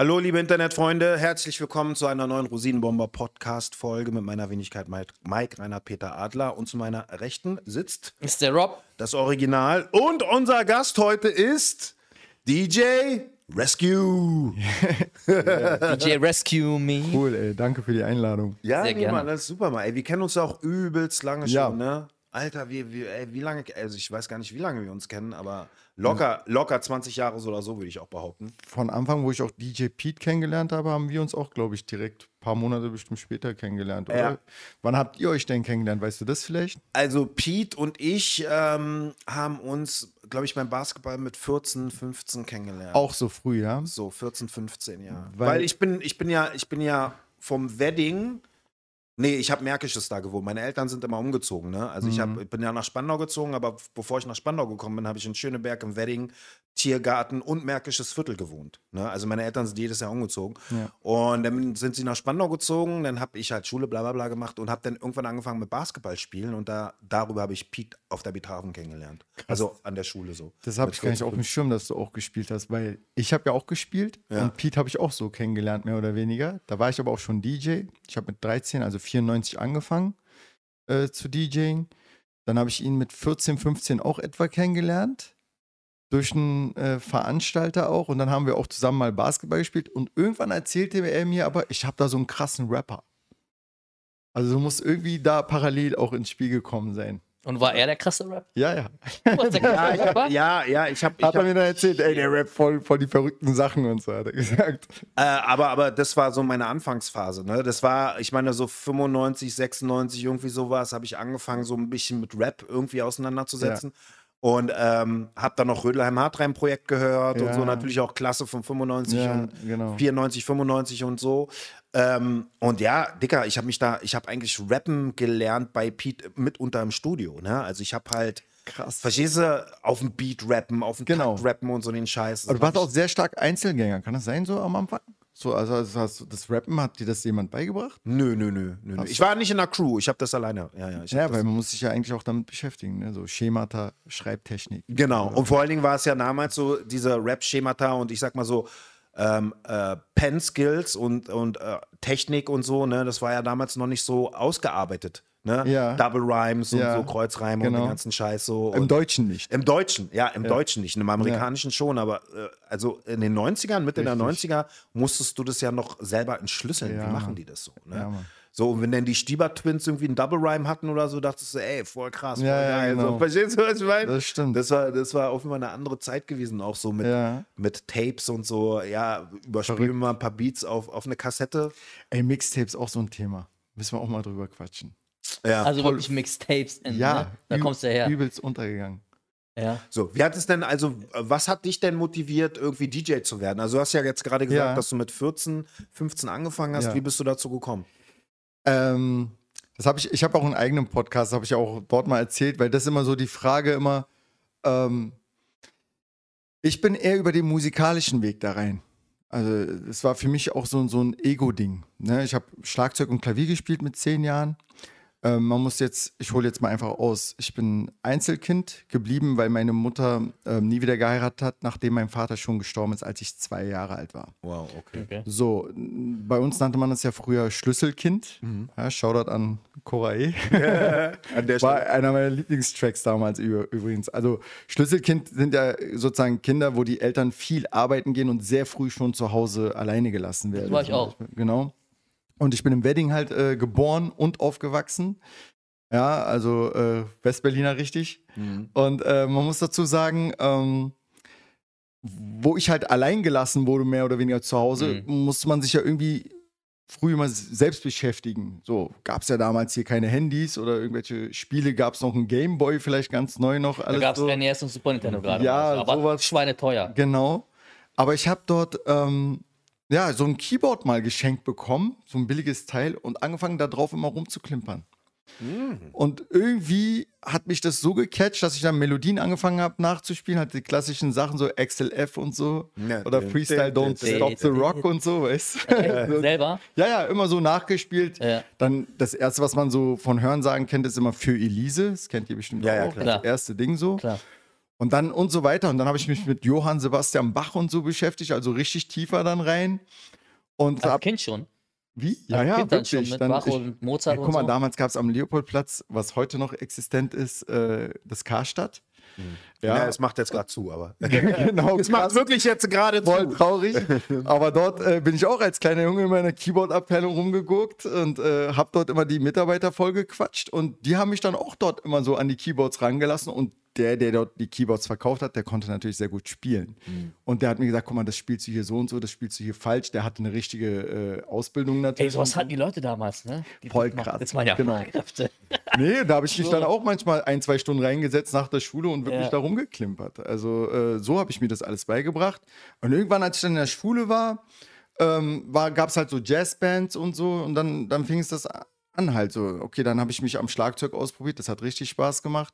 Hallo, liebe Internetfreunde, herzlich willkommen zu einer neuen Rosinenbomber-Podcast-Folge mit meiner Wenigkeit Mike, Mike Rainer Peter Adler. Und zu meiner Rechten sitzt Ist der Rob? das Original. Und unser Gast heute ist DJ Rescue. DJ Rescue Me. Cool, ey. Danke für die Einladung. Ja, Sehr nee, gerne. Mann, das ist super, Mann. Ey, wir kennen uns auch übelst lange schon, Ja. ne? Alter, wie, wie, ey, wie lange, also ich weiß gar nicht, wie lange wir uns kennen, aber locker, locker 20 Jahre so oder so, würde ich auch behaupten. Von Anfang, wo ich auch DJ Pete kennengelernt habe, haben wir uns auch, glaube ich, direkt ein paar Monate bestimmt später kennengelernt. Oder? Ja. Wann habt ihr euch denn kennengelernt? Weißt du das vielleicht? Also Pete und ich ähm, haben uns, glaube ich, beim Basketball mit 14, 15 kennengelernt. Auch so früh, ja? So 14, 15, ja. Weil- Weil, ich bin, ich bin ja, ich bin ja vom Wedding. Nee, ich habe Märkisches da gewohnt. Meine Eltern sind immer umgezogen, ne? Also ich, hab, ich bin ja nach Spandau gezogen, aber bevor ich nach Spandau gekommen bin, habe ich in Schöneberg im Wedding, Tiergarten und Märkisches Viertel gewohnt. Ne? Also meine Eltern sind jedes Jahr umgezogen. Ja. Und dann sind sie nach Spandau gezogen, dann habe ich halt Schule, bla bla bla gemacht und habe dann irgendwann angefangen mit Basketball spielen und da, darüber habe ich Pete auf der Beethoven kennengelernt. Also an der Schule so. Das habe ich gar nicht 14, auf dem Schirm, dass du auch gespielt hast, weil ich habe ja auch gespielt Ja. und Pete habe ich auch so kennengelernt, mehr oder weniger. Da war ich aber auch schon DJ. Ich habe mit 13, also 94 angefangen äh, zu DJing. Dann habe ich ihn mit 14, 15 auch etwa kennengelernt. Durch einen äh, Veranstalter auch. Und dann haben wir auch zusammen mal Basketball gespielt. Und irgendwann erzählte er mir aber, ich habe da so einen krassen Rapper. Also du musst irgendwie da parallel auch ins Spiel gekommen sein. Und war er der krasse Rap? Ja, ja. Ja, ich hab, ja, ja, ich habe. Hat er mir dann erzählt, ey, der rappt voll, voll die verrückten Sachen und so, hat er gesagt. Äh, aber, aber das war so meine Anfangsphase. Ne? Das war, ich meine, so 95, 96, irgendwie sowas, habe ich angefangen, so ein bisschen mit Rap irgendwie auseinanderzusetzen. Und ähm, habe dann noch Rödelheim Hartreim Projekt gehört und Ja. so natürlich auch Klasse von 95 Ja, und genau. 94, 95 und so. Ähm, und ja, Dicker, ich habe mich da, ich habe eigentlich Rappen gelernt bei Pete mitunter im Studio. Ne? Also ich habe halt, Krass. verstehst du, auf dem Beat rappen, auf dem Genau. Takt rappen und so den Scheiß. Aber du warst auch sehr stark Einzelgänger, kann das sein so am Anfang? So, also, also das Rappen, hat dir das jemand beigebracht? Nö, nö, nö, nö. nö. Ich war nicht in der Crew, ich habe das alleine. Ja, ja, Ja, weil man muss sich ja eigentlich auch damit beschäftigen, ne? so Schemata, Schreibtechnik. Genau. Und vor allen Dingen war es ja damals so, diese Rap-Schemata und ich sag mal so, ähm, äh, Pen-Skills und, und äh, Technik und so, ne, das war ja damals noch nicht so ausgearbeitet. Ne? Ja. Double Rhymes und Ja, so Kreuzreime und genau. den ganzen Scheiß so. Im und Deutschen nicht. Im Deutschen, ja, im Deutschen nicht, im amerikanischen schon, aber äh, also in den 90ern, Mitte der Richtig. 90er, musstest du das ja noch selber entschlüsseln. Ja, Wie machen die das so? Ne? Ja, so, und wenn dann die Stieber Twins irgendwie einen Double Rhyme hatten oder so, dachtest du, ey, voll krass, voll Ja, ja, geil. genau. so, verstehst du, was ich meine? Das stimmt. Das war, das war auf jeden Fall eine andere Zeit gewesen, auch so mit, Ja. mit Tapes und so. Ja, überspielen wir mal ein paar Beats auf, auf eine Kassette. Ey, Mixtapes auch so ein Thema. Müssen wir auch mal drüber quatschen. Ja. Also wirklich Mixtapes. In, Ja, ne? Da kommst du her. Übelst untergegangen. Ja. So, wie hat es denn, also, was hat dich denn motiviert, irgendwie DJ zu werden? Also, du hast ja jetzt gerade gesagt, Ja. dass du mit 14, 15 angefangen hast. Ja. Wie bist du dazu gekommen? Ähm, das habe ich, ich habe auch einen eigenen Podcast, habe ich auch dort mal erzählt, weil das immer so die Frage immer, ähm, ich bin eher über den musikalischen Weg da rein. Also es war für mich auch so, so ein Ego-Ding. Ne? Ich habe Schlagzeug und Klavier gespielt mit zehn Jahren. Ähm, man muss jetzt, ich hole jetzt mal einfach aus. Ich bin Einzelkind geblieben, weil meine Mutter ähm, nie wieder geheiratet hat, nachdem mein Vater schon gestorben ist, als ich zwei Jahre alt war. Wow, okay. Okay. So, bei uns nannte man das ja früher Schlüsselkind. Ja, Shoutout an Cora E. An der War einer meiner Lieblingstracks damals übrigens. Also Schlüsselkind sind ja sozusagen Kinder, wo die Eltern viel arbeiten gehen und sehr früh schon zu Hause alleine gelassen werden. war ich auch. Genau. Und ich bin im Wedding halt äh, geboren und aufgewachsen. Ja, also äh, Westberliner richtig. Mhm. Und äh, man muss dazu sagen, ähm, wo ich halt allein gelassen wurde, mehr oder weniger zu Hause, musste man sich ja irgendwie früh mal s- selbst beschäftigen. So gab es ja damals hier keine Handys oder irgendwelche Spiele, gab es noch einen Gameboy, vielleicht ganz neu noch. Da Alles gab es so. NES und Super Nintendo gerade. Ja, aber sowas. schweineteuer. Genau. Aber ich habe dort ähm, ja, so ein Keyboard mal geschenkt bekommen, so ein billiges Teil, und angefangen, da drauf immer rumzuklimpern. Und irgendwie hat mich das so gecatcht, dass ich dann Melodien angefangen habe nachzuspielen, halt die klassischen Sachen, so XLF und so. Ja. Oder Freestyle Don't Stop the Rock und so, weißt du? Selber? Ja, ja, immer so nachgespielt. Ja. Dann das erste, was man so von Hörensagen kennt, ist immer für Elise. Das kennt ihr bestimmt Ja, ja, auch. klar. Das erste Ding so. Klar. Und dann und so weiter. Und dann habe ich mich mit Johann Sebastian Bach und so beschäftigt, also richtig tiefer dann rein. Und Als hab, Kind schon. wie? Als Ja, ja, kind dann schon wirklich. mit Dann, Bach ich, und Mozart ja, und guck mal, so. damals gab es am Leopoldplatz, was heute noch existent ist, äh, das Karstadt. Ja, es macht jetzt gerade zu, aber. genau. Es macht wirklich jetzt gerade voll zu. traurig. Aber dort äh, bin ich auch als kleiner Junge in meiner Keyboard-Abteilung rumgeguckt und äh, habe dort immer die Mitarbeiter voll gequatscht. Und die haben mich dann auch dort immer so an die Keyboards rangelassen. Und der, der dort die Keyboards verkauft hat, der konnte natürlich sehr gut spielen. Mhm. Und der hat mir gesagt, guck mal, das spielst du hier so und so, das spielst du hier falsch. Der hatte eine richtige äh, Ausbildung natürlich. Ey, sowas hatten die Leute damals, ne? Die Voll krass. Jetzt mal ja Genau. Kräfte. Nee, da habe ich mich So. dann auch manchmal ein, zwei Stunden reingesetzt nach der Schule und wirklich Ja. da rumgeklimpert. Also äh, so habe ich mir das alles beigebracht. Und irgendwann, als ich dann in der Schule war, ähm, gab es halt so Jazzbands und so und dann, dann fing es das an halt so. Okay, dann habe ich mich am Schlagzeug ausprobiert, das hat richtig Spaß gemacht.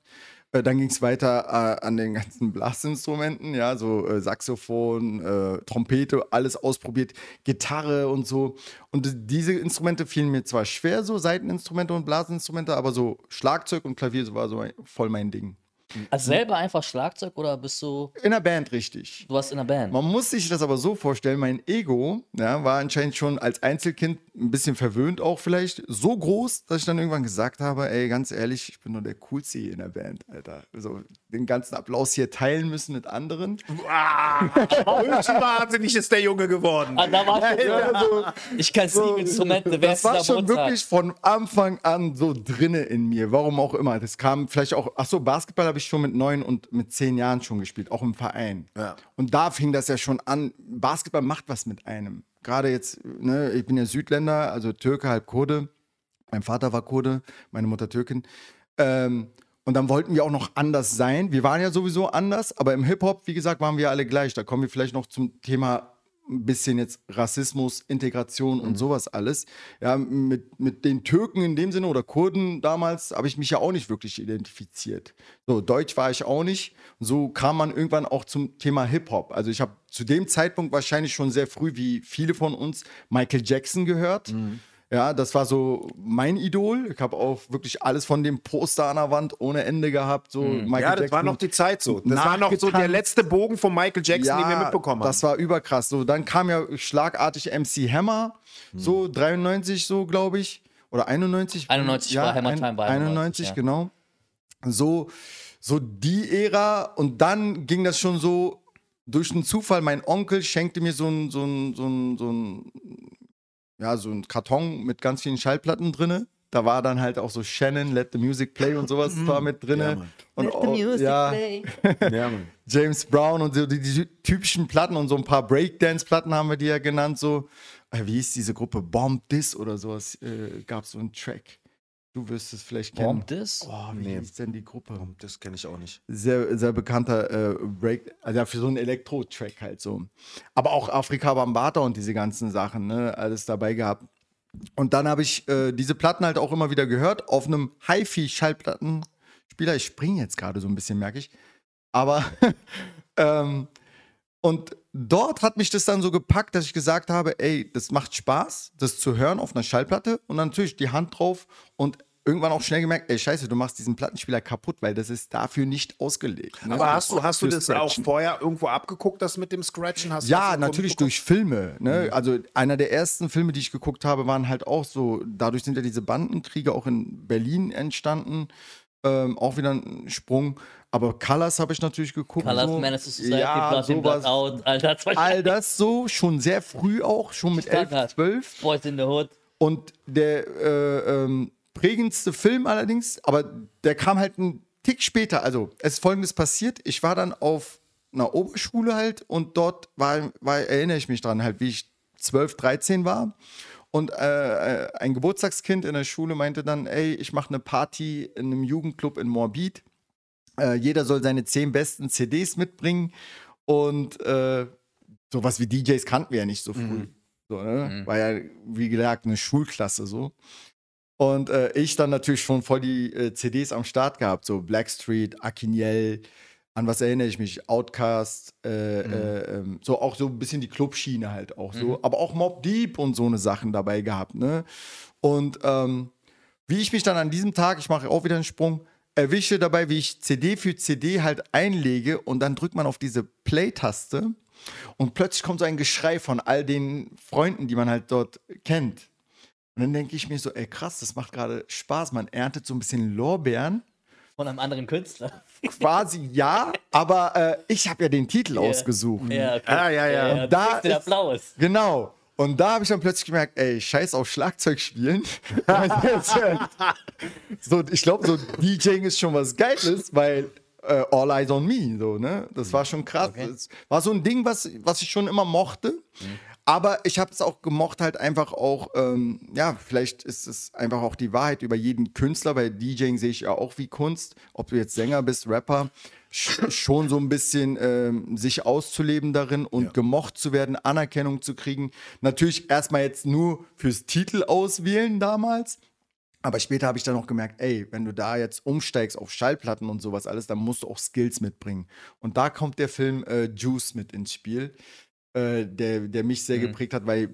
Äh, dann ging es weiter äh, an den ganzen Blasinstrumenten, ja, so äh, Saxophon, äh, Trompete, alles ausprobiert, Gitarre und so. Und diese Instrumente fielen mir zwar schwer, so Seiteninstrumente und Blasinstrumente, aber so Schlagzeug und Klavier so war so voll mein Ding. Also selber einfach Schlagzeug oder bist du, In der Band richtig. du warst in der Band? Man muss sich das aber so vorstellen, mein Ego ja, war anscheinend schon als Einzelkind ein bisschen verwöhnt auch vielleicht, so groß, dass ich dann irgendwann gesagt habe, ey, ganz ehrlich, ich bin nur der Coolste hier in der Band, Alter. Also den ganzen Applaus hier teilen müssen mit anderen. Wahnsinnig ist der Junge geworden. Ah, da war schon, ich kann sieben Instrumente, wer das war da schon wirklich von Anfang an so drinne in mir, warum auch immer. Das kam vielleicht auch, ach so, Basketball habe ich schon mit neun und mit zehn Jahren schon gespielt, auch im Verein. Ja. Und da fing das ja schon an. Basketball macht was mit einem. Gerade jetzt, ne, ich bin ja Südländer, also Türke, halb Kurde. Mein Vater war Kurde, meine Mutter Türkin. Ähm, und dann wollten wir auch noch anders sein. Wir waren ja sowieso anders, aber im Hip-Hop, wie gesagt, waren wir alle gleich. Da kommen wir vielleicht noch zum Thema ein bisschen jetzt Rassismus, Integration und sowas alles. Ja, mit, mit den Türken in dem Sinne oder Kurden damals habe ich mich ja auch nicht wirklich identifiziert. So, Deutsch war ich auch nicht. So kam man irgendwann auch zum Thema Hip-Hop. Also ich habe zu dem Zeitpunkt wahrscheinlich schon sehr früh, wie viele von uns, Michael Jackson gehört. Ja, das war so mein Idol. Ich habe auch wirklich alles von dem Poster an der Wand ohne Ende gehabt. So Michael Ja, das war noch die Zeit so. Das war noch so der letzte Bogen von Michael Jackson, den wir mitbekommen haben. Das war überkrass. So, dann kam ja schlagartig MC Hammer, Hm. so 93, so glaube ich. Oder 91. 91 war Hammer Time bei 91, 91, ja. genau. So, so die Ära. Und dann ging das schon so durch einen Zufall. Mein Onkel schenkte mir so ein, so ein, so ein, so ein, ja, so ein Karton mit ganz vielen Schallplatten drinne. Da war dann halt auch so Shannon, Let the Music Play und sowas war mit drinne. Ja, Mann. und auch, ja, ja, Mann. James Brown und so die, die typischen Platten und so ein paar Breakdance-Platten haben wir die ja genannt. So, äh, wie hieß diese Gruppe? Bomb This oder sowas äh, gab es so einen Track. Du wirst es vielleicht kennen. Bomb this? Oh, wie Nee. hieß denn die Gruppe? Das kenne ich auch nicht. Sehr, sehr bekannter äh, Break, also ja, für so einen Elektro-Track halt so. Aber auch Afrika Bambata und diese ganzen Sachen, ne, alles dabei gehabt. Und dann habe ich äh, diese Platten halt auch immer wieder gehört auf einem HiFi-Schallplattenspieler. Ich springe jetzt gerade so ein bisschen, merke ich. Aber ähm, und dort hat mich das dann so gepackt, dass ich gesagt habe, ey, das macht Spaß, das zu hören auf einer Schallplatte und dann natürlich die Hand drauf und irgendwann auch schnell gemerkt, ey, scheiße, du machst diesen Plattenspieler kaputt, weil das ist dafür nicht ausgelegt. ne? Aber hast du, hast du das auch Scratchen. vorher irgendwo abgeguckt, das mit dem Scratchen? Hast du Ja, natürlich durch Filme. Mhm. Ne? Also einer der ersten Filme, die ich geguckt habe, waren halt auch so, dadurch sind ja diese Bandenkriege auch in Berlin entstanden. Ähm, auch wieder ein Sprung. Aber Colors habe ich natürlich geguckt. Colors, so. Menace to Society, ja, Blood in, sowas. Blood out, Alter, zwei All das so, schon sehr früh auch, schon mit elf, Standard. zwölf. Boys in the Hood. Und der äh, ähm, prägendste Film allerdings, aber der kam halt einen Tick später. Also, es ist folgendes passiert. Ich war dann auf einer Oberschule halt und dort war, war erinnere ich mich dran, halt, wie ich 12, 13 war. Und äh, äh, ein Geburtstagskind in der Schule meinte dann, ey, ich mache eine Party in einem Jugendclub in Moabit. Äh, jeder soll seine zehn besten CDs mitbringen. Und äh, sowas wie DJs kannten wir ja nicht so früh. So, ne? War ja, wie gesagt, eine Schulklasse so. Und äh, ich dann natürlich schon voll die äh, CDs am Start gehabt, so Blackstreet, Akiniel, an was erinnere ich mich? Outcast, äh, äh, ähm, so auch so ein bisschen die Clubschiene halt auch so, aber auch Mob Deep und so eine Sachen dabei gehabt, ne? Und ähm, wie ich mich dann an diesem Tag, ich mache auch wieder einen Sprung, erwische dabei, wie ich CD für CD halt einlege und dann drückt man auf diese Play-Taste und plötzlich kommt so ein Geschrei von all den Freunden, die man halt dort kennt. Und dann denke ich mir so, ey krass, das macht gerade Spaß. Man erntet so ein bisschen Lorbeeren. Von einem anderen Künstler. Quasi ja, aber äh, ich habe ja den Titel ausgesucht. Ja, okay. Ah, ja, ja. ja, Da da ist- Applaus. Genau. Und da habe ich dann plötzlich gemerkt, ey, scheiß auf Schlagzeug spielen. so, ich glaube, so DJing ist schon was Geiles, weil äh, All Eyes on Me, so, ne? Das war schon krass. Das war so ein Ding, was, was ich schon immer mochte. Aber ich habe es auch gemocht, halt einfach auch, ähm, ja, vielleicht ist es einfach auch die Wahrheit über jeden Künstler, weil DJing sehe ich ja auch wie Kunst, ob du jetzt Sänger bist, Rapper, sch- schon so ein bisschen ähm, sich auszuleben darin und gemocht zu werden, Anerkennung zu kriegen. Natürlich erstmal jetzt nur fürs Titel auswählen damals. Aber später habe ich dann noch gemerkt, ey, wenn du da jetzt umsteigst auf Schallplatten und sowas alles, dann musst du auch Skills mitbringen. Und da kommt der Film äh, Juice mit ins Spiel, äh, der, der mich sehr geprägt hat, weil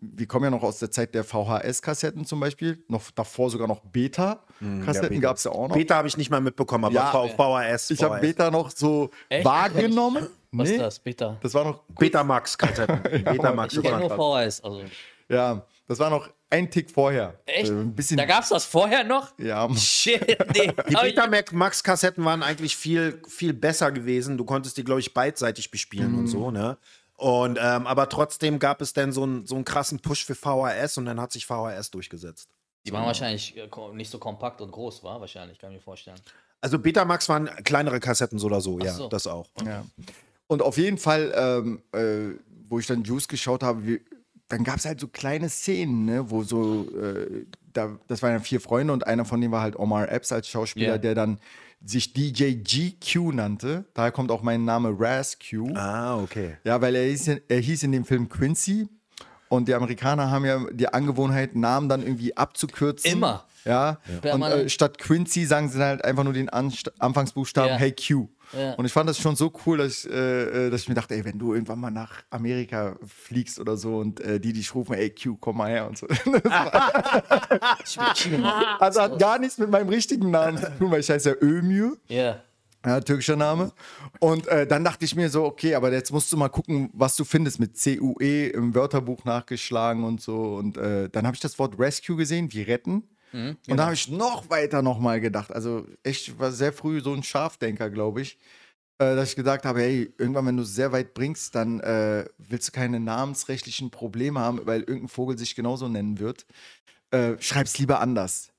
wir kommen ja noch aus der Zeit der VHS-Kassetten zum Beispiel, noch davor sogar noch Beta-Kassetten Beta. gab es ja auch noch. Beta habe ich nicht mal mitbekommen, aber Ja. auf VHS. ich habe. Beta noch so Echt? wahrgenommen. Was Nee, ist das? Beta. das war noch Betamax-Kassetten. Betamax. Ich kenne nur. VHS. Also. Ja, das war noch ein Tick vorher. Echt? Äh, ein bisschen. Da gab es das vorher noch? ja, Shit, nee. Die Betamax-Kassetten waren eigentlich viel, viel besser gewesen. Du konntest die, glaube ich, beidseitig bespielen Mhm. und so, ne? Und, ähm, aber trotzdem gab es dann so einen, so einen krassen Push für VHS und dann hat sich VHS durchgesetzt. Die waren wahrscheinlich äh, nicht so kompakt und groß, war wahrscheinlich, kann ich mir vorstellen. Also Betamax waren kleinere Kassetten so oder so, ja, so. das auch. Ja. Und auf jeden Fall, ähm, äh, wo ich dann Juice geschaut habe, wie, dann gab es halt so kleine Szenen, ne, wo so, äh, da, das waren ja vier Freunde und einer von denen war halt Omar Epps als Schauspieler, Ja. der dann sich DJ GQ nannte. Daher kommt auch mein Name Raz Q. Ah, okay. Ja, weil er hieß, in- er hieß in dem Film Quincy und die Amerikaner haben ja die Angewohnheit, Namen dann irgendwie abzukürzen. Immer. Ja. Und Permanent. äh, statt Quincy sagen sie dann halt einfach nur den Anst Anfangsbuchstaben Ja. Hey Q. Ja. Und ich fand das schon so cool, dass ich, äh, äh, dass ich mir dachte, ey, wenn du irgendwann mal nach Amerika fliegst oder so und äh, die dich rufen, ey Q, komm mal her und so. also hat gar nichts mit meinem richtigen Namen zu tun, weil ich heiße ja Ömür. Ja. Ja, türkischer Name. Und äh, dann dachte ich mir so, okay, aber jetzt musst du mal gucken, was du findest mit CUE im Wörterbuch nachgeschlagen und so. Und äh, dann habe ich das Wort Rescue gesehen, wie retten. Und da habe ich noch weiter nochmal gedacht. Also echt, war sehr früh so ein Scharfdenker, glaube ich. Äh, dass ich gesagt habe, hey, irgendwann, wenn du es sehr weit bringst, dann äh, willst du keine namensrechtlichen Probleme haben, weil irgendein Vogel sich genauso nennen wird. Äh, schreib's lieber anders.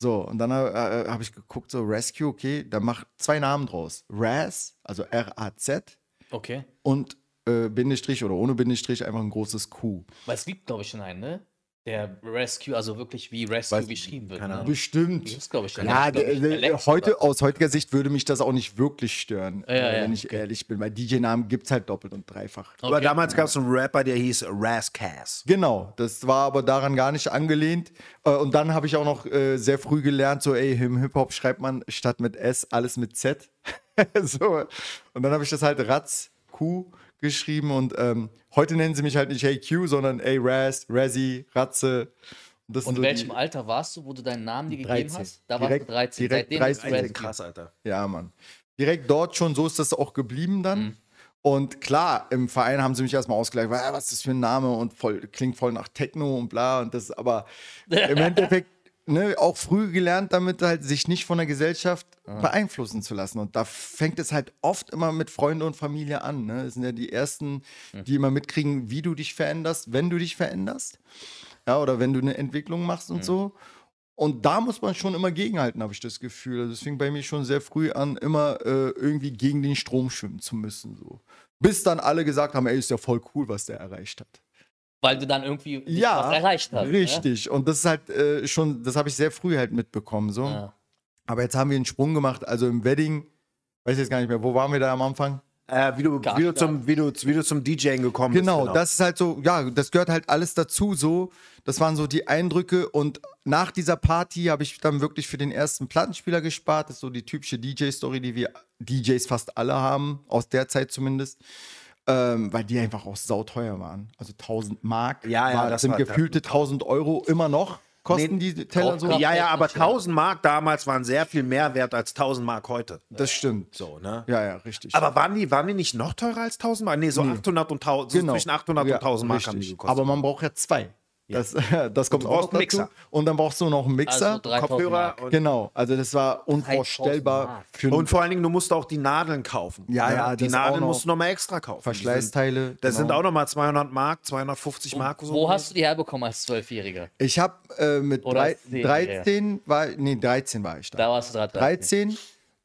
So, und dann äh, habe ich geguckt, so Rescue, okay, dann mach zwei Namen draus. Raz, also R-A-Z Okay. und äh, Bindestrich oder ohne Bindestrich einfach ein großes Q. Weil es gibt, glaube ich, schon einen, ne? Der Rescue, also wirklich wie Rescue Weiß- geschrieben wird. keine ne? Ahnung. Bestimmt. Gibt's, glaube ich, schon. Ja, Glaub heute, aus heutiger Sicht würde mich das auch nicht wirklich stören, Ja, äh, ja, wenn ich ehrlich bin, weil DJ-Namen gibt es halt doppelt und dreifach. Aber Okay. damals gab es einen Rapper, der hieß Razzcast. Genau, das war aber daran gar nicht angelehnt. Äh, Und dann habe ich auch noch äh, sehr früh gelernt, so, ey, im Hip-Hop schreibt man statt mit S alles mit Z. so. Und dann habe ich das halt Ratz Q geschrieben und ähm, heute nennen sie mich halt nicht Hey Q, sondern Ey Raz, Razzy, Ratze. Und, das Und sind in so welchem die, Alter warst du, wo du deinen Namen dir gegeben 13. hast? Da Direkt- warst du 13. direkt Seitdem 13. ist Rescue. Krass, Alter. Ja, Mann. Direkt dort schon, so ist das auch geblieben dann. Mhm. Und klar, im Verein haben sie mich erstmal ausgelacht, "Ah, was ist das für ein Name und voll, klingt voll nach Techno und bla. Und das aber im Endeffekt ne, auch früh gelernt, damit halt sich nicht von der Gesellschaft beeinflussen zu lassen. Und da fängt es halt oft immer mit Freunde und Familie an. Ne? Das sind ja die ersten, die immer mitkriegen, wie du dich veränderst, wenn du dich veränderst. Ja, oder wenn du eine Entwicklung machst und so. Und da muss man schon immer gegenhalten, habe ich das Gefühl. Also es fing bei mir schon sehr früh an, immer äh, irgendwie gegen den Strom schwimmen zu müssen. So. Bis dann alle gesagt haben, ey, ist ja voll cool, was der erreicht hat. Weil du dann irgendwie nicht Ja, was erreicht hast. ne? Richtig. Und das ist halt äh, schon, das habe ich sehr früh halt mitbekommen. So. Ja. Aber jetzt haben wir einen Sprung gemacht. Also im Wedding, weiß ich jetzt gar nicht mehr, wo waren wir da am Anfang? Äh, wie, du, wie, du zum, wie, du, wie du zum DJing gekommen Genau, bist. das ist halt so, ja, das gehört halt alles dazu so. Das waren so die Eindrücke und nach dieser Party habe ich dann wirklich für den ersten Plattenspieler gespart. Das ist so die typische DJ-Story, die wir DJs fast alle haben, aus der Zeit zumindest. Ähm, weil die einfach auch sauteuer waren. Also 1000 Mark Ja, ja, war, das sind war- gefühlte 1000 Euro immer noch. kosten Nee, die Teller so. Ja, ja, aber technisch, ja. 1000 Mark damals waren sehr viel mehr wert als 1000 Mark heute. Das stimmt. So, ne? Ja, ja, richtig. Aber waren die, waren die nicht noch teurer als 1000 Mark? Nee, so 800 und 1000, so zwischen 800 Ja, und 1000 Mark haben die richtig. gekostet. Aber man braucht ja zwei. Das, das kommt auch einen Mixer. dazu. Und dann brauchst du noch einen Mixer. Also 3000 Kopfhörer und, genau, also das war 3000 unvorstellbar. Und vor allen Dingen, du musst auch die Nadeln kaufen. Ja, ne? ja, Die Nadeln noch. musst du nochmal extra kaufen. Verschleißteile. Das genau. sind auch nochmal 200 Mark, 250 Mark. so Wo hast du die herbekommen als Zwölfjähriger? Ich habe äh, mit drei, zehn, 13 war, nee, 13 war ich da. Da warst du gerade 13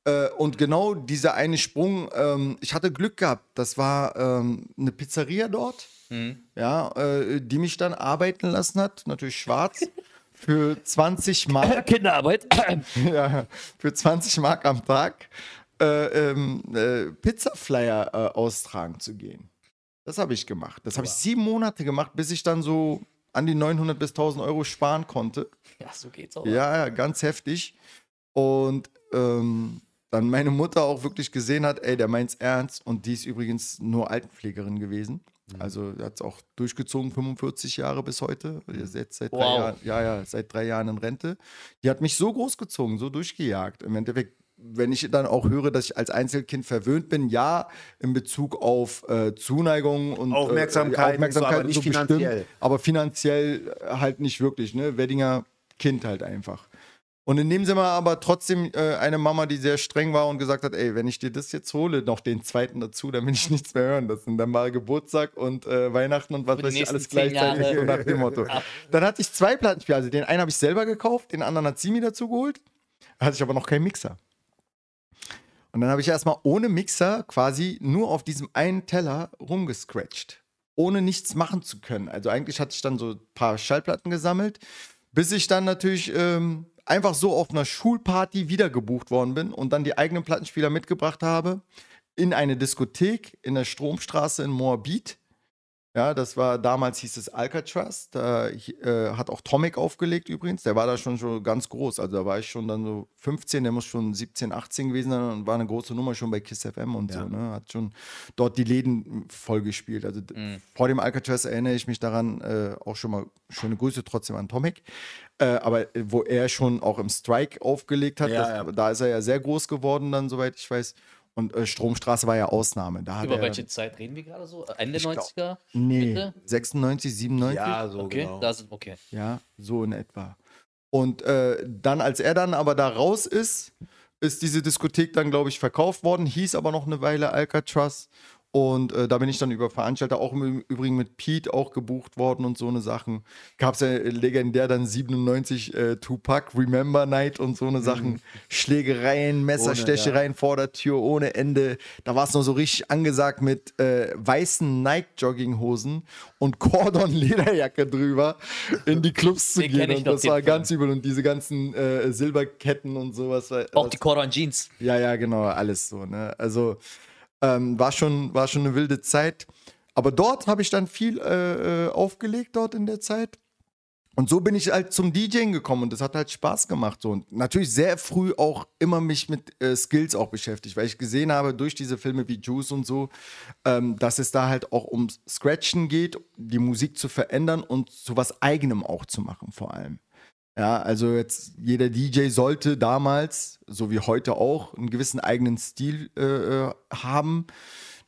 äh, und genau dieser eine Sprung, ähm, ich hatte Glück gehabt. Das war ähm, eine Pizzeria dort, Mhm. ja, äh, die mich dann arbeiten lassen hat, natürlich schwarz, für 20 Mark. Kinderarbeit. ja, für 20 Mark am Tag äh, ähm, äh, Pizzaflyer äh, austragen zu gehen. Das habe ich gemacht. Das habe ich sieben Monate gemacht, bis ich dann so an die 900 bis 1000 Euro sparen konnte. ja, so geht's auch. Ja, ja, ganz heftig. Und ähm, dann meine Mutter auch wirklich gesehen hat, ey, der meint's ernst. Und die ist übrigens nur Altenpflegerin gewesen. Also hat es auch durchgezogen, 45 Jahre bis heute. Ist jetzt seit drei Wow. Jahren, ja, ja, seit drei Jahren in Rente. Die hat mich so großgezogen, so durchgejagt. Im Endeffekt, wenn ich dann auch höre, dass ich als Einzelkind verwöhnt bin, ja, in Bezug auf äh, Zuneigung und Aufmerksamkeit und so, aber nicht bestimmt, finanziell. aber finanziell äh, halt nicht wirklich, ne? Weddinger Kind halt einfach. Und in dem Sinne aber trotzdem äh, eine Mama, die sehr streng war und gesagt hat, ey, wenn ich dir das jetzt hole, noch den zweiten dazu, dann will ich nichts mehr hören. Das sind dann mal Geburtstag und äh, Weihnachten und was weiß ich, alles gleichzeitig, Jahre. so nach dem Motto. Dann hatte ich zwei Plattenspieler, also den einen habe ich selber gekauft, den anderen hat sie mir dazu geholt. Da hatte ich aber noch keinen Mixer. Und dann habe ich erstmal ohne Mixer quasi nur auf diesem einen Teller rumgescratcht. Ohne nichts machen zu können. Also eigentlich hatte ich dann so ein paar Schallplatten gesammelt, bis ich dann natürlich ähm, einfach so auf einer Schulparty wiedergebucht worden bin und dann die eigenen Plattenspieler mitgebracht habe in eine Diskothek in der Stromstraße in Moabit. Ja, das war damals hieß es Alcatraz. Da äh, hat auch Tomic aufgelegt übrigens. Der war da schon, schon ganz groß. Also da war ich schon dann so 15, der muss schon 17, 18 gewesen sein und war eine große Nummer schon bei Kiss FM und so. Ne? Hat schon dort die Läden voll gespielt. Also d- vor dem Alcatraz erinnere ich mich daran, äh, auch schon mal schöne Grüße trotzdem an Tomic. Äh, aber äh, wo er schon auch im Strike aufgelegt hat, Ja, das, ja. da ist er ja sehr groß geworden, dann, soweit ich weiß. Und äh, Stromstraße war ja Ausnahme. Da Über er, welche Zeit reden wir gerade so? Ende Ich glaub- 90er? Nee, Mitte? 96, 97? Ja, so Okay, genau. da sind okay. Ja, so in etwa. Und äh, dann, als er dann aber da raus ist, ist diese Diskothek dann, glaube ich, verkauft worden, hieß aber noch eine Weile Alcatraz. Und äh, da bin ich dann über Veranstalter, auch im Übrigen mit Pete auch gebucht worden und so eine Sachen. Gab es ja legendär dann 97 äh, Tupac, Remember Night und so eine Sachen. Schlägereien, Messerstechereien vor der Tür ohne Ende. Da war es noch so richtig angesagt mit äh, weißen Nike-Jogginghosen und Cordon-Lederjacke drüber in die Clubs zu Den gehen. Und das war ganz übel. Und diese ganzen äh, Silberketten und sowas. war- Auch die Cordon Jeans. ja, ja, genau, alles so. Ne? Also ähm, war, schon, war schon eine wilde Zeit. Aber dort habe ich dann viel äh, äh, aufgelegt dort in der Zeit. Und so bin ich halt zum DJing gekommen und das hat halt Spaß gemacht. So. Und natürlich sehr früh auch immer mich mit äh, Skills auch beschäftigt, weil ich gesehen habe durch diese Filme wie Juice und so, ähm, dass es da halt auch ums Scratchen geht, die Musik zu verändern und zu was Eigenem auch zu machen vor allem. Ja, also jetzt jeder DJ sollte damals, so wie heute auch, einen gewissen eigenen Stil äh, äh, haben.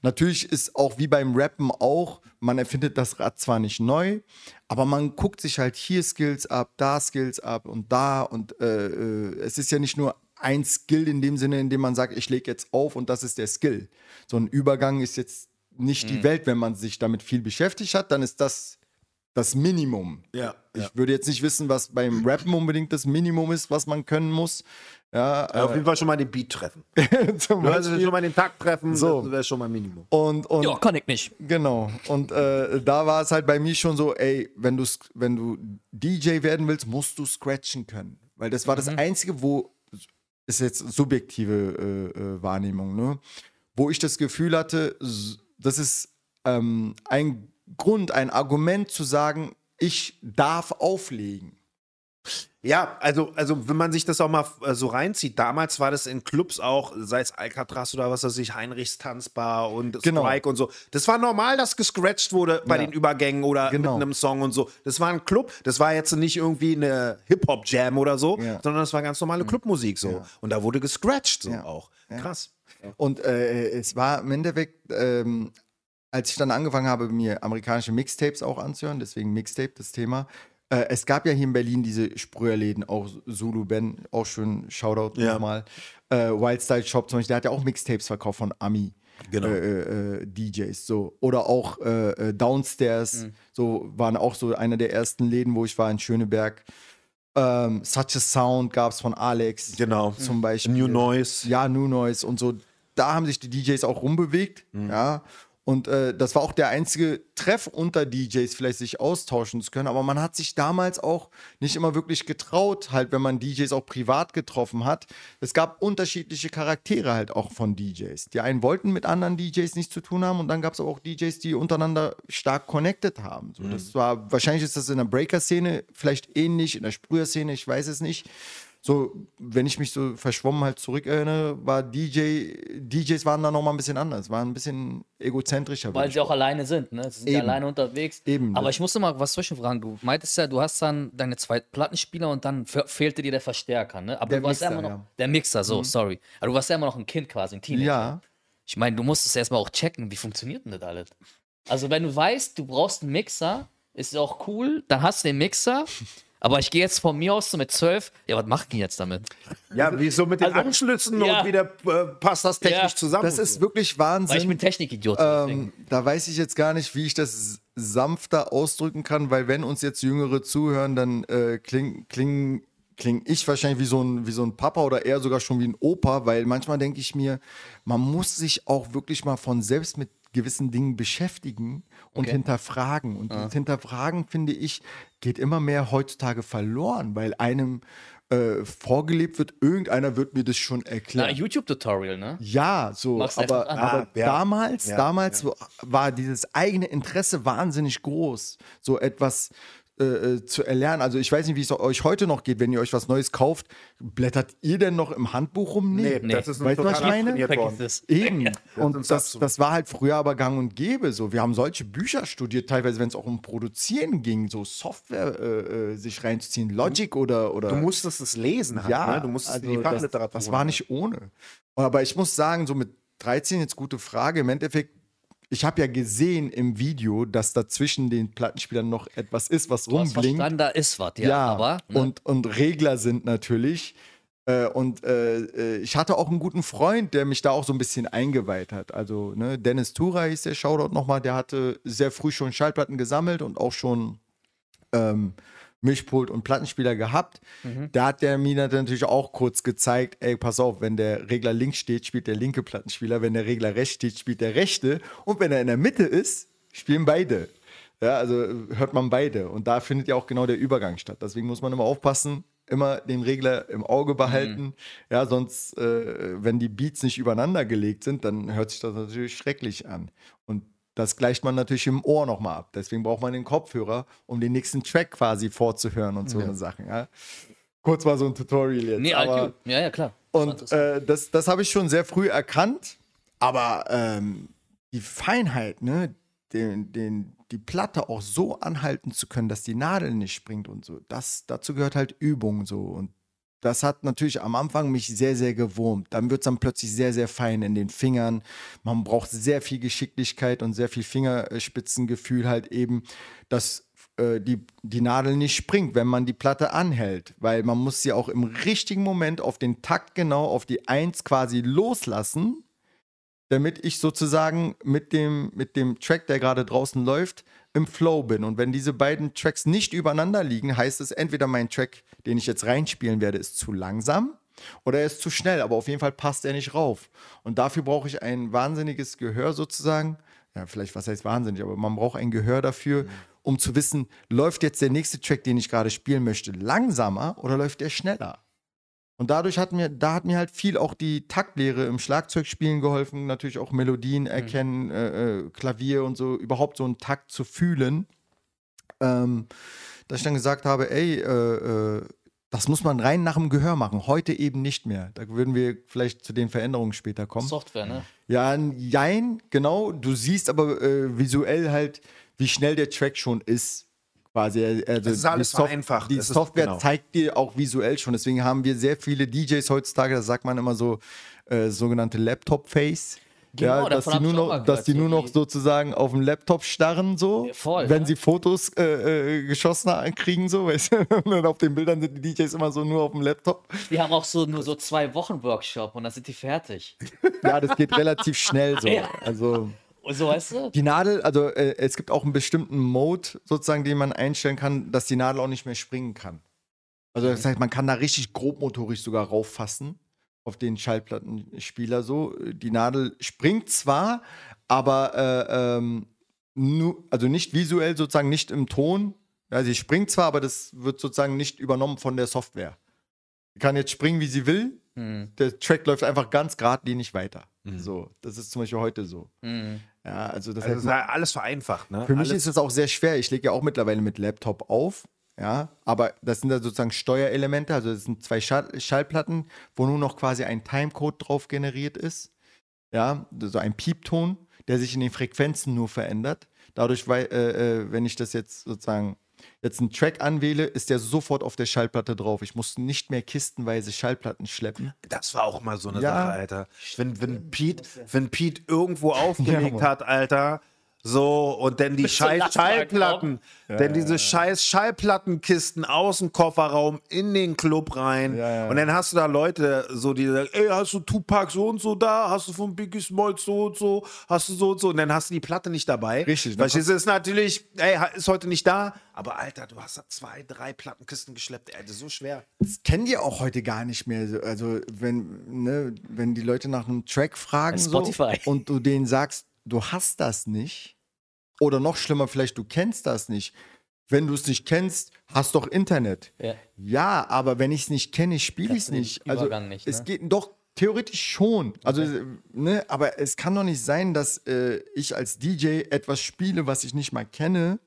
Natürlich ist auch wie beim Rappen auch, man erfindet das Rad zwar nicht neu, aber man guckt sich halt hier Skills ab, da Skills ab und da und äh, äh, es ist ja nicht nur ein Skill in dem Sinne, in dem man sagt, ich lege jetzt auf und das ist der Skill. So ein Übergang ist jetzt nicht die Welt, wenn man sich damit viel beschäftigt hat, dann ist das das Minimum. Ja, Ich ja. würde jetzt nicht wissen, was beim Rappen unbedingt das Minimum ist, was man können muss. Ja, Ja, auf jeden Fall schon mal den Beat treffen. äh, zum Du also Beispiel. schon mal den Takt treffen, So. das wäre schon mal Minimum. Und, und Ja, kann ich nicht. Genau. Und äh, da war es halt bei mir schon so, ey, wenn du, wenn du DJ werden willst, musst du scratchen können. Weil das war das Einzige, wo, ist jetzt subjektive äh, äh, Wahrnehmung, ne? Wo ich das Gefühl hatte, das ist ähm, ein Grund, ein Argument zu sagen, ich darf auflegen. Ja, also, also wenn man sich das auch mal äh, so reinzieht, damals war das in Clubs auch, sei es Alcatraz oder was weiß ich, Heinrichs Tanzbar und Genau. Strike und so. Das war normal, dass gescratcht wurde bei Ja. den Übergängen oder Genau. mit einem Song und so. Das war ein Club, das war jetzt nicht irgendwie eine Hip-Hop-Jam oder so, Ja. sondern das war ganz normale Clubmusik so. Ja. Und da wurde gescratcht so auch. Krass. Und äh, es war im Endeffekt, ähm, als ich dann angefangen habe, mir amerikanische Mixtapes auch anzuhören, deswegen Mixtape, das Thema. Äh, es gab ja hier in Berlin diese Sprüherläden, auch Zulu Ben, auch schön Shoutout Ja. nochmal. Äh, Wildstyle Shop zum Beispiel, der hat ja auch Mixtapes verkauft von Ami. Genau. Äh, äh, DJs so oder auch äh, äh, Downstairs so waren auch so einer der ersten Läden wo ich war in Schöneberg ähm, Such a Sound gab es von Alex Genau. zum Beispiel New Noise. ja, New Noise und so. Da haben sich die DJs auch rumbewegt. Mhm. Ja. Und äh, das war auch der einzige Treff unter DJs, vielleicht sich austauschen zu können. Aber man hat sich damals auch nicht immer wirklich getraut, halt, wenn man DJs auch privat getroffen hat. Es gab unterschiedliche Charaktere halt auch von DJs. Die einen wollten mit anderen DJs nichts zu tun haben und dann gab es auch DJs, die untereinander stark connected haben. So, Das war, wahrscheinlich ist das in der Breaker-Szene vielleicht ähnlich, in der Sprüher-Szene, ich weiß es nicht so, wenn ich mich so verschwommen halt zurückerinnere, war DJ, DJs waren da noch mal ein bisschen anders, waren ein bisschen egozentrischer. Weil sie auch alleine sind, ne? Sie sind ja Eben. alleine unterwegs. Eben. Aber ich musste mal was zwischenfragen. Du meintest ja, du hast dann deine zwei Plattenspieler und dann fe- fehlte dir der Verstärker, ne? Aber Der du warst ja Mixer, immer noch. ja. Der Mixer, so, sorry. Aber du warst ja immer noch ein Kind quasi, ein Teenager. Ja, Ich meine, du musstest erstmal auch checken, wie funktioniert denn das alles? Also, wenn du weißt, du brauchst einen Mixer, ist auch cool, dann hast du den Mixer. Aber ich gehe jetzt von mir aus so mit zwölf. Ja, was mach ich denn jetzt damit? Ja, wie so mit den Also- Anschlüssen Ja. und wieder äh, passt das technisch Ja. zusammen. das ist wirklich Weil ich Wahnsinn. bin Technikidiot. deswegen. Ähm, da weiß ich jetzt gar nicht, wie ich das sanfter ausdrücken kann, weil wenn uns jetzt Jüngere zuhören, dann äh, kling, kling, kling ich wahrscheinlich wie so, ein, wie so ein Papa oder eher sogar schon wie ein Opa, weil manchmal denke ich mir, man muss sich auch wirklich mal von selbst mit gewissen Dingen beschäftigen und Okay. hinterfragen. Und das Hinterfragen, finde ich, geht immer mehr heutzutage verloren, weil einem äh, vorgelebt wird, irgendeiner wird mir das schon Na, erklären. YouTube-Tutorial, ne? Ja, so, Machst aber, aber Ah, ja. damals, Ja, damals war dieses eigene Interesse wahnsinnig groß, so etwas äh, äh, zu erlernen. Also ich weiß nicht, wie es euch heute noch geht, wenn ihr euch was Neues kauft. Blättert ihr denn noch im Handbuch rum? Nee, Nee. das ist Weißt du, was ich total meine? Eben. Und das, das war halt früher aber gang und gäbe. So. Wir haben solche Bücher studiert, teilweise, wenn es auch um Produzieren ging, so Software äh, äh, sich reinzuziehen, Logic oder. oder Du musstest es lesen halt, ja, ne? Du musstest also in die das, Fachliteratur. das war nicht ohne. Aber ich muss sagen, so mit 13 jetzt gute Frage. Im Endeffekt, ich habe ja gesehen im Video, dass da zwischen den Plattenspielern noch etwas ist, was Du rumblinkt. verstanden, da ist was, ja. Ja, aber, ne? und, und Regler sind natürlich. Äh, und äh, äh, ich hatte auch einen guten Freund, der mich da auch so ein bisschen eingeweiht hat. Also, ne, Dennis Tura hieß der Shoutout nochmal, der hatte sehr früh schon Schallplatten gesammelt und auch schon ähm, Mischpult und Plattenspieler gehabt. Da hat der mir natürlich auch kurz gezeigt, ey, pass auf, wenn der Regler links steht, spielt der linke Plattenspieler, wenn der Regler rechts steht, spielt der rechte und wenn er in der Mitte ist, spielen beide. Ja, also äh, hört man beide und da findet ja auch genau der Übergang statt. Deswegen muss man immer aufpassen, immer den Regler im Auge behalten. Ja, sonst, äh, wenn die Beats nicht übereinander gelegt sind, dann hört sich das natürlich schrecklich an. Und das gleicht man natürlich im Ohr nochmal ab. Deswegen braucht man den Kopfhörer, um den nächsten Track quasi vorzuhören und so eine Sachen. Ja. Kurz mal so ein Tutorial jetzt. nee, aber. Ja, ja, klar. und äh, das, das habe ich schon sehr früh erkannt. Aber ähm, die Feinheit, ne, den, den, die Platte auch so anhalten zu können, dass die Nadel nicht springt und so, das, dazu gehört halt Übung so. Und das hat natürlich am Anfang mich sehr, sehr gewurmt. Dann wird es dann plötzlich sehr, sehr fein in den Fingern. Man braucht sehr viel Geschicklichkeit und sehr viel Fingerspitzengefühl halt eben, dass äh, die, die Nadel nicht springt, wenn man die Platte anhält. Weil man muss sie auch im richtigen Moment auf den Takt genau, auf die Eins quasi loslassen, damit ich sozusagen mit dem, mit dem Track, der gerade draußen läuft, im Flow bin. Und wenn diese beiden Tracks nicht übereinander liegen, heißt es entweder mein Track, den ich jetzt reinspielen werde, ist zu langsam oder er ist zu schnell, aber auf jeden Fall passt er nicht rauf. Und dafür brauche ich ein wahnsinniges Gehör sozusagen. Ja, vielleicht, was heißt wahnsinnig, aber man braucht ein Gehör dafür, um zu wissen, läuft jetzt der nächste Track, den ich gerade spielen möchte, langsamer oder läuft der schneller? Und dadurch hat mir, da hat mir halt viel auch die Taktlehre im Schlagzeugspielen geholfen, natürlich auch Melodien erkennen, äh, äh, Klavier und so, überhaupt so einen Takt zu fühlen. Ähm, dass ich dann gesagt habe, ey, äh, äh, Das muss man rein nach dem Gehör machen. Heute eben nicht mehr. Da würden wir vielleicht zu den Veränderungen später kommen. Software, ne? Ja, jein, genau. Du siehst aber äh, visuell halt, wie schnell der Track schon ist. Quasi. Also Es ist alles die Soft- vereinfacht. Die Es ist- Software genau. zeigt dir auch visuell schon. Deswegen haben wir sehr viele DJs heutzutage, das sagt man immer so, äh, sogenannte Laptop-Face. Genau, ja, dass die nur noch, dass die so nur noch sozusagen auf dem Laptop starren, so, Ja, voll, wenn ja. sie Fotos äh, äh, geschossen kriegen, so, weißt du? Und auf den Bildern sind die DJs immer so nur auf dem Laptop. Die haben auch so nur so zwei Wochen Workshop und dann sind die fertig. Ja, das geht relativ schnell so. Ja. Also so weißt du? Die Nadel, also äh, es gibt auch einen bestimmten Mode sozusagen, den man einstellen kann, dass die Nadel auch nicht mehr springen kann. Also das heißt, man kann da richtig grobmotorisch sogar rauffassen auf den Schallplattenspieler so. Die Nadel springt zwar, aber äh, ähm, nu, also nicht visuell sozusagen, nicht im Ton. Ja, sie springt zwar, aber das wird sozusagen nicht übernommen von der Software. Sie kann jetzt springen, wie sie will. Hm. Der Track läuft einfach ganz geradlinig weiter. Mhm. So, das ist zum Beispiel heute so. Hm. Ja, also das Also ist ja alles vereinfacht, ne? für mich alles, ist es auch sehr schwer. Ich lege ja auch mittlerweile mit Laptop auf. Ja, aber das sind ja sozusagen Steuerelemente, also das sind zwei Schall Schallplatten, wo nur noch quasi ein Timecode drauf generiert ist. Ja, so ein Piepton, der sich in den Frequenzen nur verändert. Dadurch, weil, äh, äh, wenn ich das jetzt sozusagen jetzt einen Track anwähle, ist der sofort auf der Schallplatte drauf. Ich muss nicht mehr kistenweise Schallplatten schleppen. das war auch mal so eine Ja. Sache, Alter. Wenn, wenn, Pete, wenn Pete irgendwo aufgelegt Mann. hat, Alter, so, und dann die scheiß Schallplatten, denn diese scheiß Schallplattenkisten aus dem Kofferraum in den Club rein. Ja, ja. Und dann hast du da Leute, so, die sagen, ey, hast du Tupac so und so da? Hast du von Biggie Smalls so und so? Hast du so und so? Und dann hast du die Platte nicht dabei. Richtig, dann Verstehst du, ist natürlich, ey, ist heute nicht da, aber Alter, du hast da zwei, drei Plattenkisten geschleppt, ey, das ist so schwer. Das kennen die auch heute gar nicht mehr. So, Also, wenn, ne, wenn die Leute nach einem Track fragen so, und du denen sagst, du hast das nicht, oder noch schlimmer, vielleicht du kennst das nicht. Wenn du es nicht kennst, hast doch Internet. Ja. Ja, aber wenn ich es nicht kenne, spiele ich es nicht. Also, nicht, es ne? geht doch theoretisch schon. Also, ne, aber es kann doch nicht sein, dass äh, ich als DJ etwas spiele, was ich nicht mal kenne.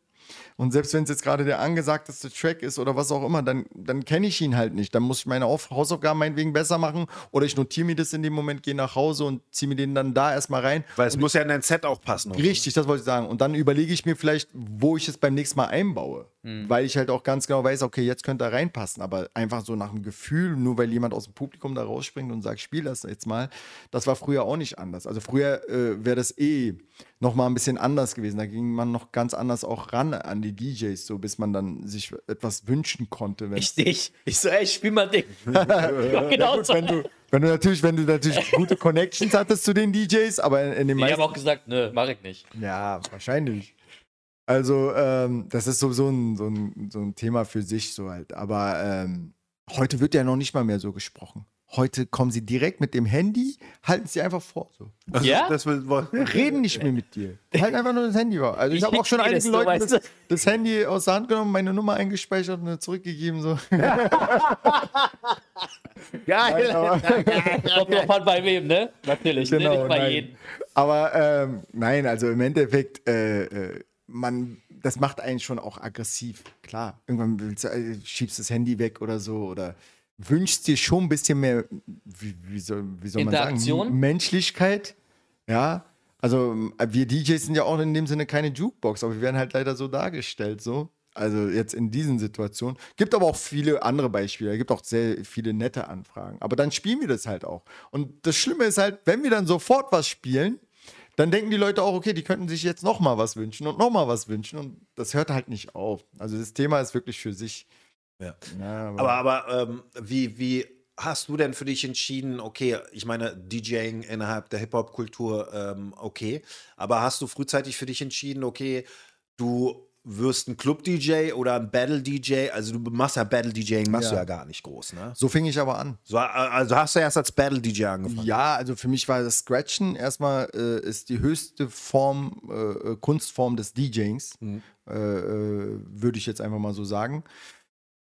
Und selbst wenn es jetzt gerade der angesagteste Track ist oder was auch immer, dann, dann kenne ich ihn halt nicht. Dann muss ich meine Auf Hausaufgaben meinetwegen besser machen oder ich notiere mir das in dem Moment, gehe nach Hause und ziehe mir den dann da erstmal rein. Weil es muss ja in dein Set auch passen. oder? Richtig, das wollte ich sagen. Und dann überlege ich mir vielleicht, wo ich es beim nächsten Mal einbaue. Weil ich halt auch ganz genau weiß, okay, jetzt könnte er reinpassen. Aber einfach so nach dem Gefühl, nur weil jemand aus dem Publikum da rausspringt und sagt, spiel das jetzt mal, das war früher auch nicht anders. Also früher äh, wäre das eh noch mal ein bisschen anders gewesen. Da ging man noch ganz anders auch ran an die DJs, so bis man dann sich etwas wünschen konnte. wenn- Ich dich. Ich so, ey, spiel mal Ding. genau so. wenn du, wenn du natürlich, wenn du natürlich gute Connections hattest zu den DJs, aber in, in den Ich habe auch gesagt, nö, mach ich nicht. Ja, wahrscheinlich. Also, ähm, das ist sowieso ein, so, ein, so ein Thema für sich, so halt. Aber ähm, heute wird ja noch nicht mal mehr so gesprochen. Heute kommen sie direkt mit dem Handy, halten sie einfach vor. So. Ja? Das will, Reden nicht mehr mit dir. Halten einfach nur das Handy vor. Also, ich, Ich habe auch schon einigen Leuten weißt das, du? das Handy aus der Hand genommen, meine Nummer eingespeichert und zurückgegeben. So. Geil. Kommt drauf an, bei wem, ne? Natürlich, ne? Nicht bei nein. jedem. Aber ähm, nein, also im Endeffekt, äh, äh, man, das macht einen schon auch aggressiv. Klar, irgendwann willst du, äh, schiebst das Handy weg oder so oder wünschst dir schon ein bisschen mehr, wie, wie soll, wie soll man sagen? Menschlichkeit. Ja, also äh, wir DJs sind ja auch in dem Sinne keine Jukebox, aber wir werden halt leider so dargestellt, so. Also jetzt in diesen Situationen. Gibt aber auch viele andere Beispiele. Es gibt auch sehr viele nette Anfragen. Aber dann spielen wir das halt auch. Und das Schlimme ist halt, wenn wir dann sofort was spielen, dann denken die Leute auch, okay, die könnten sich jetzt noch mal was wünschen und noch mal was wünschen. Und das hört halt nicht auf. Also das Thema ist wirklich für sich. Ja. Ja, Aber, aber ähm, wie, wie hast du denn für dich entschieden, okay, ich meine, DJing innerhalb der Hip-Hop-Kultur, ähm, okay, aber hast du frühzeitig für dich entschieden, okay, du wirst ein Club-DJ oder ein Battle-DJ, also du machst ja Battle-DJing, machst Ja. du ja gar nicht groß, ne? so fing ich aber an. So, äh, also hast du erst als Battle-DJ angefangen. Ja, also für mich war das Scratchen erstmal äh, ist die höchste Form, äh, Kunstform des DJings, äh, äh, würde ich jetzt einfach mal so sagen.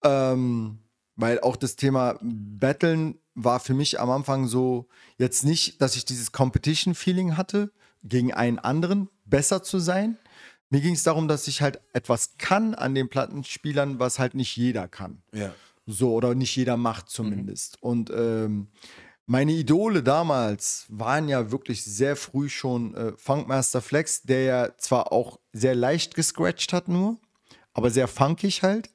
Ähm, weil auch das Thema Battlen war für mich am Anfang so, jetzt nicht, dass ich dieses Competition-Feeling hatte, gegen einen anderen besser zu sein. Mir ging es darum, dass ich halt etwas kann an den Plattenspielern, was halt nicht jeder kann. Ja. So, oder nicht jeder macht zumindest. Und ähm, meine Idole damals waren ja wirklich sehr früh schon äh, Funkmaster Flex, der ja zwar auch sehr leicht gescratcht hat nur, aber sehr funkig halt,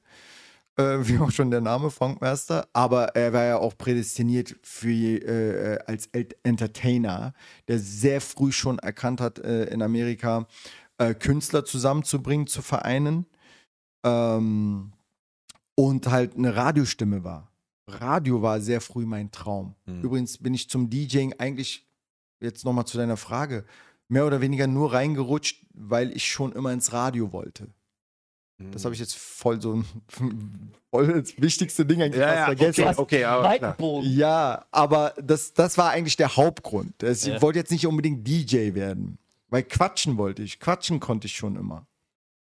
äh, wie auch schon der Name Funkmaster, aber er war ja auch prädestiniert für äh, äh als Entertainer, der sehr früh schon erkannt hat äh, in Amerika, äh, Künstler zusammenzubringen, zu vereinen ähm, und halt eine Radiostimme war. Radio war sehr früh mein Traum. Mhm. Übrigens bin ich zum DJing eigentlich, jetzt nochmal zu deiner Frage, mehr oder weniger nur reingerutscht, weil ich schon immer ins Radio wollte. Das habe ich jetzt voll so ein voll das wichtigste Ding eigentlich ja, ja, vergessen. Okay, okay aber klar. Ja, aber das, das war eigentlich der Hauptgrund. Ich ja. wollte jetzt nicht unbedingt DJ werden, weil quatschen wollte ich. Quatschen konnte ich schon immer.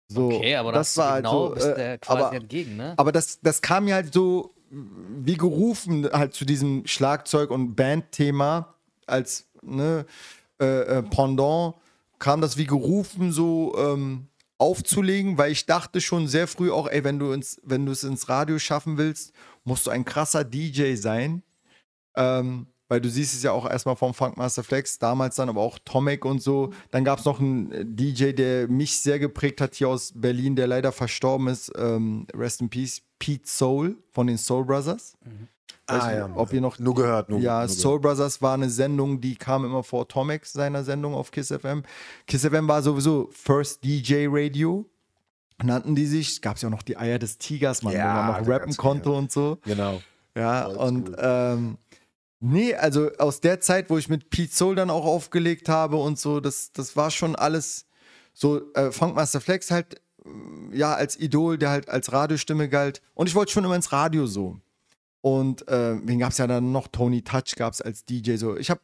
So, okay, aber das, das war genau halt so, äh, quasi aber, entgegen, ne? Aber das, das kam mir halt so wie gerufen halt zu diesem Schlagzeug- und Bandthema als ne, äh, äh, Pendant kam das wie gerufen so ähm, aufzulegen, weil ich dachte schon sehr früh auch, ey, wenn du ins, wenn du es ins Radio schaffen willst, musst du ein krasser DJ sein. Ähm, weil du siehst es ja auch erstmal vom Funkmaster Flex, damals dann aber auch Tomek und so. Dann gab es noch einen äh, DJ, der mich sehr geprägt hat hier aus Berlin, der leider verstorben ist. Ähm, Rest in Peace, Pete Soul von den Soul Brothers. Mhm. Ah, ja. Ob ihr noch. Nur gehört, nur Ja, nur Soul gehört. Brothers war eine Sendung, die kam immer vor Tomek seiner Sendung auf Kiss FM. Kiss FM war sowieso First DJ Radio. Nannten die sich. Gab es ja auch noch die Eier des Tigers, man, ja, wo man noch rappen konnte und so. Genau. Ja, und ähm, nee, also aus der Zeit, wo ich mit Pete Soul dann auch aufgelegt habe und so, das, das war schon alles so, äh, Funkmaster Flex halt, ja, als Idol, der halt als Radiostimme galt. Und ich wollte schon immer ins Radio so. Und äh, wen gab es ja dann noch? Tony Touch gab es als DJ so. Ich habe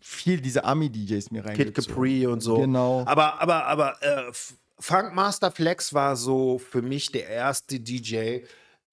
viel diese Ami-DJs mir reingezogen. Kid Capri und so. Genau. Aber, aber, aber äh, Funkmaster Flex war so für mich der erste DJ,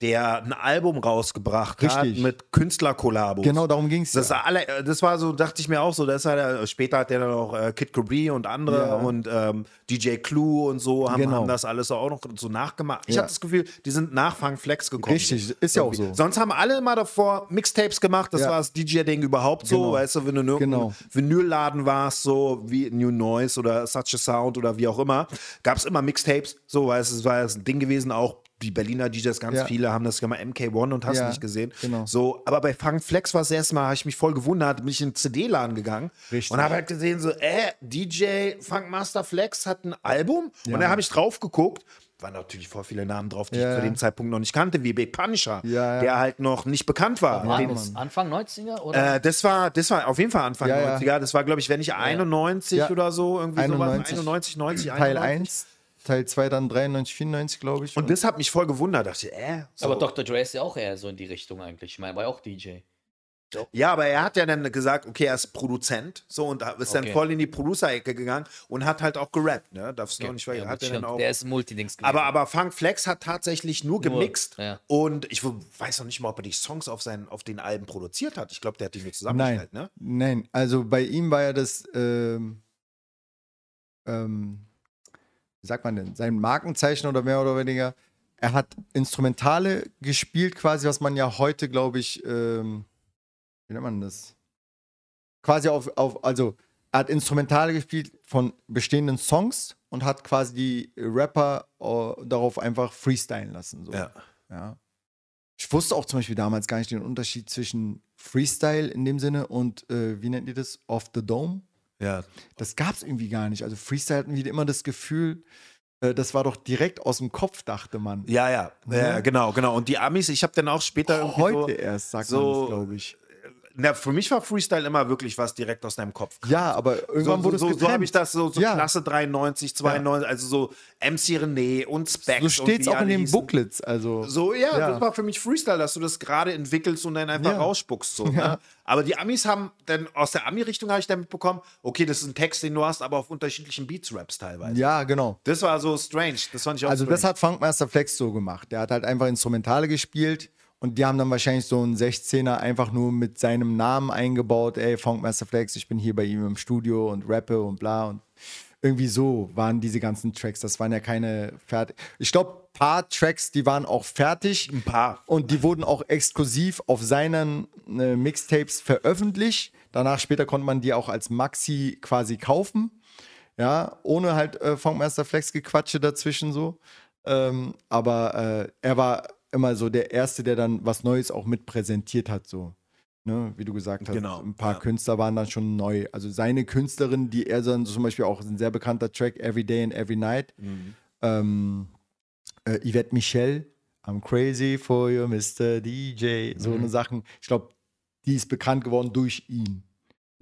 der ein Album rausgebracht Richtig. hat mit Künstlerkollabos. Genau, darum ging es. Das, ja. das war so, dachte ich mir auch so, das hat er, später hat er dann auch äh, Kid Capri und andere ja. und ähm, DJ Clue und so haben, genau. haben, das alles auch noch so nachgemacht. Ich ja. habe das Gefühl, die sind nach Flex gekommen. Richtig, ist ja auch so. Sonst haben alle immer davor Mixtapes gemacht, das war das DJ-Ding überhaupt so, genau. weißt du, wenn du in genau. Vinylladen warst, so wie New Noise oder Such a Sound oder wie auch immer, gab es immer Mixtapes, so, weißt du, es war das Ding gewesen, auch die Berliner DJs, ganz ja. viele haben das gemacht, MK1 und hast ja, nicht gesehen. Genau. So, aber bei Funk Flex war es erstmal, habe ich mich voll gewundert, bin ich in den CD-Laden gegangen Richtig. und habe halt gesehen, so, äh, DJ Funk Master Flex hat ein Album ja. und da habe ich drauf geguckt. Waren natürlich voll viele Namen drauf, die ich zu dem Zeitpunkt noch nicht kannte, wie Big Punisher, der halt noch nicht bekannt war. war das Anfang 90er oder? Äh, das war, das war auf jeden Fall Anfang 90er. Das war, glaube ich, wenn nicht 91 oder so, irgendwie 91. sowas. 91, 90, Teil 1. Teil 2 dann 93, 94, glaube ich. Und das hat mich voll gewundert. Dachte ich, äh. So. Aber Dr. Dre ist ja auch eher so in die Richtung eigentlich. Ich meine, war ja auch DJ. So. Ja, aber er hat ja dann gesagt, okay, er ist Produzent, so und ist okay. dann voll in die Producer-Ecke gegangen und hat halt auch gerappt, ne? Darfst du okay. noch nicht vergessen. Ja, hat dann auch, der ist Multidings gewesen. Aber, aber Funk Flex hat tatsächlich nur, nur gemixt ja. und ich weiß noch nicht mal, ob er die Songs auf, seinen, auf den Alben produziert hat. Ich glaube, der hat die nur zusammengestellt, ne? Nein, also bei ihm war ja das, ähm, ähm, wie sagt man denn, sein Markenzeichen oder mehr oder weniger. Er hat Instrumentale gespielt, quasi, was man ja heute, glaube ich, ähm, wie nennt man das? Quasi auf, auf, also er hat Instrumentale gespielt von bestehenden Songs und hat quasi die Rapper uh, darauf einfach freestylen lassen. So. Ja. ja. Ich wusste auch zum Beispiel damals gar nicht den Unterschied zwischen Freestyle in dem Sinne und, äh, wie nennt ihr das, Off the Dome? Ja. Das gab es irgendwie gar nicht. Also Freestyle hatten wir immer das Gefühl, äh, das war doch direkt aus dem Kopf, dachte man. Ja, ja, ja, ja genau, genau. Und die Amis, ich habe dann auch später heute so, erst sagt so, glaube ich na, für mich war Freestyle immer wirklich was direkt aus deinem Kopf. Ja, aber irgendwann so, wurde so, es so habe ich das so, so ja. Klasse 93, 92, ja. also so MC René und Specs. So steht es auch in den hießen. Booklets. Also, so, ja, ja, das war für mich Freestyle, dass du das gerade entwickelst und dann einfach rausspuckst. So, ne? Aber die Amis haben dann aus der Ami-Richtung habe ich dann mitbekommen, okay, das ist ein Text, den du hast, aber auf unterschiedlichen Beats-Raps teilweise. Ja, genau. Das war so strange. Das fand ich auch Also, strange. das hat Funkmaster Flex so gemacht. Der hat halt einfach Instrumentale gespielt und die haben dann wahrscheinlich so einen 16er einfach nur mit seinem Namen eingebaut. Ey, Funkmaster Flex, ich bin hier bei ihm im Studio und rappe und bla. Und irgendwie so waren diese ganzen Tracks. Das waren ja keine fertig. Ich glaube, paar Tracks, die waren auch fertig. Ein paar. Und die wurden auch exklusiv auf seinen äh, Mixtapes veröffentlicht. Danach später konnte man die auch als Maxi quasi kaufen. Ja, ohne halt äh, Funkmaster Flex Gequatsche dazwischen so. Ähm, aber äh, er war immer so der Erste, der dann was Neues auch mit präsentiert hat, so. Ne, wie du gesagt hast, Genau, ein paar ja. Künstler waren dann schon neu. Also seine Künstlerin, die er dann zum Beispiel auch ein sehr bekannter Track, Every Day and Every Night, Mhm. ähm, äh, Yvette Michel, I'm crazy for you, Mr. DJ, so Mhm. eine Sachen. Ich glaube, die ist bekannt geworden durch ihn.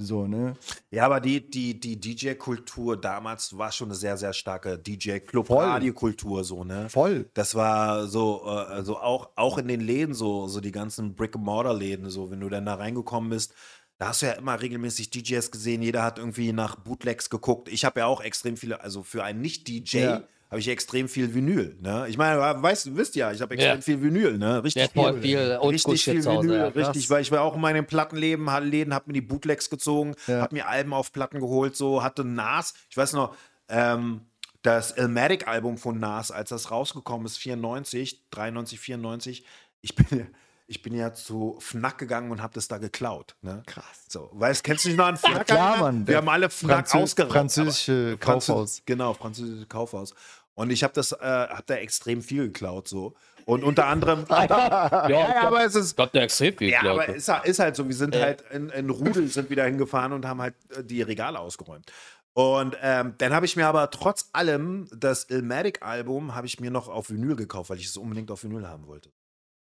So, ne? Ja, aber die, die, die DJ-Kultur damals war schon eine sehr, sehr starke. DJ-Club-Radio-Kultur, so, ne? Voll. Das war so, äh, also auch, auch in den Läden, so, so die ganzen Brick-and-Mortar-Läden, so, wenn du dann da reingekommen bist, da hast du ja immer regelmäßig DJs gesehen, jeder hat irgendwie nach Bootlegs geguckt. Ich habe ja auch extrem viele, also für einen Nicht-DJ Ja. Habe ich extrem viel Vinyl, ne? Ich meine, weißt, wisst ja, ich habe extrem Ja. viel Vinyl, ne? Richtig Der voll viel Richtig viel. Vinyl, ja, richtig, weil ich war auch in meinen Plattenläden, Läden, hab mir die Bootlegs gezogen, Ja. hab mir Alben auf Platten geholt, so, hatte Nas, ich weiß noch, ähm, das Elmatic-Album von Nas, als das rausgekommen ist, 94, 93, 94, ich bin, ja- ich bin ja zu Fnac gegangen und hab das da geklaut. Ne? Krass. So, weißt, kennst du dich noch an Fnac? klar, erinnern? Mann, Wir haben alle Fnac Franzö- ausgeraubt. französische Kaufhaus. Genau, französische Kaufhaus. Und ich habe das, äh, hab da extrem viel geklaut, so. Und unter anderem. Ja, ja, aber es ist. Ich glaube, der extrem viel Ja, geklaut. aber ist, ist halt so, wir sind halt in, in Rudel sind wieder hingefahren und haben halt äh, die Regale ausgeräumt. Und ähm, dann habe ich mir aber trotz allem das Ilmatic-Album habe ich mir noch auf Vinyl gekauft, weil ich es unbedingt auf Vinyl haben wollte.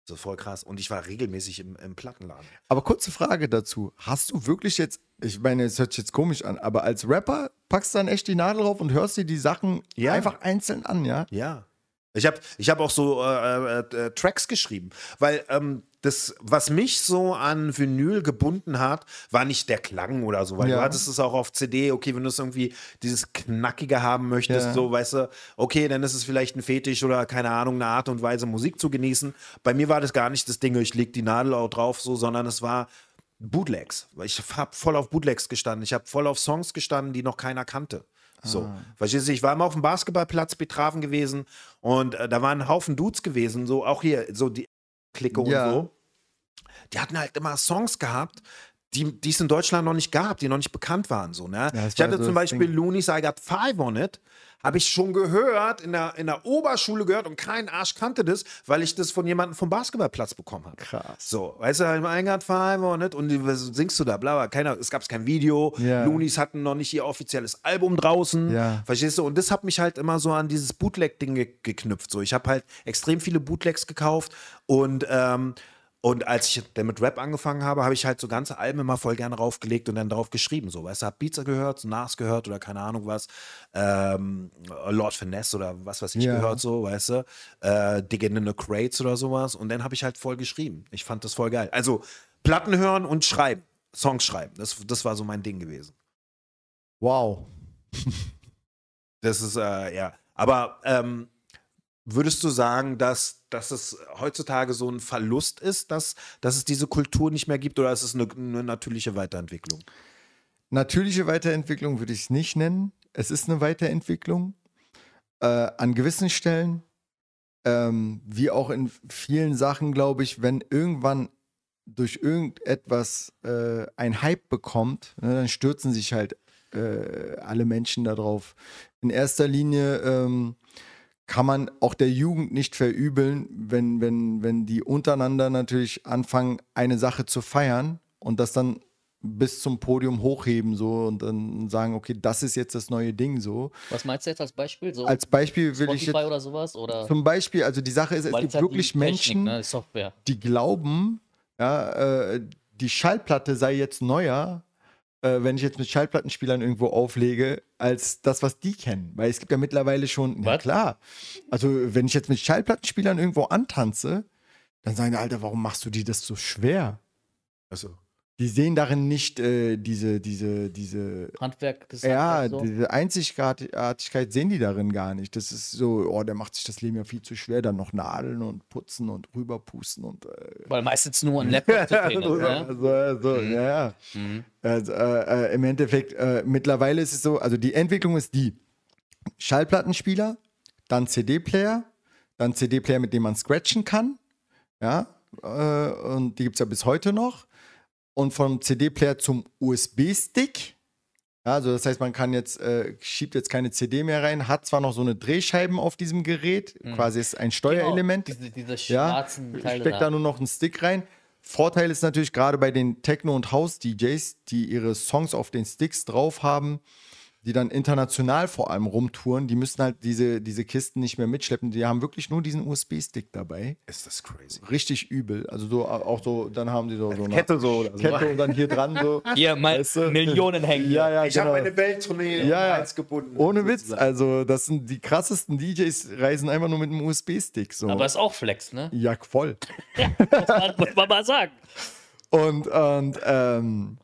Das ist voll krass. Und ich war regelmäßig im, im Plattenladen. Aber kurze Frage dazu. Hast du wirklich jetzt, ich meine, es hört sich jetzt komisch an, aber als Rapper packst du dann echt die Nadel drauf und hörst dir die Sachen Ja. einfach einzeln an, ja? Ja. Ich habe ich hab auch so äh, äh, äh, Tracks geschrieben, weil ähm, das, was mich so an Vinyl gebunden hat, war nicht der Klang oder so, weil Ja. du hattest es auch auf CD, okay, wenn du es irgendwie dieses Knackige haben möchtest, Ja. so, weißt du, okay, dann ist es vielleicht ein Fetisch oder keine Ahnung, eine Art und Weise, Musik zu genießen. Bei mir war das gar nicht das Ding, ich leg die Nadel auch drauf, so, sondern es war Bootlegs. Ich habe voll auf Bootlegs gestanden. Ich habe voll auf Songs gestanden, die noch keiner kannte. So. Verstehst du, ich war immer auf dem Basketballplatz Betraven gewesen und äh, da waren ein Haufen Dudes gewesen, so auch hier, so die Clique Ja. und so. Die hatten halt immer Songs gehabt, die die es in Deutschland noch nicht gab, die noch nicht bekannt waren. So, ne? das ich hatte so zum Beispiel Ding. Looney's I Got Five on It, habe ich schon gehört, in der, in der Oberschule gehört und kein Arsch kannte das, weil ich das von jemandem vom Basketballplatz bekommen habe. Krass. So, weißt du, I got five on it und die- was singst du da, bla, bla, keiner, es gab kein Video, Ja. Loonies hatten noch nicht ihr offizielles Album draußen, Ja. verstehst du? Und das hat mich halt immer so an dieses Bootleg-Ding ge geknüpft. So, ich habe halt extrem viele Bootlegs gekauft und ähm, und als ich dann mit Rap angefangen habe, habe ich halt so ganze Alben immer voll gerne raufgelegt und dann drauf geschrieben. So, weißt du, hab Beats gehört, so Nas gehört oder keine Ahnung was, ähm, Lord Finesse oder was weiß ich Ja. gehört, so, weißt du, äh, Digging in the Crates oder sowas. Und dann habe ich halt voll geschrieben. Ich fand das voll geil. Also Platten hören und schreiben, Songs schreiben. Das, das war so mein Ding gewesen. Wow. Das ist, äh, ja. Aber ähm, würdest du sagen, dass, dass es heutzutage so ein Verlust ist, dass, dass es diese Kultur nicht mehr gibt oder ist es eine, eine natürliche Weiterentwicklung? Natürliche Weiterentwicklung würde ich es nicht nennen. Es ist eine Weiterentwicklung. Äh, an gewissen Stellen, ähm, wie auch in vielen Sachen, glaube ich, wenn irgendwann durch irgendetwas äh, ein Hype bekommt, ne, dann stürzen sich halt äh, alle Menschen darauf. In erster Linie ähm, kann man auch der Jugend nicht verübeln, wenn, wenn, wenn die untereinander natürlich anfangen, eine Sache zu feiern und das dann bis zum Podium hochheben so und dann sagen, okay, das ist jetzt das neue Ding so. Was meinst du jetzt als Beispiel? So Als Beispiel will ich jetzt oder sowas? Oder? zum Beispiel, also die Sache ist, es gibt halt wirklich die Technik, Menschen, ne, die glauben, ja, äh, die Schallplatte sei jetzt neuer, äh, wenn ich jetzt mit Schallplattenspielern irgendwo auflege, als das, was die kennen. Weil es gibt ja mittlerweile schon, ja klar, also wenn ich jetzt mit Schallplattenspielern irgendwo antanze, dann sagen die, Alter, warum machst du dir das so schwer? Also, Die sehen darin nicht äh, diese, diese, diese Handwerk gesagt. ja, so. diese Einzigartigkeit sehen die darin gar nicht. Das ist so, oh, der macht sich das Leben ja viel zu schwer, dann noch nadeln und putzen und rüberpusten und äh, Weil meistens nur ein Laptop zu sehen ist, ne? also, also, ja, ja. Mhm. Also, äh, äh, Im Endeffekt, äh, mittlerweile ist es so, also die Entwicklung ist die: Schallplattenspieler, dann CD-Player, dann CD-Player, mit dem man scratchen kann. Ja, äh, und die gibt es ja bis heute noch. Und vom CD-Player zum USB-Stick. Ja, also das heißt, man kann jetzt, äh, schiebt jetzt keine CD mehr rein, hat zwar noch so eine Drehscheiben auf diesem Gerät, quasi ist ein Steuerelement. Genau, diese, diese Ja, schwarzen Teile steckt da nur noch ein Stick rein. Vorteil ist natürlich gerade bei den Techno- und House-DJs, die ihre Songs auf den Sticks drauf haben, die dann international vor allem rumtouren, die müssen halt diese, diese Kisten nicht mehr mitschleppen. Die haben wirklich nur diesen USB-Stick dabei. Ist das crazy. Richtig übel. Also so auch so, dann haben die so, so eine Kette so oder so. Kette und dann hier dran so. Hier, mal Weißt du? Millionen hängen. Ja, ja, Ich genau. habe meine Welttournee Ja, ja. Hals gebunden. Ohne Witz, sozusagen. also das sind die krassesten DJs, reisen einfach nur mit einem USB-Stick. So. Aber ist auch Flex, ne? ja, voll. Muss man, muss man mal sagen. Und, und ähm,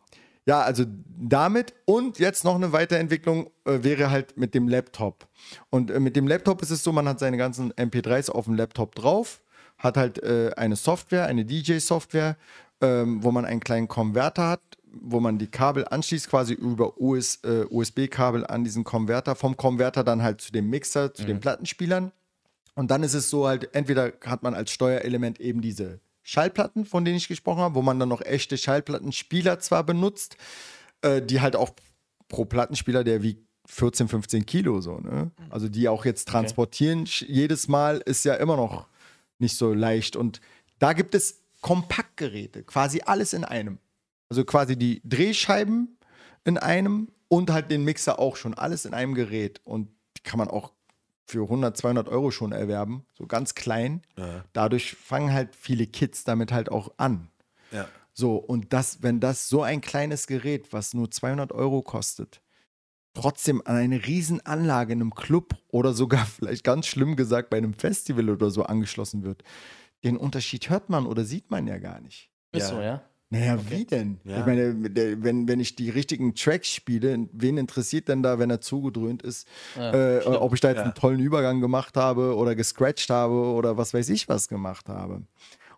ja, also damit und jetzt noch eine Weiterentwicklung äh, wäre halt mit dem Laptop. Und äh, mit dem Laptop ist es so, man hat seine ganzen MP3s auf dem Laptop drauf, hat halt äh, eine Software, eine DJ-Software, ähm, wo man einen kleinen Konverter hat, wo man die Kabel anschließt, quasi über US, äh, USB-Kabel an diesen Konverter, vom Konverter dann halt zu dem Mixer, zu den Plattenspielern. Und dann ist es so halt, entweder hat man als Steuerelement eben diese Schallplatten, von denen ich gesprochen habe, wo man dann noch echte Schallplattenspieler zwar benutzt, äh, die halt auch pro Plattenspieler, der wiegt 14, 15 Kilo so, ne? Also die auch jetzt transportieren, sch- jedes Mal ist ja immer noch nicht so leicht. Und da gibt es Kompaktgeräte, quasi alles in einem. Also quasi die Drehscheiben in einem und halt den Mixer auch schon, alles in einem Gerät. Und die kann man auch für 100, 200 Euro schon erwerben, so ganz klein. Ja. Dadurch fangen halt viele Kids damit halt auch an. Ja. So, und das, wenn das so ein kleines Gerät, was nur 200 Euro kostet, trotzdem an eine Riesenanlage in einem Club oder sogar vielleicht ganz schlimm gesagt bei einem Festival oder so angeschlossen wird, den Unterschied hört man oder sieht man ja gar nicht. Ist Ja. so, ja? Naja, wie denn? Ja. Ich meine, wenn, wenn ich die richtigen Tracks spiele, wen interessiert denn da, wenn er zugedröhnt ist, äh, ob ich da jetzt Ja. einen tollen Übergang gemacht habe oder gescratcht habe oder was weiß ich was gemacht habe.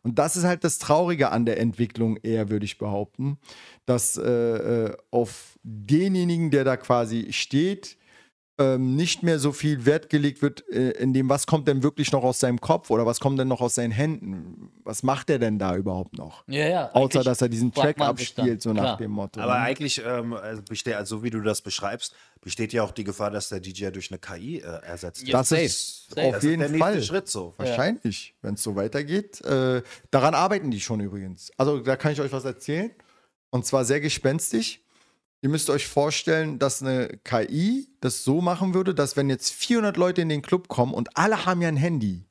Und das ist halt das Traurige an der Entwicklung eher, würde ich behaupten, dass äh, äh, auf denjenigen, der da quasi steht, ähm, nicht mehr so viel Wert gelegt wird äh, in dem, was kommt denn wirklich noch aus seinem Kopf oder was kommt denn noch aus seinen Händen. Was macht er denn da überhaupt noch? Ja, ja. Außer, dass er diesen Track abspielt, so nach Klar. dem Motto. Aber ne? eigentlich ähm, also besteht, also so wie du das beschreibst, besteht ja auch die Gefahr, dass der DJ durch eine KI äh, ersetzt Ja, wird. das safe. ist Safe. auf Das ist jeden der nächste Fall. Schritt so. Wahrscheinlich, wenn es so weitergeht. Äh, daran arbeiten die schon übrigens. Also da kann ich euch was erzählen. Und zwar sehr gespenstisch. Ihr müsst euch vorstellen, dass eine KI das so machen würde, dass wenn jetzt 400 Leute in den Club kommen und alle haben ja ein Handy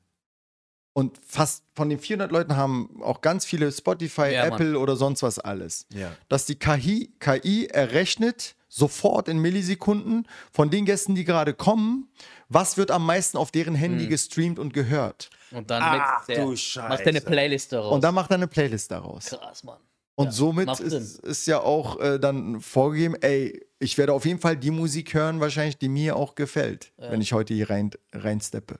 und fast von den 400 Leuten haben auch ganz viele Spotify, Ja, Mann. Apple oder sonst was alles, Ja. dass die KI, KI errechnet sofort in Millisekunden von den Gästen, die gerade kommen, was wird am meisten auf deren Handy Hm. gestreamt und gehört. Und dann Ach, du macht der eine Playlist daraus. Und dann macht er eine Playlist daraus. Krass, Mann. Und Ja, somit ist, ist ja auch äh, dann vorgegeben, ey, ich werde auf jeden Fall die Musik hören, wahrscheinlich, die mir auch gefällt, wenn ich heute hier rein, reinsteppe.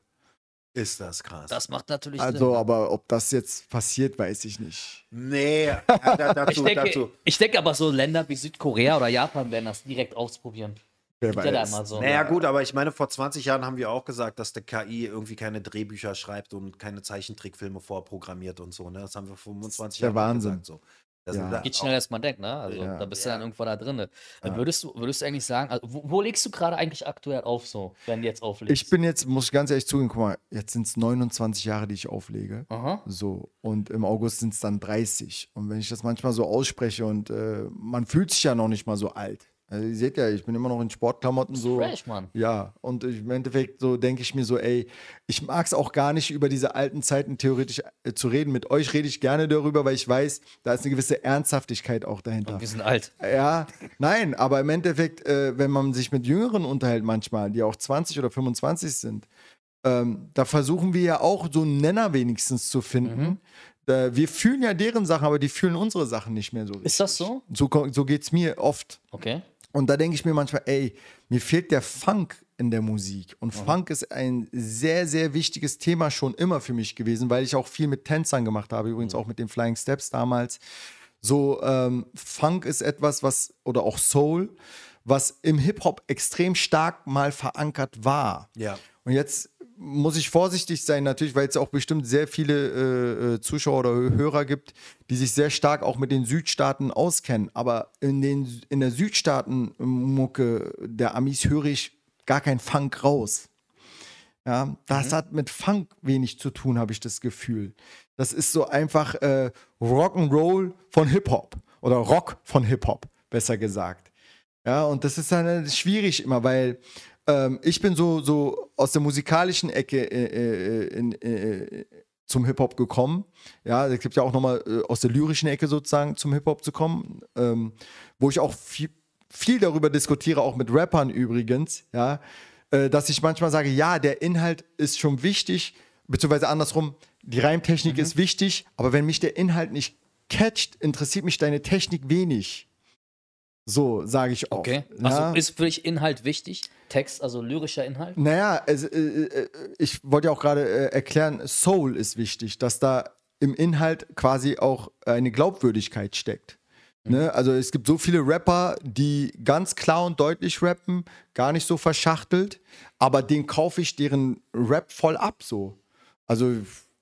Ist das krass. Das macht natürlich Also, Sinn. aber ob das jetzt passiert, weiß ich nicht. nee, ja, da, dazu, Ich denke, dazu. ich denke aber so Länder wie Südkorea oder Japan werden das direkt ausprobieren. Wer ja da weiß. immer so. Naja, gut, aber ich meine, vor 20 Jahren haben wir auch gesagt, dass der KI irgendwie keine Drehbücher schreibt und keine Zeichentrickfilme vorprogrammiert und so. Ne? Das haben wir vor 25 Der Jahren Wahnsinn. gesagt. So. Das Ja. Geht schneller, als man denkt, ne? Also Ja. da bist du dann irgendwann da drin. Ja. Würdest, du, würdest du eigentlich sagen, also, wo, wo legst du gerade eigentlich aktuell auf so, wenn du jetzt auflegst? Ich bin jetzt, muss ich ganz ehrlich zugeben, guck mal, jetzt sind es 29 Jahre, die ich auflege. Aha. So, und im August sind es dann 30. Und wenn ich das manchmal so ausspreche und äh, man fühlt sich ja noch nicht mal so alt. Also, ihr seht ja, ich bin immer noch in Sportklamotten so. Fresh, Mann. Ja, und ich- im Endeffekt so denke ich mir so, ey, ich mag es auch gar nicht über diese alten Zeiten theoretisch äh, zu reden. Mit euch rede ich gerne darüber, weil ich weiß, da ist eine gewisse Ernsthaftigkeit auch dahinter. Wir sind alt. Ja, nein, aber im Endeffekt, äh, wenn man sich mit Jüngeren unterhält manchmal, die auch 20 oder 25 sind, ähm, da versuchen wir ja auch so einen Nenner wenigstens zu finden. Da, wir fühlen ja deren Sachen, aber die fühlen unsere Sachen nicht mehr so. Richtig. Ist das so? So, so geht es mir oft. Okay. Und da denke ich mir manchmal, ey, mir fehlt der Funk in der Musik. Und Funk ist ein sehr, sehr wichtiges Thema schon immer für mich gewesen, weil ich auch viel mit Tänzern gemacht habe, übrigens auch mit den Flying Steps damals. So, ähm, Funk ist etwas, was, oder auch Soul, was im Hip-Hop extrem stark mal verankert war. Ja. Und jetzt muss ich vorsichtig sein, natürlich, weil es auch bestimmt sehr viele äh, Zuschauer oder Hörer gibt, die sich sehr stark auch mit den Südstaaten auskennen. Aber in, den, in der Südstaaten-Mucke der Amis höre ich gar kein Funk raus. Ja, das mhm. hat mit Funk wenig zu tun, habe ich das Gefühl. Das ist so einfach äh, Rock'n'Roll von Hip-Hop oder Rock von Hip-Hop, besser gesagt. Ja, und das ist dann äh, schwierig immer, weil ähm, ich bin so, so aus der musikalischen Ecke äh, äh, in, äh, zum Hip-Hop gekommen. Ja, es gibt ja auch nochmal äh, aus der lyrischen Ecke sozusagen zum Hip-Hop zu kommen, ähm, wo ich auch viel, viel darüber diskutiere, auch mit Rappern übrigens, ja, äh, dass ich manchmal sage, ja, der Inhalt ist schon wichtig, beziehungsweise andersrum, die Reimtechnik mhm. ist wichtig, aber wenn mich der Inhalt nicht catcht, interessiert mich deine Technik wenig. So sage ich auch. Okay. Also ist für dich Inhalt wichtig? Text, also lyrischer Inhalt? Naja, also, ich wollte ja auch gerade äh, erklären, Soul ist wichtig, dass da im Inhalt quasi auch eine Glaubwürdigkeit steckt. Mhm. Ne? Also es gibt so viele Rapper, die ganz klar und deutlich rappen, gar nicht so verschachtelt, aber den kaufe ich deren Rap voll ab so. Also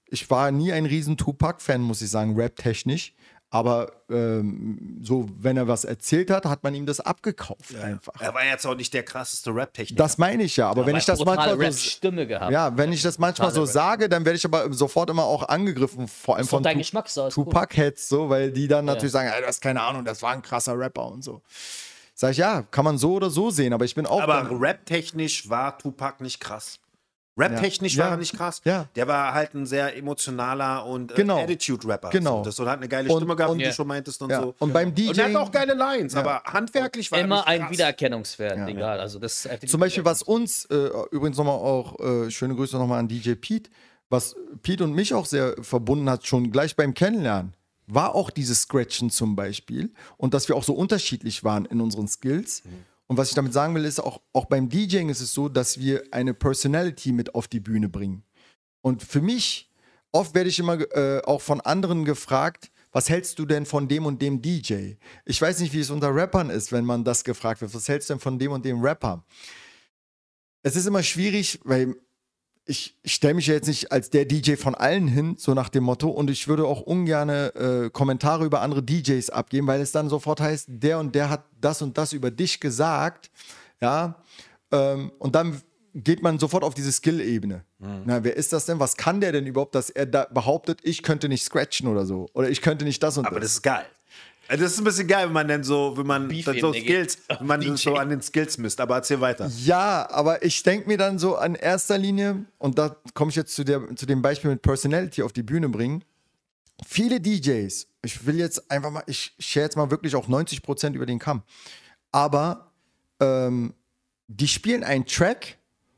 ich war nie ein riesen Tupac-Fan, muss ich sagen, rap-technisch. Aber ähm, so, wenn er was erzählt hat, hat man ihm das abgekauft ja. einfach. Er war jetzt auch nicht der krasseste Rap-Techniker. Das meine ich ja. Aber ja, wenn ich das manchmal so, Stimme gehabt. Ja, wenn ich das manchmal so sage, dann werde ich aber sofort immer auch angegriffen, vor allem von dein tu so, Tupac-Heads, so, weil die dann natürlich sagen, du hast keine Ahnung, das war ein krasser Rapper und so. Sag ich, ja, kann man so oder so sehen, aber ich bin auch. Aber rap-technisch war Tupac nicht krass. Rap-technisch ja. war er nicht krass. Ja. Der war halt ein sehr emotionaler und äh, genau. Attitude-Rapper. Genau. So. Das hat eine geile Stimme und, gehabt, und, wie du schon meintest und ja. so. Und beim DJ. Und er hat auch geile Lines, aber handwerklich war Immer er ein Wiedererkennungswert, egal. Also das Zum Beispiel, was uns, äh, übrigens nochmal auch, äh, schöne Grüße nochmal an DJ Pete, was Pete und mich auch sehr verbunden hat, schon gleich beim Kennenlernen, war auch dieses Scratchen zum Beispiel und dass wir auch so unterschiedlich waren in unseren Skills. Mhm und was ich damit sagen will, ist auch, auch beim DJing ist es so, dass wir eine Personality mit auf die Bühne bringen. Und für mich, oft werde ich immer äh, auch von anderen gefragt, was hältst du denn von dem und dem DJ? Ich weiß nicht, wie es unter Rappern ist, wenn man das gefragt wird. Was hältst du denn von dem und dem Rapper? Es ist immer schwierig, weil ich, stelle mich ja jetzt nicht als der DJ von allen hin, so nach dem Motto, und ich würde auch ungern äh, Kommentare über andere DJs abgeben, weil es dann sofort heißt, der und der hat das und das über dich gesagt, ja, ähm, und dann geht man sofort auf diese Skill-Ebene. Mhm. Na, wer ist das denn? Was kann der denn überhaupt, dass er da behauptet, ich könnte nicht scratchen oder so? Oder ich könnte nicht das und Aber das. das ist geil. Also das ist ein bisschen geil, wenn man dann so, wenn man dann so Skills, wenn man so an den Skills misst. Aber erzähl weiter. Ja, aber ich denke mir dann so an erster Linie, und da komme ich jetzt zu, der, zu dem Beispiel mit Personality auf die Bühne bringen. Viele DJs, ich will jetzt einfach mal, ich share jetzt mal wirklich auch 90 Prozent über den Kamm. Aber ähm, die spielen einen Track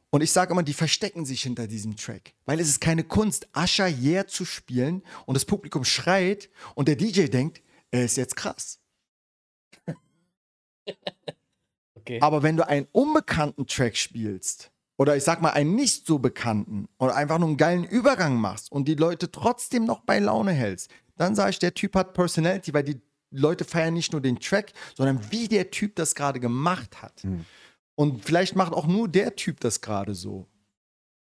und ich sage immer, die verstecken sich hinter diesem Track. Weil es ist keine Kunst, Asha Yeah zu spielen und das Publikum schreit und der DJ denkt, er ist jetzt krass. okay. Aber wenn du einen unbekannten Track spielst, oder ich sag mal einen nicht so bekannten, oder einfach nur einen geilen Übergang machst und die Leute trotzdem noch bei Laune hältst, dann sage ich, der Typ hat Personality, weil die Leute feiern nicht nur den Track, sondern wie der Typ das gerade gemacht hat. Mhm. Und vielleicht macht auch nur der Typ das gerade so.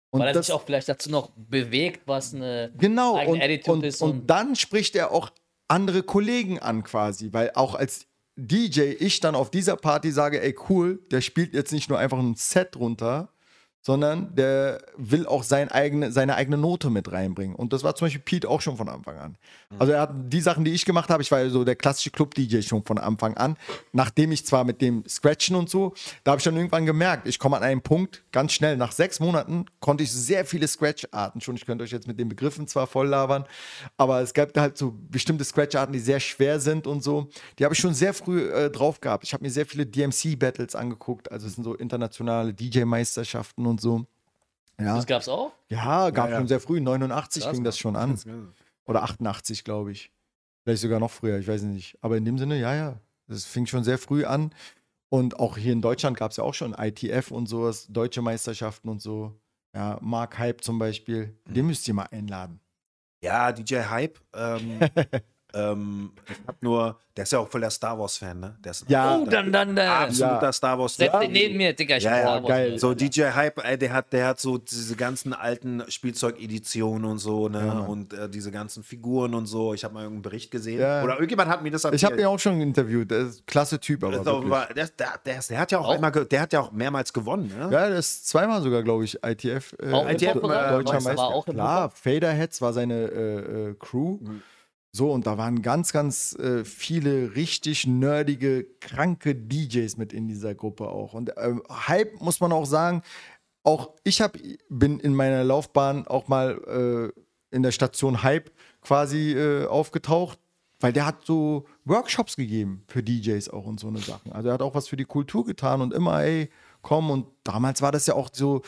Und Weil er das, sich auch vielleicht dazu noch bewegt, was eine genau, eigene und, Attitude und, ist. Und, und dann spricht er auch andere Kollegen an quasi, weil auch als DJ ich dann auf dieser Party sage, ey cool, der spielt jetzt nicht nur einfach ein Set runter, sondern der will auch sein eigene, seine eigene Note mit reinbringen. Und das war zum Beispiel Pete auch schon von Anfang an. Also er hat die Sachen, die ich gemacht habe, ich war so der klassische Club-DJ schon von Anfang an, nachdem ich zwar mit dem Scratchen und so, da habe ich dann irgendwann gemerkt, ich komme an einen Punkt, ganz schnell, nach sechs Monaten konnte ich sehr viele Scratch-Arten schon, ich könnte euch jetzt mit den Begriffen zwar voll labern, aber es gab halt so bestimmte Scratch-Arten, die sehr schwer sind und so, die habe ich schon sehr früh äh, drauf gehabt. Ich habe mir sehr viele DMC-Battles angeguckt, also es sind so internationale DJ-Meisterschaften und so. Ja. Das gab's auch? Ja, gab ja, ja. schon sehr früh. 89 Krass, ging das schon an. Oder 88, glaube ich. Vielleicht sogar noch früher, ich weiß nicht. Aber in dem Sinne, ja, ja. Das fing schon sehr früh an. Und auch hier in Deutschland gab es ja auch schon ITF und sowas, deutsche Meisterschaften und so. Ja, Mark Hype zum Beispiel. Den müsst ihr mal einladen. Ja, DJ Hype. Ähm, Ähm, ich hab nur, der ist ja auch voll der Star Wars-Fan, ne? Der ist ein Ja. Oh, dann, dann, dann. absoluter Ja. Star Setz Wars-Fan. den neben mir, Digga. Ich Ja, ja, Star Wars geil. So DJ Hype, ey, der hat, der hat so diese ganzen alten Spielzeugeditionen und so, ne? und äh, diese ganzen Figuren und so. Ich habe mal irgendeinen Bericht gesehen. Ja. Oder irgendjemand hat mir das erzählt. Ich habe ihn auch schon interviewt. Der ist ein klasse Typ, aber war- der, der, der, der hat ja auch, Auch? einmal, der hat ja auch mehrmals gewonnen, ne? Ja, der ist zweimal sogar, glaube ich, ITF. Äh, Auch ITF, äh, deutscher Meister. Meister. War auch im Klar? Faderheads war seine äh, äh, Crew. So, und da waren ganz, ganz äh, viele richtig nerdige, kranke DJs mit in dieser Gruppe auch. Und ähm, Hype muss man auch sagen, auch ich hab, bin in meiner Laufbahn auch mal äh, in der Station Hype quasi äh, aufgetaucht, weil der hat so Workshops gegeben für DJs auch und so eine Sachen. Also er hat auch was für die Kultur getan und immer, ey, komm. Und damals war das ja auch so,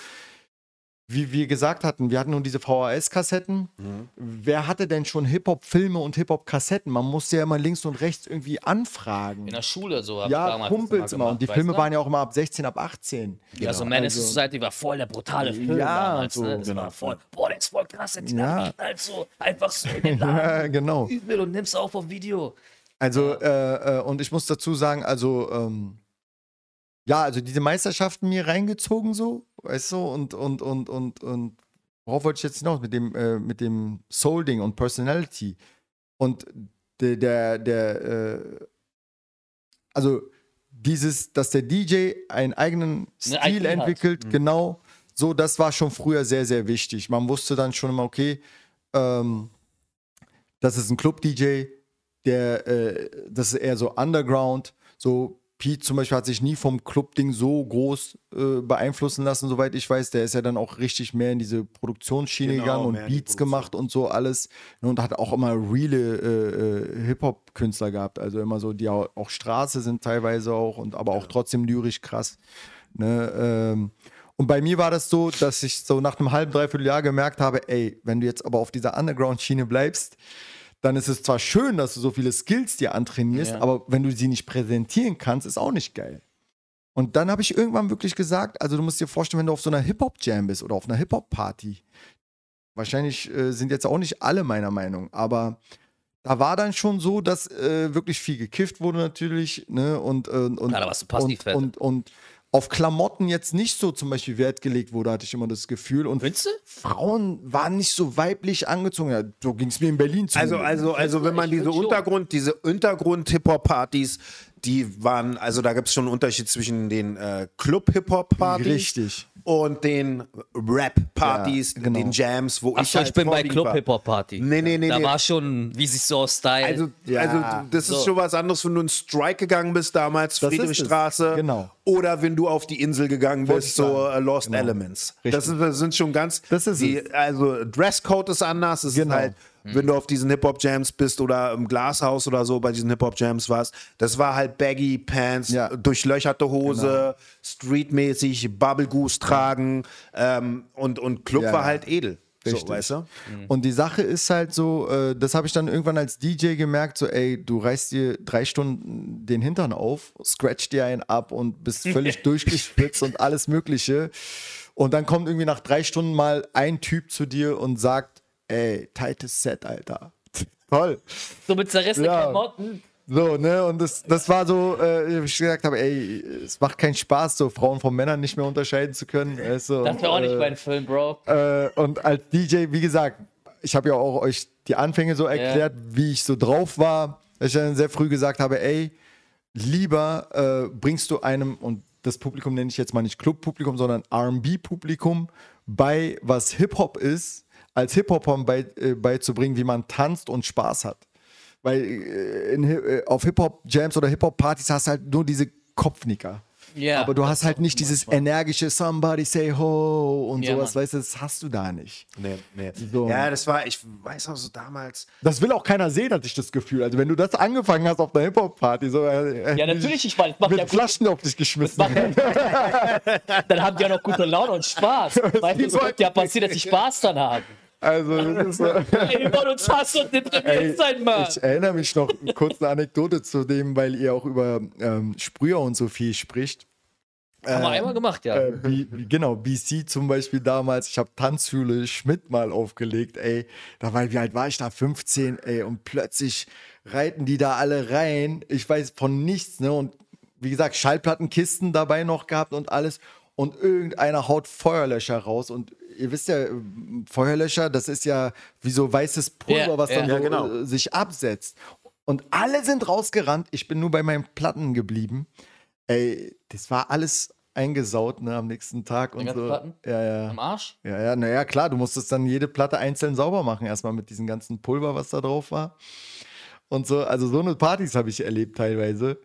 wie wir gesagt hatten, wir hatten nun diese VHS-Kassetten. Wer hatte denn schon Hip-Hop-Filme und Hip-Hop-Kassetten? Man musste ja immer links und rechts irgendwie anfragen. In der Schule so. Ja, Kumpels immer. gemacht, Und die Filme du? waren ja auch immer ab 16, ab 18. Ja, so Menace Also- Society war voll der brutale Film Ja, damals. so, ne? Das genau. war voll, boah, der ist voll krass, der Ja. ja. halt so einfach so in den Laden. Ja, genau. Übel und nimmst auf auf Video. Also, äh, äh, und ich muss dazu sagen, also, ähm, ja, also diese Meisterschaften mir reingezogen so, weißt du, und, und, und, und, und worauf wollte ich jetzt hinaus? Mit dem, äh, mit dem Soul-Ding und Personality. Und der, der, der, äh, also dieses, dass der DJ einen eigenen Stil entwickelt, genau, so, das war schon früher sehr, sehr wichtig. Man wusste dann schon immer, okay, ähm, das ist ein Club-DJ, der, äh, das ist eher so Underground. So, Pete zum Beispiel hat sich nie vom Club-Ding so groß äh, beeinflussen lassen, soweit ich weiß. Der ist ja dann auch richtig mehr in diese Produktionsschiene Genau, gegangen und Beats gemacht und so alles. Und hat auch immer reale äh, äh, Hip-Hop-Künstler gehabt. Also immer so, die auch, auch Straße sind teilweise auch, und aber auch trotzdem lyrisch krass. Ne? Ähm, und bei mir war das so, dass ich so nach einem halben, dreiviertel Jahr gemerkt habe, ey, wenn du jetzt aber auf dieser Underground-Schiene bleibst, dann ist es zwar schön, dass du so viele Skills dir antrainierst, Ja. aber wenn du sie nicht präsentieren kannst, ist auch nicht geil. Und dann habe ich irgendwann wirklich gesagt, also du musst dir vorstellen, wenn du auf so einer Hip-Hop-Jam bist oder auf einer Hip-Hop-Party, wahrscheinlich äh, sind jetzt auch nicht alle meiner Meinung, aber da war dann schon so, dass äh, wirklich viel gekifft wurde natürlich, ne, und, äh, und, Ja, da warst du und, Passivwert. und, und auf Klamotten jetzt nicht so zum Beispiel Wert gelegt wurde, hatte ich immer das Gefühl. Und Findest du? Frauen waren nicht so weiblich angezogen. Ja, so ging es mir in Berlin zu. Also, also, also wenn man diese. Untergrund, diese Untergrund-Hip-Hop-Partys, die waren, also da gibt es schon einen Unterschied zwischen den äh, Club-Hip-Hop-Partys Richtig. Und den Rap-Partys, Ja, genau. den Jams, wo Ach ich so, halt ich bin bei vorwiegend Club war. Hip Hop Party. Nee, nee, nee, Da nee. war schon, wie sich so aus Style. Also, Ja. also das ist So. schon was anderes, wenn du in Strike gegangen bist damals, Das ist Friedrichstraße. genau. Oder wenn du auf die Insel gegangen bist, so äh, Lost Genau. Elements. Richtig. Das, ist, das sind schon ganz. Das ist die, es. Also Dresscode ist anders. Es Genau. ist halt, wenn du auf diesen Hip-Hop-Jams bist oder im Glashaus oder so bei diesen Hip-Hop-Jams warst, das war halt Baggy Pants, Ja. Genau. durchlöcherte Hose, streetmäßig, Bubble Goose tragen ähm, und, und Club Ja. war halt edel. So, Richtig. weißt du? Und die Sache ist halt so, äh, das habe ich dann irgendwann als DJ gemerkt, so ey, du reißt dir drei Stunden den Hintern auf, scratch dir einen ab und bist völlig durchgespitzt und alles mögliche. Und dann kommt irgendwie nach drei Stunden mal ein Typ zu dir und sagt, ey, tightes Set, Alter. Toll. so mit zerrissenen Ja. Klamotten. So, ne, und das, das war so, äh, ich gesagt habe, ey, es macht keinen Spaß, so Frauen von Männern nicht mehr unterscheiden zu können. Du, Das wäre auch und, nicht äh, mein Film, Bro. äh, und als DJ, wie gesagt, ich habe ja auch euch die Anfänge so erklärt, wie ich so drauf war, dass ich dann sehr früh gesagt habe, ey, lieber äh, bringst du einem, und das Publikum nenne ich jetzt mal nicht Club-Publikum, sondern RB-Publikum bei, was Hip-Hop ist, als Hip-Hopern bei, äh, beizubringen, wie man tanzt und Spaß hat. Weil äh, in, äh, auf Hip-Hop-Jams oder Hip-Hop-Partys hast du halt nur diese Kopfnicker. Ja. Aber du hast halt nicht dieses energische Somebody say ho und Ja, sowas, Mann. weißt du, das hast du da nicht. Nee, nee. So. Ja, das war, ich weiß auch so damals. Das will auch keiner sehen, hatte ich das Gefühl. Also wenn du das angefangen hast auf einer Hip-Hop-Party, so äh, Ja, natürlich, ich meine, das macht mit ja gut. Flaschen auf dich geschmissen. Dann haben die ja noch gute Laune und Spaß. Weißt du, es könnte ja passieren, dass sie Spaß dann haben. Also das ist so. Ey, uns fast und deprimiert sein, Mann. Ich erinnere mich noch eine kurze Anekdote zu dem, weil ihr auch über ähm, Sprüher und so viel spricht. Haben wir einmal gemacht, ja. Äh, B, genau, BC zum Beispiel damals. Ich habe Tanzschule Schmidt mal aufgelegt, ey. Da war, wie alt war ich da? 15, ey. Und plötzlich reiten die da alle rein. Ich weiß von nichts, ne? Und wie gesagt, Schallplattenkisten dabei noch gehabt und alles. Und irgendeiner haut Feuerlöscher raus. Und ihr wisst ja, Feuerlöscher, das ist ja wie so weißes Pulver, Ja, was dann ja, so genau. äh, sich absetzt. Und alle sind rausgerannt. Ich bin nur bei meinen Platten geblieben. Ey, das war alles eingesaut ne, am nächsten Tag und ganzen so. Platten? Ja, ja. Am Arsch? Ja, ja, naja, klar, du musstest dann jede Platte einzeln sauber machen, erstmal mit diesem ganzen Pulver, was da drauf war. Und so, also so eine Partys habe ich erlebt teilweise.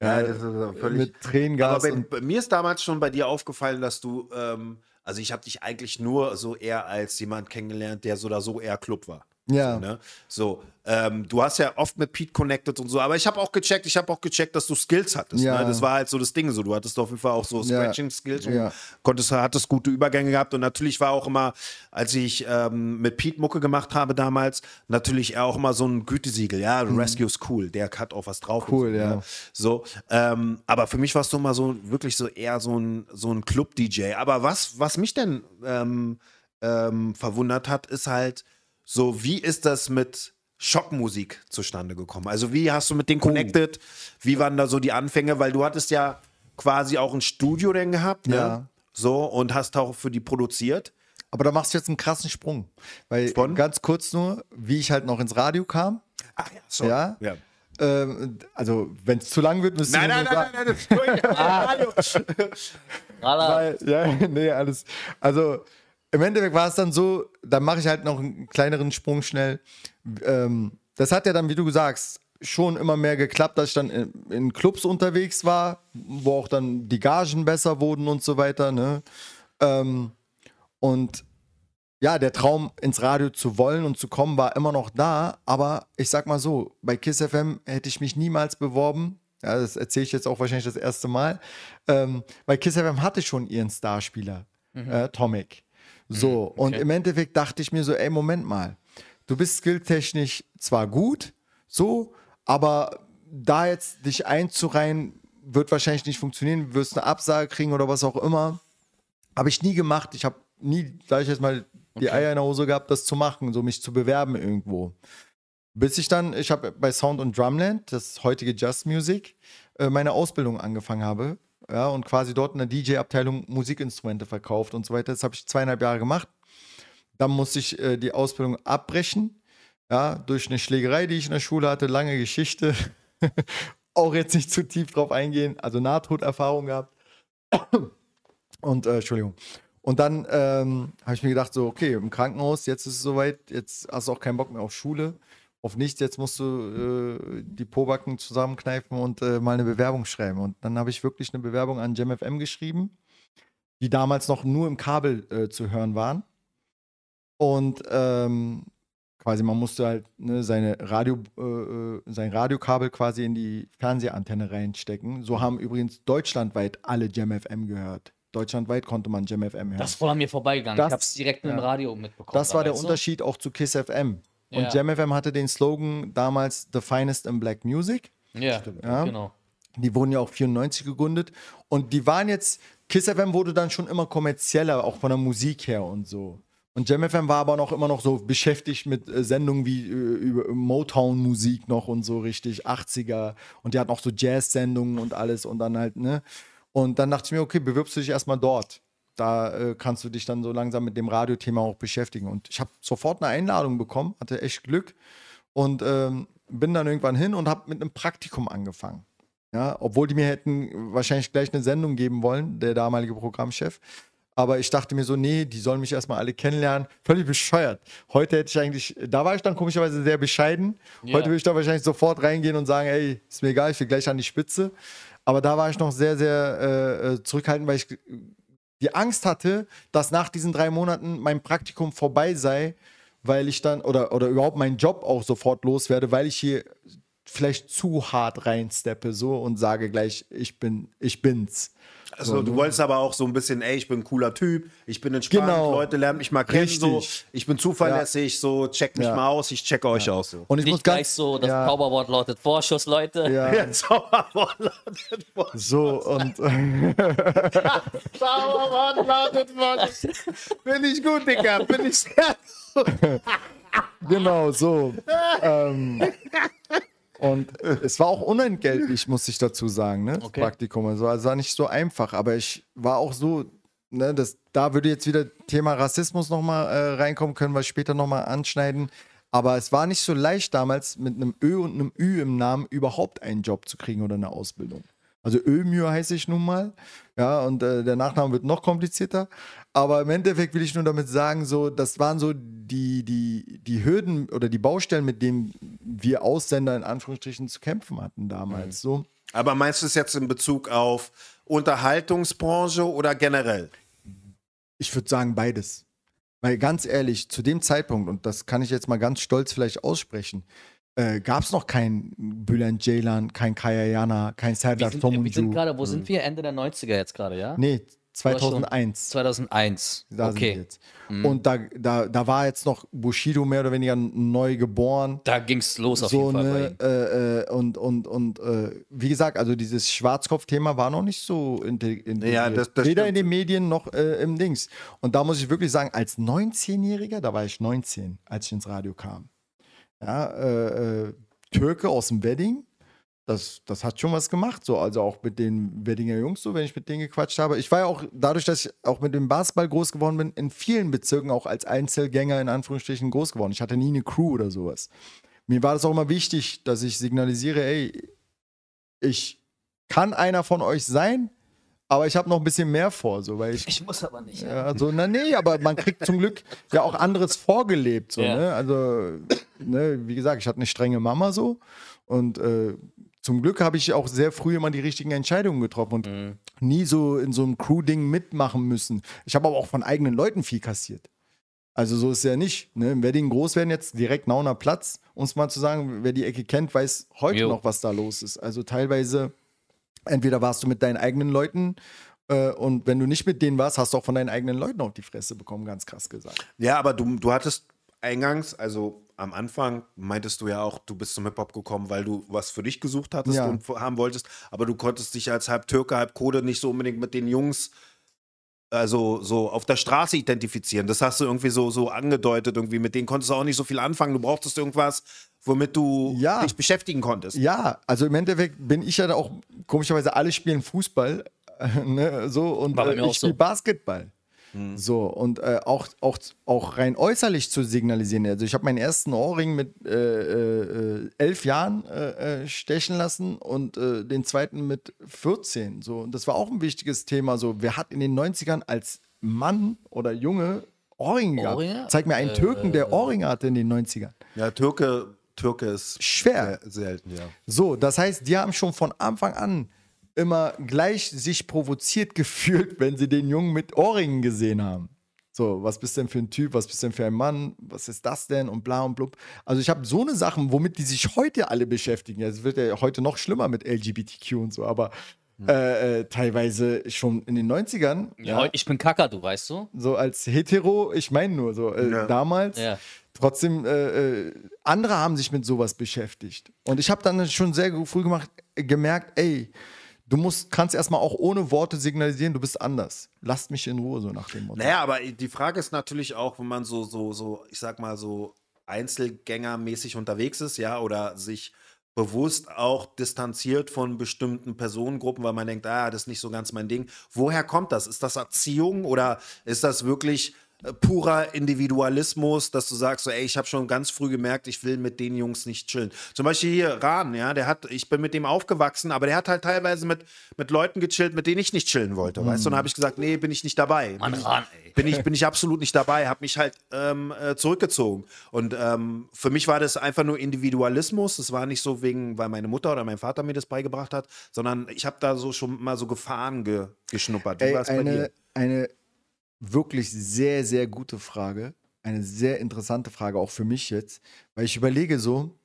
Ja, Ja, das ist völlig- mit Tränengas Aber bei, und bei mir ist damals schon bei dir aufgefallen, dass du, ähm, also ich habe dich eigentlich nur so eher als jemand kennengelernt, der so oder so eher Club war. Ja. So, ne? so ähm, du hast ja oft mit Pete connected und so, aber ich habe auch gecheckt, ich habe auch gecheckt, dass du Skills hattest. Ja. Ne? Das war halt so das Ding, so du hattest auf jeden Fall auch so Ja. Scratching-Skills und Ja. konntest, hattest gute Übergänge gehabt und natürlich war auch immer, als ich ähm, mit Pete Mucke gemacht habe damals, natürlich auch immer so ein Gütesiegel, ja, Rescue ist cool, der hat auch was drauf. und Mhm. Cool, so, ja. Ne? So, ähm, aber für mich warst du immer so wirklich so eher so ein, so ein Club-DJ. Aber was, was mich denn ähm, ähm, verwundert hat, ist halt so, wie ist das mit Schockmusik zustande gekommen? Also wie hast du mit denen connected? Wie waren da so die Anfänge? Weil du hattest ja quasi auch ein Studio denn gehabt, ne? Ja. So, und hast auch für die produziert. Aber da machst du jetzt einen krassen Sprung. Weil Von? ganz kurz nur, wie ich halt noch ins Radio kam. Ach ja, so. Ja? ja. Ähm, also, wenn es zu lang wird, müsst ihr Nein, mir nein, nur nein, sagen. nein, nein, das ist Radio. Rala, Weil, ja, nee, alles. Also im Endeffekt war es dann so, da mache ich halt noch einen kleineren Sprung schnell. Ähm, das hat ja dann, wie du sagst, schon immer mehr geklappt, dass ich dann in, in Clubs unterwegs war, wo auch dann die Gagen besser wurden und so weiter. Ne? Ähm, und ja, der Traum ins Radio zu wollen und zu kommen war immer noch da, aber ich sag mal so, bei Kiss FM hätte ich mich niemals beworben. Ja, das erzähle ich jetzt auch wahrscheinlich das erste Mal. Ähm, weil Kiss FM hatte schon ihren Starspieler, äh, Tomic. So, und im Endeffekt dachte ich mir so, ey, Moment mal, du bist skilltechnisch zwar gut, so, aber da jetzt dich einzureihen, wird wahrscheinlich nicht funktionieren, du wirst eine Absage kriegen oder was auch immer. Habe ich nie gemacht. Ich habe nie, sag ich jetzt mal, die Eier in der Hose gehabt, das zu machen, so mich zu bewerben irgendwo. Bis ich dann, ich habe bei Sound und Drumland, das heutige Just Music, äh, meine Ausbildung angefangen habe. Ja, und quasi dort in der DJ-Abteilung Musikinstrumente verkauft und so weiter. Das habe ich zweieinhalb Jahre gemacht. Dann musste ich äh, die Ausbildung abbrechen. Ja, durch eine Schlägerei, die ich in der Schule hatte, lange Geschichte. Auch jetzt nicht zu tief drauf eingehen. Also Nahtoderfahrung gehabt. Und, äh, Entschuldigung. Und dann ähm, habe ich mir gedacht, so, okay, im Krankenhaus, jetzt ist es soweit, jetzt hast du auch keinen Bock mehr auf Schule, auf nichts, jetzt musst du äh, die Pobacken zusammenkneifen und äh, mal eine Bewerbung schreiben. Und dann habe ich wirklich eine Bewerbung an JamFM geschrieben, die damals noch nur im Kabel äh, zu hören waren. Und ähm, quasi, man musste halt ne, seine Radio, äh, äh, sein Radiokabel quasi in die Fernsehantenne reinstecken. So haben übrigens deutschlandweit alle JamFM gehört. Deutschlandweit konnte man JamFM hören. das ist voll an mir vorbeigegangen. Das- ich hab's direkt mit dem ja. Radio mitbekommen. Das war der? Unterschied auch zu Kiss FM. Und Ja. Jam FM hatte den Slogan damals The Finest in Black Music. Ja, Ja. genau. Die wurden ja auch 94 gegründet. Und die waren jetzt, Kiss FM wurde dann schon immer kommerzieller, auch von der Musik her und so. Und Jam FM war aber noch immer noch so beschäftigt mit äh, Sendungen wie äh, über Motown-Musik noch und so richtig 80er. Und die hatten auch so Jazz-Sendungen und alles und dann halt, ne? Und dann dachte ich mir, okay, bewirbst du dich erstmal dort. Da äh, kannst du dich dann so langsam mit dem Radiothema auch beschäftigen. Und ich habe sofort eine Einladung bekommen, hatte echt Glück und ähm, bin dann irgendwann hin und habe mit einem Praktikum angefangen. Ja, obwohl die mir hätten wahrscheinlich gleich eine Sendung geben wollen, der damalige Programmchef. Aber ich dachte mir so, nee, die sollen mich erstmal alle kennenlernen. Völlig bescheuert. Heute hätte ich eigentlich, da war ich dann komischerweise sehr bescheiden. Ja. Heute würde ich da wahrscheinlich sofort reingehen und sagen, ey, ist mir egal, ich will gleich an die Spitze. Aber da war ich noch sehr, sehr äh, äh, zurückhaltend, weil ich die Angst hatte, dass nach diesen drei Monaten mein Praktikum vorbei sei, weil ich dann, oder, oder überhaupt meinen Job auch sofort loswerde, weil ich hier vielleicht zu hart reinsteppe so und sage gleich, ich bin, ich bin's. Also du wolltest aber auch so ein bisschen, ey, ich bin ein cooler Typ, ich bin entspannt, Genau. Leute lernen mich mal kennen, so, ich bin zuverlässig, so, check mich Ja. mal aus, ich checke euch aus. So. Und ich Nicht muss gleich so, das ja, Zauberwort lautet Vorschuss, Leute. ja, Ja, Zauberwort lautet Vorschuss. so und Zauberwort lautet Vorschuss. Finde ich gut, Digga, finde ich sehr gut. genau so. ähm, und es war auch unentgeltlich, muss ich dazu sagen, ne? Das Okay. Praktikum. Also es war nicht so einfach, aber ich war auch so, ne, das, da würde jetzt wieder Thema Rassismus nochmal äh, reinkommen, können wir später nochmal anschneiden. Aber es war nicht so leicht damals mit einem Ö und einem Ü im Namen überhaupt einen Job zu kriegen oder eine Ausbildung. Also Ömür heiße ich nun mal. Ja, und äh, der Nachname wird noch komplizierter. Aber im Endeffekt will ich nur damit sagen, so, das waren so die, die, die Hürden oder die Baustellen, mit denen wir Ausländer in Anführungsstrichen zu kämpfen hatten damals. So. Aber meinst du es jetzt in Bezug auf Unterhaltungsbranche oder generell? Ich würde sagen beides. Weil ganz ehrlich, zu dem Zeitpunkt, und das kann ich jetzt mal ganz stolz vielleicht aussprechen, äh, gab es noch kein Bülent Ceylan, kein Kaya Jana, kein Serdar sind, wir sind Tomuncu. gerade, wo sind wir? Ende der 90er jetzt gerade, ja? Nee, 2001. 2001. Da sind wir okay. jetzt. Und da, da, da war jetzt noch Bushido mehr oder weniger neu geboren. Da ging's los auf so jeden Fall bei ne, ihm. äh, äh, und und und äh, wie gesagt, also dieses Schwarzkopf-Thema war noch nicht so integ- integriert. Ja, das- das weder stimmt. in den Medien noch äh, im Dings. Und da muss ich wirklich sagen, als 19-Jähriger, da war ich 19, als ich ins Radio kam. Ja, äh, äh, Türke aus dem Wedding. Das, das hat schon was gemacht, so. Also auch mit den Weddinger Jungs, so, wenn ich mit denen gequatscht habe. Ich war ja auch, dadurch, dass ich auch mit dem Basketball groß geworden bin, in vielen Bezirken auch als Einzelgänger in Anführungsstrichen groß geworden. Ich hatte nie eine Crew oder sowas. Mir war das auch immer wichtig, dass ich signalisiere, ey, ich kann einer von euch sein, aber ich habe noch ein bisschen mehr vor, so, weil ich Ich muss aber nicht. ja, also, na nee, aber man kriegt zum Glück ja auch anderes vorgelebt. So, Ja. ne? Also, ne, wie gesagt, ich hatte eine strenge Mama so. Und äh, zum Glück habe ich auch sehr früh immer die richtigen Entscheidungen getroffen und Mhm. nie so in so einem Crew-Ding mitmachen müssen. Ich habe aber auch von eigenen Leuten viel kassiert. Also so ist es ja nicht. Ne? Im Wedding groß werden jetzt direkt Nauner Platz, um es mal zu sagen, wer die Ecke kennt, weiß heute Jo. noch, was da los ist. Also teilweise, entweder warst du mit deinen eigenen Leuten äh, und wenn du nicht mit denen warst, hast du auch von deinen eigenen Leuten auf die Fresse bekommen, ganz krass gesagt. Ja, aber du, du hattest eingangs, also am Anfang meintest du ja auch, du bist zum Hip-Hop gekommen, weil du was für dich gesucht hattest Ja. und haben wolltest, aber du konntest dich als halb Türke, halb Kurde nicht so unbedingt mit den Jungs also so auf der Straße identifizieren. Das hast du irgendwie so, so angedeutet, irgendwie mit denen konntest du auch nicht so viel anfangen. Du brauchtest irgendwas, womit du Ja. dich beschäftigen konntest. Ja, also im Endeffekt bin ich ja da auch, komischerweise, alle spielen Fußball, ne, so, und äh, ich spiele so. Basketball. So, und äh, auch, auch, auch rein äußerlich zu signalisieren. Also ich habe meinen ersten Ohrring mit äh, äh, elf Jahren äh, äh, stechen lassen und äh, den zweiten mit 14. So, und das war auch ein wichtiges Thema. So, wer hat in den 90ern als Mann oder Junge Ohrringe gehabt? Ohrringe? Zeig mir einen Türken, der Ohrringe hatte in den 90ern. Ja, Türke, Türke ist Schwer. selten, ja. So, das heißt, die haben schon von Anfang an immer gleich sich provoziert gefühlt, wenn sie den Jungen mit Ohrringen gesehen haben. So, was bist denn für ein Typ, was bist denn für ein Mann, was ist das denn und bla und blub. Also ich habe so eine Sachen, womit die sich heute alle beschäftigen. Es wird ja heute noch schlimmer mit LGBTQ und so, aber äh, äh, teilweise schon in den 90ern, Ja, heute- Ich bin Kacker, du weißt du? so als Hetero, ich meine nur so, äh, Ja. damals, Ja. trotzdem, äh, äh, andere haben sich mit sowas beschäftigt. Und ich habe dann schon sehr früh gemacht, äh, gemerkt, ey, du musst, kannst erstmal auch ohne Worte signalisieren, du bist anders. Lasst mich in Ruhe, so nach dem Motto. Naja, aber die Frage ist natürlich auch, wenn man so, so, so, ich sag mal, so Einzelgängermäßig unterwegs ist, ja, oder sich bewusst auch distanziert von bestimmten Personengruppen, weil man denkt, ah, das ist nicht so ganz mein Ding. Woher kommt das? Ist das Erziehung oder ist das wirklich purer Individualismus, dass du sagst, so, ey, ich habe schon ganz früh gemerkt, ich will mit den Jungs nicht chillen. Zum Beispiel hier Rahn, ja, der hat, ich bin mit dem aufgewachsen, aber der hat halt teilweise mit, mit Leuten gechillt, mit denen ich nicht chillen wollte, weißt du? Und dann habe ich gesagt, nee, bin ich nicht dabei. Mann, Bin ich- Rahn, ey. bin ich, bin ich absolut nicht dabei, habe mich halt ähm, äh, zurückgezogen. Und ähm, für mich war das einfach nur Individualismus. Das war nicht so wegen, weil meine Mutter oder mein Vater mir das beigebracht hat, sondern ich habe da so schon mal so Gefahren ge, geschnuppert. Wie Ey, war's bei dir? eine wirklich sehr, sehr gute Frage. Eine sehr interessante Frage, auch für mich jetzt. Weil ich überlege so,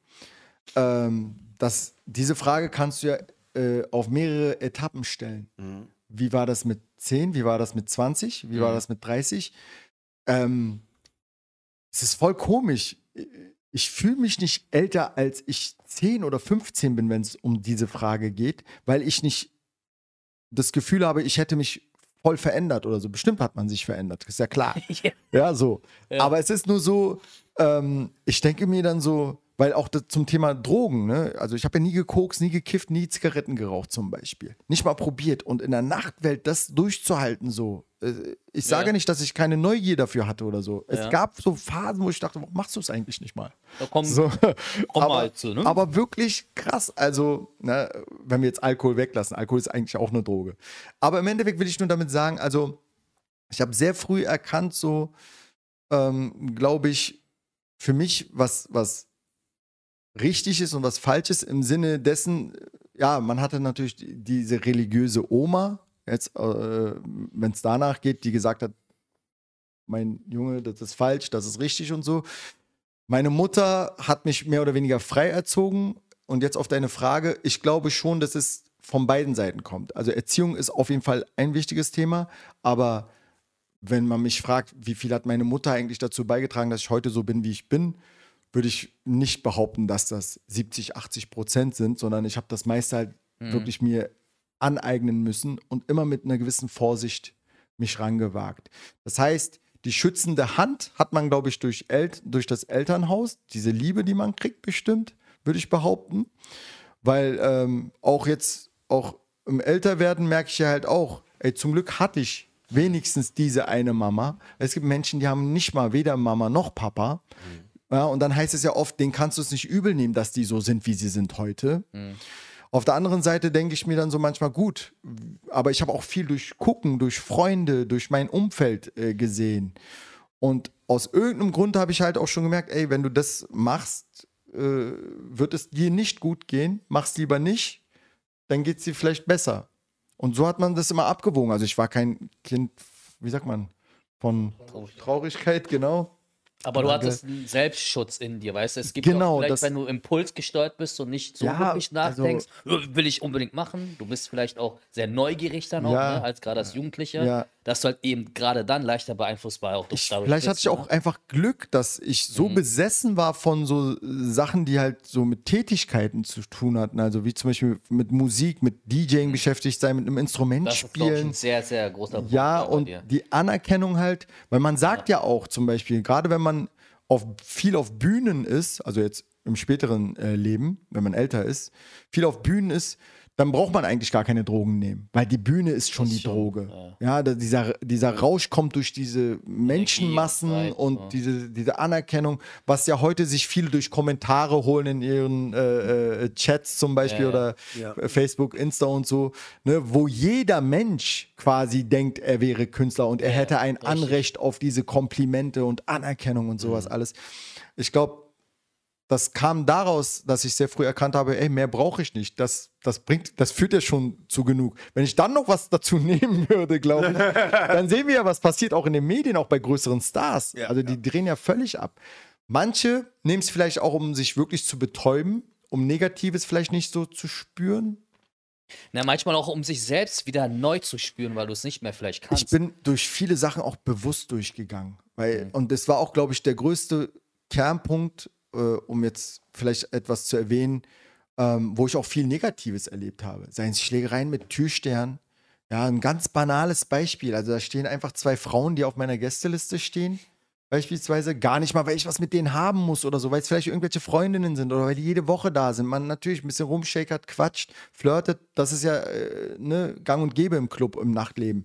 ähm, das, diese Frage kannst du ja äh, auf mehrere Etappen stellen. Mhm. Wie war das mit 10? Wie war das mit 20? Wie war Mhm. das mit 30? Ähm, es ist voll komisch. Ich fühle mich nicht älter, als ich 10 oder 15 bin, wenn es um diese Frage geht, weil ich nicht das Gefühl habe, ich hätte mich voll verändert oder so. Bestimmt hat man sich verändert, ist ja klar. Ja. Ja, so. Ja. Aber es ist nur so, ähm, ich denke mir dann so, weil auch das zum Thema Drogen, ne? Also ich habe ja nie gekokst, nie gekifft, nie Zigaretten geraucht zum Beispiel. Nicht mal probiert. Und in der Nachtwelt das durchzuhalten so. Ich sage Ja. nicht, dass ich keine Neugier dafür hatte oder so. Es Ja. gab so Phasen, wo ich dachte, warum machst du es eigentlich nicht mal? Da kommen, So. kommen aber, halt zu, ne? aber wirklich krass. Also, ne, wenn wir jetzt Alkohol weglassen, Alkohol ist eigentlich auch eine Droge. Aber im Endeffekt will ich nur damit sagen, also, ich habe sehr früh erkannt, so, ähm, glaube ich, für mich, was, was richtig ist und was falsch ist, im Sinne dessen, ja, man hatte natürlich die- diese religiöse Oma, jetzt, äh, wenn es danach geht, die gesagt hat, mein Junge, das ist falsch, das ist richtig und so. Meine Mutter hat mich mehr oder weniger frei erzogen. Und jetzt auf deine Frage, ich glaube schon, dass es von beiden Seiten kommt. Also Erziehung ist auf jeden Fall ein wichtiges Thema, aber wenn man mich fragt, wie viel hat meine Mutter eigentlich dazu beigetragen, dass ich heute so bin, wie ich bin, würde ich nicht behaupten, dass das 70, 80 Prozent sind, sondern ich habe das meiste halt wirklich mir aneignen müssen und immer mit einer gewissen Vorsicht mich rangewagt. Das heißt, die schützende Hand hat man, glaube ich, durch, El durch das Elternhaus, diese Liebe, die man kriegt, bestimmt, würde ich behaupten. Weil ähm, auch jetzt, auch im Älterwerden merke ich ja halt auch, ey, zum Glück hatte ich wenigstens diese eine Mama. Es gibt Menschen, die haben nicht mal weder Mama noch Papa. Ja, und dann heißt es ja oft, denen kannst du es nicht übel nehmen, dass die so sind, wie sie sind heute. Auf der anderen Seite denke ich mir dann so manchmal gut, aber ich habe auch viel durch Gucken, durch Freunde, durch mein Umfeld äh, gesehen. Und aus irgendeinem Grund habe ich halt auch schon gemerkt, ey, wenn du das machst, äh, wird es dir nicht gut gehen, mach's lieber nicht, dann geht es dir vielleicht besser. Und so hat man das immer abgewogen. Also ich war kein Kind, wie sagt man, von Traurigkeit, genau. Aber du hattest einen Selbstschutz in dir, weißt du? Es gibt Genau, auch vielleicht, wenn du impulsgesteuert bist und nicht so Ja, wirklich also- nachdenkst, "Äh, will ich unbedingt machen. Du bist vielleicht auch sehr neugierig dann auch, Ja. ne, als gerade als Jugendlicher, Ja. Dass du halt eben gerade dann leichter beeinflussbar auch durch Ich, dadurch vielleicht hatte bist, ich auch ne? einfach Glück, dass ich so besessen war von so äh, Sachen, die halt so mit Tätigkeiten zu tun hatten. Also wie zum Beispiel mit Musik, mit DJing beschäftigt sein, mit einem Instrument Das ist, glaube ich, spielen. ein sehr, sehr großer Punkt Ja, und die Anerkennung halt, weil man sagt ja, auch zum Beispiel, gerade wenn man auf, viel auf Bühnen ist, also jetzt im späteren äh, Leben, wenn man älter ist, viel auf Bühnen ist, dann braucht man eigentlich gar keine Drogen nehmen, weil die Bühne ist schon die schon, Droge. Ja, da, dieser, dieser Rausch kommt durch diese Menschenmassen Zeit, und ja. diese, diese Anerkennung, was ja heute sich viele durch Kommentare holen in ihren äh, äh, Chats zum Beispiel Ja, ja. oder Ja. Facebook, Insta und so, ne, wo jeder Mensch quasi denkt, er wäre Künstler und er hätte ein richtig. Anrecht auf diese Komplimente und Anerkennung und sowas alles. Ich glaube, das kam daraus, dass ich sehr früh erkannt habe, ey, mehr brauche ich nicht. Das, das bringt, das führt ja schon zu genug. Wenn ich dann noch was dazu nehmen würde, glaube ich, dann sehen wir ja, was passiert auch in den Medien, auch bei größeren Stars. Ja, also die drehen ja völlig ab. Manche nehmen es vielleicht auch, um sich wirklich zu betäuben, um Negatives vielleicht nicht so zu spüren. Na, manchmal auch, um sich selbst wieder neu zu spüren, weil du es nicht mehr vielleicht kannst. Ich bin durch viele Sachen auch bewusst durchgegangen. Weil, Und das war auch, glaube ich, der größte Kernpunkt, äh, um jetzt vielleicht etwas zu erwähnen, ähm, wo ich auch viel Negatives erlebt habe. Seien es Schlägereien mit Türstern. Ja, ein ganz banales Beispiel. Also da stehen einfach zwei Frauen, die auf meiner Gästeliste stehen. Beispielsweise gar nicht mal, weil ich was mit denen haben muss oder so, weil es vielleicht irgendwelche Freundinnen sind oder weil die jede Woche da sind. Man natürlich ein bisschen rumshakert, quatscht, flirtet. Das ist ja äh, ne, gang und gäbe im Club, im Nachtleben.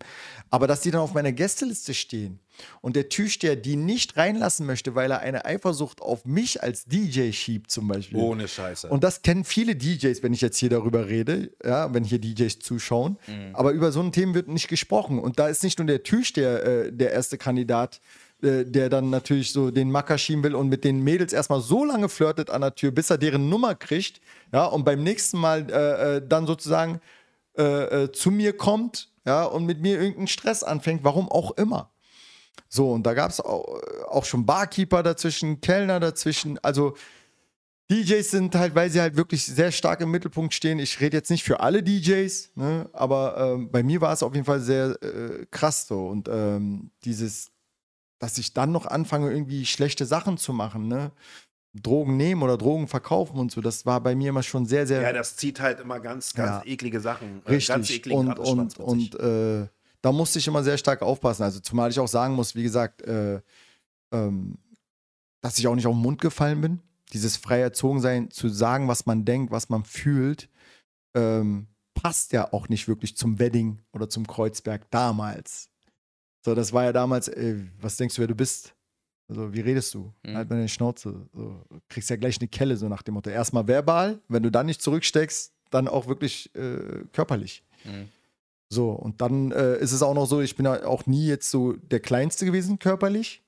Aber dass die dann auf meiner Gästeliste stehen und der Türsteher die nicht reinlassen möchte, weil er eine Eifersucht auf mich als DJ schiebt, zum Beispiel. Ohne Scheiße. Und das kennen viele DJs, wenn ich jetzt hier darüber rede, ja, wenn hier DJs zuschauen. Aber über so ein Thema wird nicht gesprochen. Und da ist nicht nur der Türsteher äh, der erste Kandidat, äh, der dann natürlich so den Macker schieben will und mit den Mädels erstmal so lange flirtet an der Tür, bis er deren Nummer kriegt. Ja, und beim nächsten Mal äh, äh, dann sozusagen äh, zu mir kommt, ja, und mit mir irgendeinen Stress anfängt, warum auch immer. So, und da gab es auch, auch schon Barkeeper dazwischen, Kellner dazwischen. Also DJs sind halt, weil sie halt wirklich sehr stark im Mittelpunkt stehen. Ich rede jetzt nicht für alle DJs, ne? aber ähm, bei mir war es auf jeden Fall sehr äh, krass so. Und ähm, dieses, dass ich dann noch anfange, irgendwie schlechte Sachen zu machen, ne? Drogen nehmen oder Drogen verkaufen und so, das war bei mir immer schon sehr, sehr. Ja, das zieht halt immer ganz, ganz Ja. eklige Sachen. äh, Richtig. Ganz ekligen und und, und äh, da musste ich immer sehr stark aufpassen. Also zumal ich auch sagen muss, wie gesagt, äh, ähm, dass ich auch nicht auf den Mund gefallen bin. Dieses frei erzogen sein, zu sagen, was man denkt, was man fühlt, ähm, passt ja auch nicht wirklich zum Wedding oder zum Kreuzberg damals. So, das war ja damals, ey, was denkst du, wer du bist? Also, wie redest du? Mhm. Halt mal deine Schnauze. So, du kriegst ja gleich eine Kelle, so nach dem Motto. Erstmal verbal, wenn du dann nicht zurücksteckst, dann auch wirklich äh, körperlich. Mhm. So, und dann äh, ist es auch noch so, ich bin ja auch nie jetzt so der Kleinste gewesen körperlich.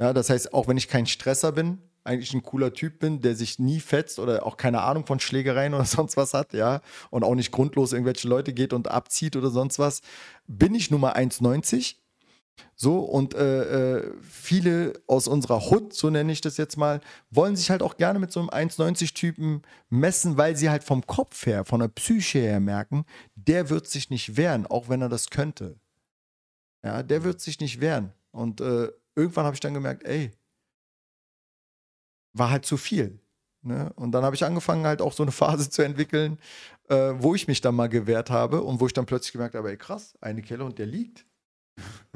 Ja, das heißt, auch wenn ich kein Stresser bin, eigentlich ein cooler Typ bin, der sich nie fetzt oder auch keine Ahnung von Schlägereien oder sonst was hat, ja, und auch nicht grundlos irgendwelche Leute geht und abzieht oder sonst was, bin ich Nummer 1,90. So, und äh, äh, viele aus unserer Hut, so nenne ich das jetzt mal, wollen sich halt auch gerne mit so einem 1,90-Typen messen, weil sie halt vom Kopf her, von der Psyche her merken, der wird sich nicht wehren, auch wenn er das könnte. Ja, der wird sich nicht wehren. Und äh, irgendwann habe ich dann gemerkt, ey, war halt zu viel. Ne? Und dann habe ich angefangen, halt auch so eine Phase zu entwickeln, äh, wo ich mich dann mal gewehrt habe und wo ich dann plötzlich gemerkt habe, ey, krass, eine Kelle und der liegt.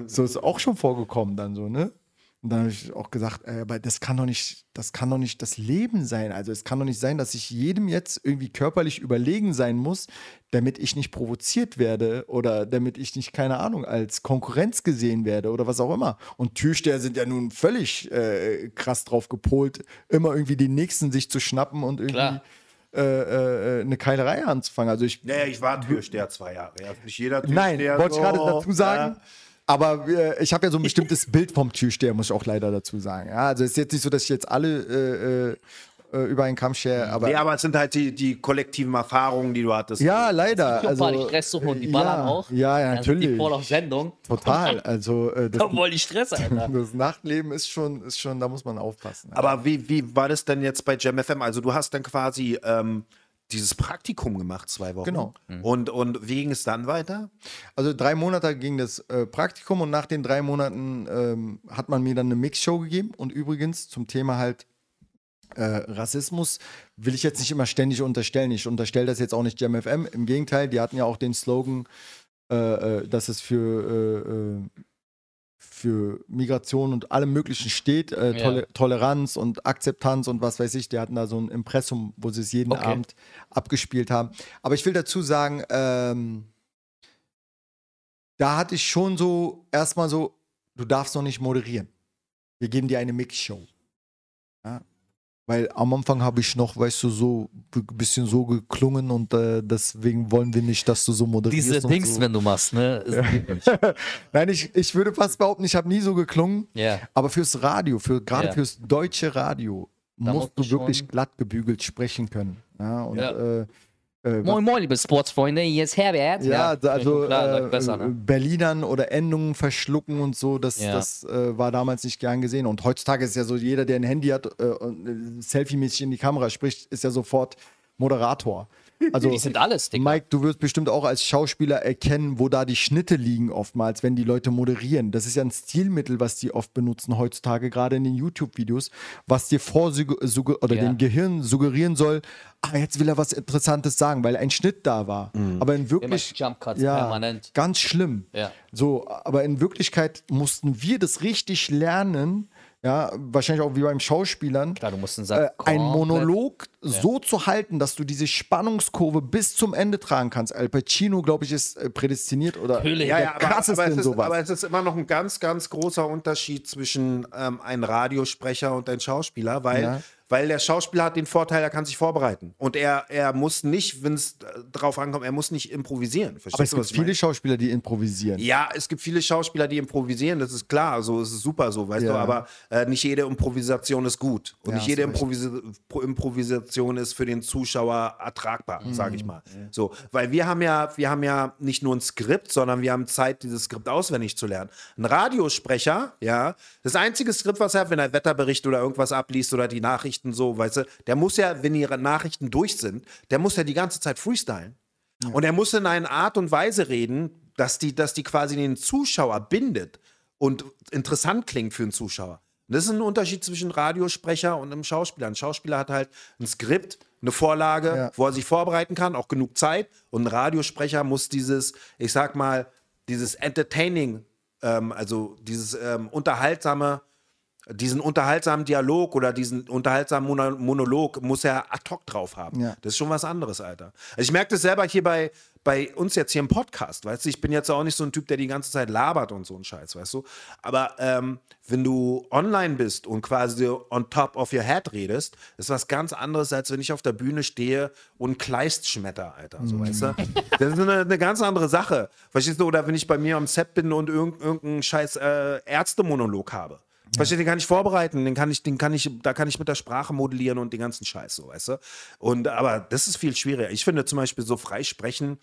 So ist auch schon vorgekommen dann so, ne? Und dann habe ich auch gesagt, äh, aber das kann doch nicht, das kann doch nicht das Leben sein. Also es kann doch nicht sein, dass ich jedem jetzt irgendwie körperlich überlegen sein muss, damit ich nicht provoziert werde oder damit ich nicht, keine Ahnung, als Konkurrenz gesehen werde oder was auch immer. Und Türsteher sind ja nun völlig äh, krass drauf gepolt, immer irgendwie den nächsten sich zu schnappen und irgendwie Klar. äh, äh, eine Keilerei anzufangen. Also ich Naja, ich war Türsteher zwei Jahre. Ja, nicht jeder Nein, Türsteher. wollte ich gerade dazu sagen. Aber äh, ich habe ja so ein bestimmtes Bild vom Türsteher, muss ich auch leider dazu sagen. Ja, also es ist jetzt nicht so, dass ich jetzt alle äh, äh, über einen Kamm schere, aber Nee, aber es sind halt die, die kollektiven Erfahrungen, die du hattest. ja, leider. Ich also, Also, die Stress suchen und die ballern ja, auch. Ja, ja, Dann sind Die natürlich. voll auf Sendung. Total. Also äh, das, Da wollen die Stress, Alter. das Nachtleben ist schon, ist schon, da muss man aufpassen. Aber wie, wie war das denn jetzt bei Jam FM? Also du hast dann quasi ähm, dieses Praktikum gemacht, zwei Wochen. Genau. Und, und wie ging es dann weiter? Also drei Monate ging das äh, Praktikum und nach den drei Monaten ähm, hat man mir dann eine Mixshow gegeben. Und übrigens zum Thema halt äh, Rassismus will ich jetzt nicht immer ständig unterstellen. Ich unterstelle das jetzt auch nicht JamFM. Im Gegenteil, die hatten ja auch den Slogan, äh, äh, dass es für, äh, äh, für Migration und allem Möglichen steht. Äh, Ja. Tole Toleranz und Akzeptanz und was weiß ich. Die hatten da so ein Impressum, wo sie es jeden Okay. Abend abgespielt haben. Aber ich will dazu sagen, ähm, da hatte ich schon so erstmal so, du darfst noch nicht moderieren. Wir geben dir eine Mixshow. Weil am Anfang habe ich noch, weißt du, so ein bisschen so geklungen und äh, deswegen wollen wir nicht, dass du so moderierst. Diese Dings, so. wenn du machst, ne? Nein, ich, ich würde fast behaupten, ich habe nie so geklungen. Ja. Aber fürs Radio, für, gerade Ja. fürs deutsche Radio, musst musst du wirklich glatt gebügelt sprechen können. Ja, und Ja. Äh, äh, Moin, moin, liebe Sportsfreunde, hier ist Herbert. Ja, also klar, äh, besser, ne? Berlinern oder Endungen verschlucken und so, das, Ja. das äh, war damals nicht gern gesehen. Und heutzutage ist ja so, jeder, der ein Handy hat äh, und äh, selfie-mäßig in die Kamera spricht, ist ja sofort Moderator. Also, Die sind alles, Digga. Mike, du wirst bestimmt auch als Schauspieler erkennen, wo da die Schnitte liegen oftmals, wenn die Leute moderieren. Das ist ja ein Stilmittel, was die oft benutzen heutzutage, gerade in den YouTube-Videos, was dir vor oder Ja. dem Gehirn suggerieren soll, ah, jetzt will er was Interessantes sagen, weil ein Schnitt da war. Aber in wirklich Jump Cuts ja, permanent. ganz schlimm. Ja. So, aber in Wirklichkeit mussten wir das richtig lernen, ja, wahrscheinlich auch wie beim Schauspielern, Klar, du musst einen äh, Sack ein komplett- Monolog so zu halten, dass du diese Spannungskurve bis zum Ende tragen kannst. Al Pacino, glaube ich, ist äh, prädestiniert oder Natürlich. Ja, ja, aber, krasseste aber, ist, sowas. aber es ist immer noch ein ganz, ganz großer Unterschied zwischen ähm, einem Radiosprecher und einem Schauspieler, weil, Ja. Weil der Schauspieler hat den Vorteil, er kann sich vorbereiten. Und er, er muss nicht, wenn es drauf ankommt, er muss nicht improvisieren. Verstehst aber es du, gibt viele meine? Schauspieler, die improvisieren. Ja, es gibt viele Schauspieler, die improvisieren, das ist klar, so es ist super so, weißt Ja. du, aber äh, nicht jede Improvisation ist gut. Und Ja, nicht jede Pro- Improvisation ist für den Zuschauer ertragbar, Mhm. sage ich mal. So, weil wir haben ja, wir haben ja nicht nur ein Skript, sondern wir haben Zeit, dieses Skript auswendig zu lernen. Ein Radiosprecher, ja, das einzige Skript, was er hat, wenn er Wetterbericht oder irgendwas abliest oder die Nachrichten so, weißt du, der muss ja, wenn die Nachrichten durch sind, der muss ja die ganze Zeit freestylen. Und er muss in einer Art und Weise reden, dass die, dass die quasi den Zuschauer bindet und interessant klingt für einen Zuschauer. Und das ist ein Unterschied zwischen Radiosprecher und einem Schauspieler. Ein Schauspieler hat halt ein Skript, eine Vorlage, Ja. wo er sich vorbereiten kann, auch genug Zeit. Und ein Radiosprecher muss dieses, ich sag mal, dieses Entertaining, ähm, also dieses ähm, unterhaltsame, diesen unterhaltsamen Dialog oder diesen unterhaltsamen Mono- Monolog muss er ad hoc drauf haben. Ja. Das ist schon was anderes, Alter. Also ich merke das selber hier bei, bei uns jetzt hier im Podcast, weißt du, ich bin jetzt auch nicht so ein Typ, der die ganze Zeit labert und so ein Scheiß, weißt du. Aber ähm, wenn du online bist und quasi on top of your head redest, ist was ganz anderes, als wenn ich auf der Bühne stehe und Kleist schmetter, Alter, so, weißt du. Das ist eine, eine ganz andere Sache. Verstehst du? Oder wenn ich bei mir am Set bin und irgend, irgendeinen scheiß äh, Ärztemonolog habe. Verstehst du, den kann ich vorbereiten, den kann ich, den kann ich, da kann ich mit der Sprache modellieren und den ganzen Scheiß, so, weißt du? Und aber das ist viel schwieriger. Ich finde zum Beispiel so frei sprechen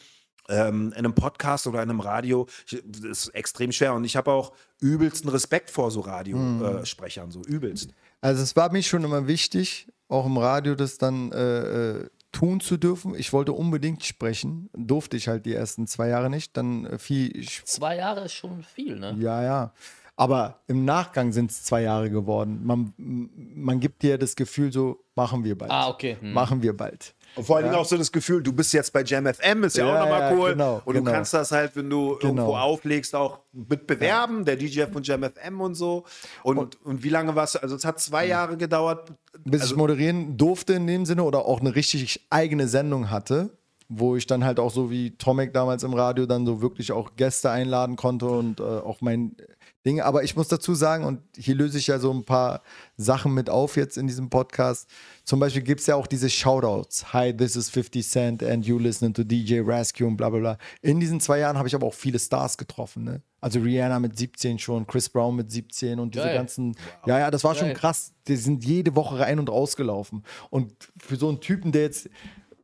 ähm, in einem Podcast oder in einem Radio ich, das ist extrem schwer. Und ich habe auch übelsten Respekt vor so Radiosprechern, so übelst. Also es war mir schon immer wichtig, auch im Radio das dann äh, äh, tun zu dürfen. Ich wollte unbedingt sprechen, durfte ich halt die ersten zwei Jahre nicht. Dann äh, viel, Zwei Jahre ist schon viel, ne? ja, ja. Aber im Nachgang sind es zwei Jahre geworden. Man, man gibt dir das Gefühl so, machen wir bald. Ah, okay. Hm. Machen wir bald. Und vor allen Dingen auch so das Gefühl, du bist jetzt bei Jam FM, ist ja, Ja, auch nochmal ja, cool. genau, und du genau. kannst das halt, wenn du irgendwo Genau. auflegst, auch mit bewerben, der DJ von Jam FM und so. Und, und, wie lange warst du? Also es hat zwei Jahre gedauert. Bis also, ich moderieren durfte in dem Sinne oder auch eine richtig eigene Sendung hatte, wo ich dann halt auch so wie Tomek damals im Radio dann so wirklich auch Gäste einladen konnte und äh, auch mein Ding. Aber ich muss dazu sagen, und hier löse ich ja so ein paar Sachen mit auf jetzt in diesem Podcast. Zum Beispiel gibt es ja auch diese Shoutouts. Hi, this is 50 Cent and you listening to DJ Rescue und bla bla bla. In diesen zwei Jahren habe ich aber auch viele Stars getroffen. Ne? Also Rihanna mit 17 schon, Chris Brown mit 17 und diese Geil. ganzen. Ja, ja, das war schon Geil. krass. Die sind jede Woche rein und rausgelaufen. Und für so einen Typen, der jetzt,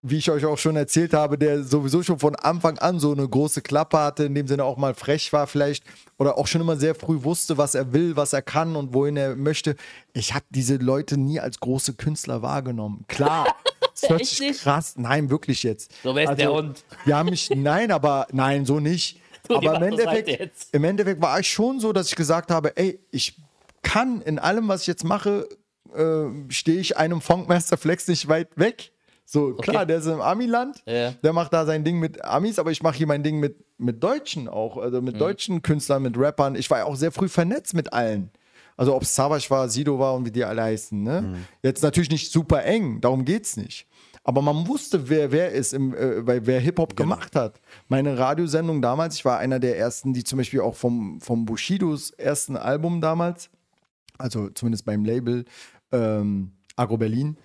wie ich euch auch schon erzählt habe, der sowieso schon von Anfang an so eine große Klappe hatte, in dem Sinne auch mal frech war vielleicht oder auch schon immer sehr früh wusste, was er will, was er kann und wohin er möchte. Ich habe diese Leute nie als große Künstler wahrgenommen. Klar. Das hört sich krass. Nein, wirklich jetzt. So, wer ist der Hund? Die haben mich, nein, aber nein, so nicht. Du, aber im Endeffekt, im Endeffekt war ich schon so, dass ich gesagt habe, ey, ich kann in allem, was ich jetzt mache, äh, stehe ich einem Funkmaster Flex nicht weit weg. So, klar, der ist im Ami-Land, Ja. der macht da sein Ding mit Amis, aber ich mache hier mein Ding mit, mit Deutschen auch, also Mhm. mit deutschen Künstlern, mit Rappern. Ich war ja auch sehr früh vernetzt mit allen. Also ob es Savage war, Sido war und wie die alle heißen. Ne? Mhm. Jetzt natürlich nicht super eng, darum geht's nicht. Aber man wusste, wer wer ist, im, äh, weil wer Hip-Hop Genau. gemacht hat. Meine Radiosendung damals, ich war einer der ersten, die zum Beispiel auch vom, vom Bushidos ersten Album damals, also zumindest beim Label ähm, Agro Berlin,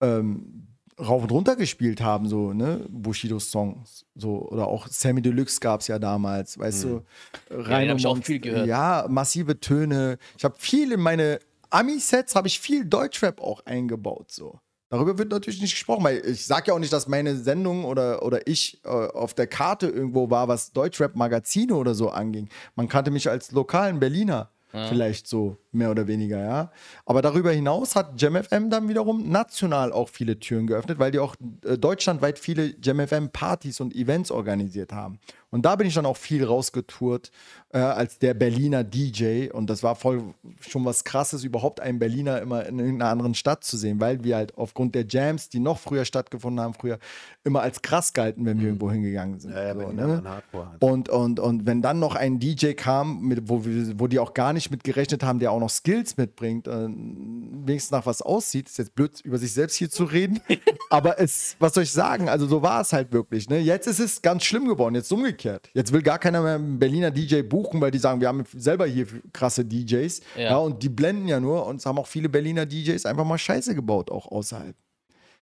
ähm, rauf und runter gespielt haben, so, ne, Bushidos Songs. So, oder auch Sammy Deluxe gab es ja damals, weißt du. Rein den hab ich auch viel gehört. Ja, massive Töne. Ich habe viel in meine Ami-Sets, habe ich viel Deutschrap auch eingebaut, so. Darüber wird natürlich nicht gesprochen, weil ich sage ja auch nicht, dass meine Sendung oder, oder ich äh, auf der Karte irgendwo war, was Deutschrap-Magazine oder so anging. Man kannte mich als lokalen Berliner vielleicht so mehr oder weniger, ja. Aber darüber hinaus hat JamFM dann wiederum national auch viele Türen geöffnet, weil die auch äh, deutschlandweit viele JamFM-Partys und Events organisiert haben. Und da bin ich dann auch viel rausgetourt äh, als der Berliner DJ. Und das war voll schon was Krasses, überhaupt einen Berliner immer in irgendeiner anderen Stadt zu sehen, weil wir halt aufgrund der Jams, die noch früher stattgefunden haben, früher immer als krass galten, wenn wir irgendwo hingegangen sind. Ja, ja, so, ne? Hardcore halt. Und, und, und wenn dann noch ein DJ kam, mit, wo, wo die auch gar nicht mit gerechnet haben, der auch noch Skills mitbringt, äh, wenigstens nach was aussieht, ist jetzt blöd, über sich selbst hier zu reden. Aber es, was soll ich sagen? Also so war es halt wirklich. Ne? Jetzt ist es ganz schlimm geworden, jetzt umgekehrt. Jetzt will gar keiner mehr einen Berliner DJ buchen, weil die sagen, wir haben selber hier krasse DJs. Ja. Ja. und die blenden ja nur und es haben auch viele Berliner DJs einfach mal Scheiße gebaut, auch außerhalb.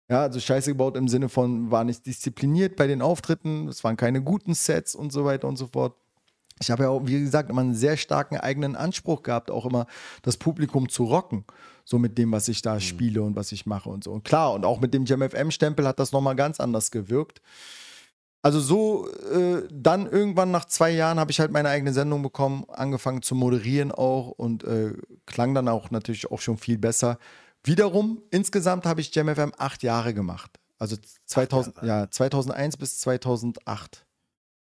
Ja, also Scheiße gebaut im Sinne von, war nicht diszipliniert bei den Auftritten, es waren keine guten Sets und so weiter und so fort. Ich habe ja auch, wie gesagt, immer einen sehr starken eigenen Anspruch gehabt, auch immer das Publikum zu rocken. So mit dem, was ich da spiele und was ich mache und so. Und klar, und auch mit dem JamFM-Stempel hat das nochmal ganz anders gewirkt. Also so, äh, dann irgendwann nach zwei Jahren habe ich halt meine eigene Sendung bekommen, angefangen zu moderieren auch und äh, klang dann auch natürlich auch schon viel besser. Wiederum, insgesamt habe ich JamFM acht Jahre gemacht. Also 2000, Jahre. ja, 2001 bis 2008.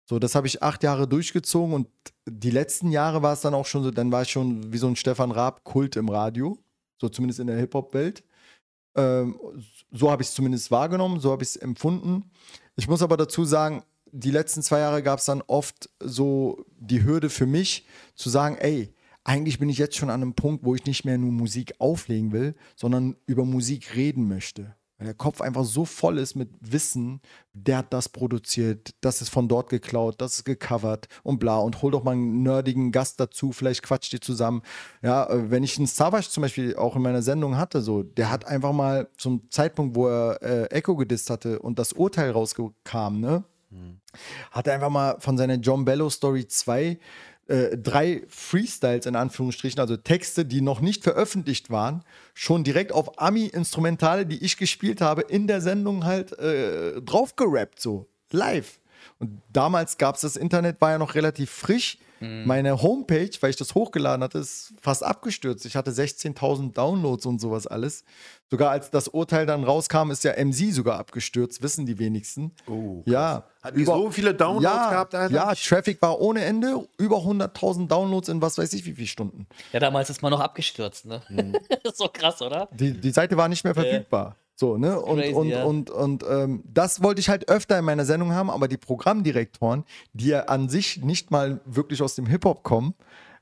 So, das habe ich acht Jahre durchgezogen und die letzten Jahre war es dann auch schon so, dann war ich schon wie so ein Stefan Raab Kult im Radio, so zumindest in der Hip-Hop-Welt. Ähm, so habe ich es zumindest wahrgenommen, so habe ich es empfunden. Ich muss aber dazu sagen, die letzten zwei Jahre gab es dann oft so die Hürde für mich zu sagen, ey, eigentlich bin ich jetzt schon an einem Punkt, wo ich nicht mehr nur Musik auflegen will, sondern über Musik reden möchte. Weil der Kopf einfach so voll ist mit Wissen, der hat das produziert, das ist von dort geklaut, das ist gecovert und bla und hol doch mal einen nerdigen Gast dazu, vielleicht quatscht ihr zusammen. Ja, äh, wenn ich einen Savage zum Beispiel auch in meiner Sendung hatte, so, der hat einfach mal zum Zeitpunkt, wo er äh, Echo gedisst hatte und das Urteil rauskam, ne, hat er einfach mal von seiner John Bello Story 2 äh, drei Freestyles in Anführungsstrichen, also Texte, die noch nicht veröffentlicht waren, schon direkt auf Ami-Instrumentale, die ich gespielt habe, in der Sendung halt äh, draufgerappt, so live. Und damals gab es das Internet, war ja noch relativ frisch. Meine Homepage, weil ich das hochgeladen hatte, ist fast abgestürzt. Ich hatte 16.000 Downloads und sowas alles. Sogar als das Urteil dann rauskam, ist ja MC sogar abgestürzt, wissen die wenigsten. Oh, ja. Hat die so viele Downloads ja, gehabt, Alter? Ja, Traffic war ohne Ende. Über 100.000 Downloads in was weiß ich wie viele Stunden. Ja, damals ist man noch abgestürzt, ne? Mhm. so krass, oder? Die, die Seite war nicht mehr verfügbar. So, ne? Und, Crazy, und, ja. und, und ähm, das wollte ich halt öfter in meiner Sendung haben, aber die Programmdirektoren, die ja an sich nicht mal wirklich aus dem Hip-Hop kommen,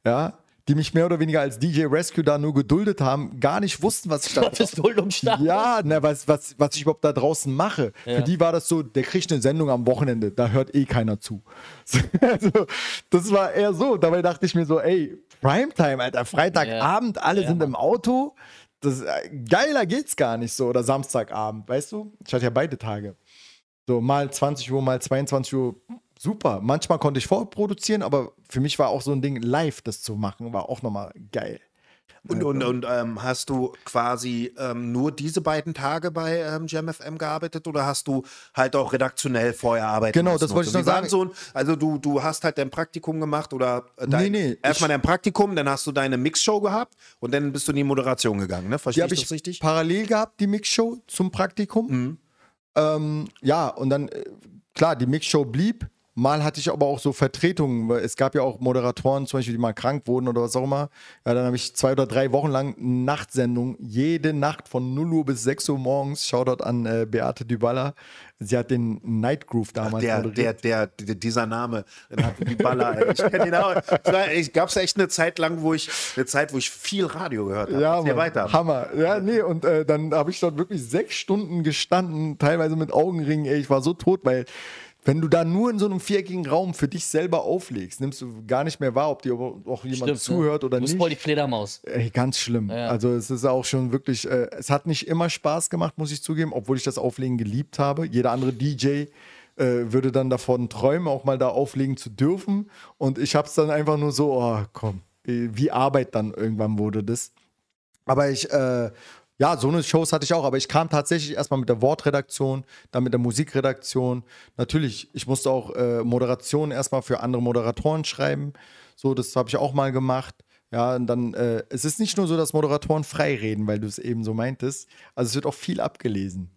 ja, die mich mehr oder weniger als DJ Rescue da nur geduldet haben, gar nicht wussten, was ich da Start. Ja, na, was, was, was ich überhaupt da draußen mache. Ja. Für die war das so, der kriegt eine Sendung am Wochenende, da hört eh keiner zu. also, das war eher so. Dabei dachte ich mir so, ey, Primetime, Alter, Freitagabend, alle Ja, sind Mann. im Auto. Das, äh, geiler geht's gar nicht so. Oder Samstagabend, weißt du? Ich hatte ja beide Tage. So, mal 20 Uhr, mal 22 Uhr. Super. Manchmal konnte ich vorproduzieren, aber für mich war auch so ein Ding, live das zu machen, war auch nochmal geil. Und, und, und ähm, hast du quasi ähm, nur diese beiden Tage bei ähm, JamFM gearbeitet oder hast du halt auch redaktionell vorher arbeiten Genau, das wollte ich noch sagen. So ein, also du, du hast halt dein Praktikum gemacht oder äh, dein, Nee, nee, erstmal ich- dein Praktikum, dann hast du deine Mixshow gehabt und dann bist du in die Moderation gegangen, ne? Verstehe habe ich ich das richtig? parallel gehabt, die Mixshow zum Praktikum. Mhm. Ähm, ja, und dann, äh, klar, die Mixshow blieb. Mal hatte ich aber auch so Vertretungen. Es gab ja auch Moderatoren, zum Beispiel, die mal krank wurden oder was auch immer. Ja, dann habe ich zwei oder drei Wochen lang Nachtsendung, jede Nacht von 0 Uhr bis 6 Uhr morgens. Shoutout an äh, Beate Dybala. Sie hat den Night Groove damals Der, moderiert. der, der, der, dieser Name, ey. ich kenne ihn auch. Es gab es echt eine Zeit lang, wo ich, eine Zeit, wo ich viel Radio gehört habe. Ja, Mann, weiter. Hammer. Ja, nee, und äh, dann habe ich dort wirklich sechs Stunden gestanden, teilweise mit Augenringen. Ey, ich war so tot, weil wenn du da nur in so einem viereckigen Raum für dich selber auflegst, nimmst du gar nicht mehr wahr, ob dir auch jemand Stimmt, zuhört ne? oder Du bist nicht. voll die Fledermaus. Ey, ganz schlimm. Ja. Also es ist auch schon wirklich, äh, es hat nicht immer Spaß gemacht, muss ich zugeben, obwohl ich das Auflegen geliebt habe. Jeder andere DJ äh, würde dann davon träumen, auch mal da auflegen zu dürfen. Und ich habe es dann einfach nur so, oh komm, wie Arbeit dann irgendwann wurde das. Aber ich, äh, ja, so eine Shows hatte ich auch, aber ich kam tatsächlich erstmal mit der Wortredaktion, dann mit der Musikredaktion. Natürlich, ich musste auch äh, Moderationen erstmal für andere Moderatoren schreiben. So, das habe ich auch mal gemacht. Ja, und dann, äh, es ist nicht nur so, dass Moderatoren frei reden, weil du es eben so meintest. Also es wird auch viel abgelesen.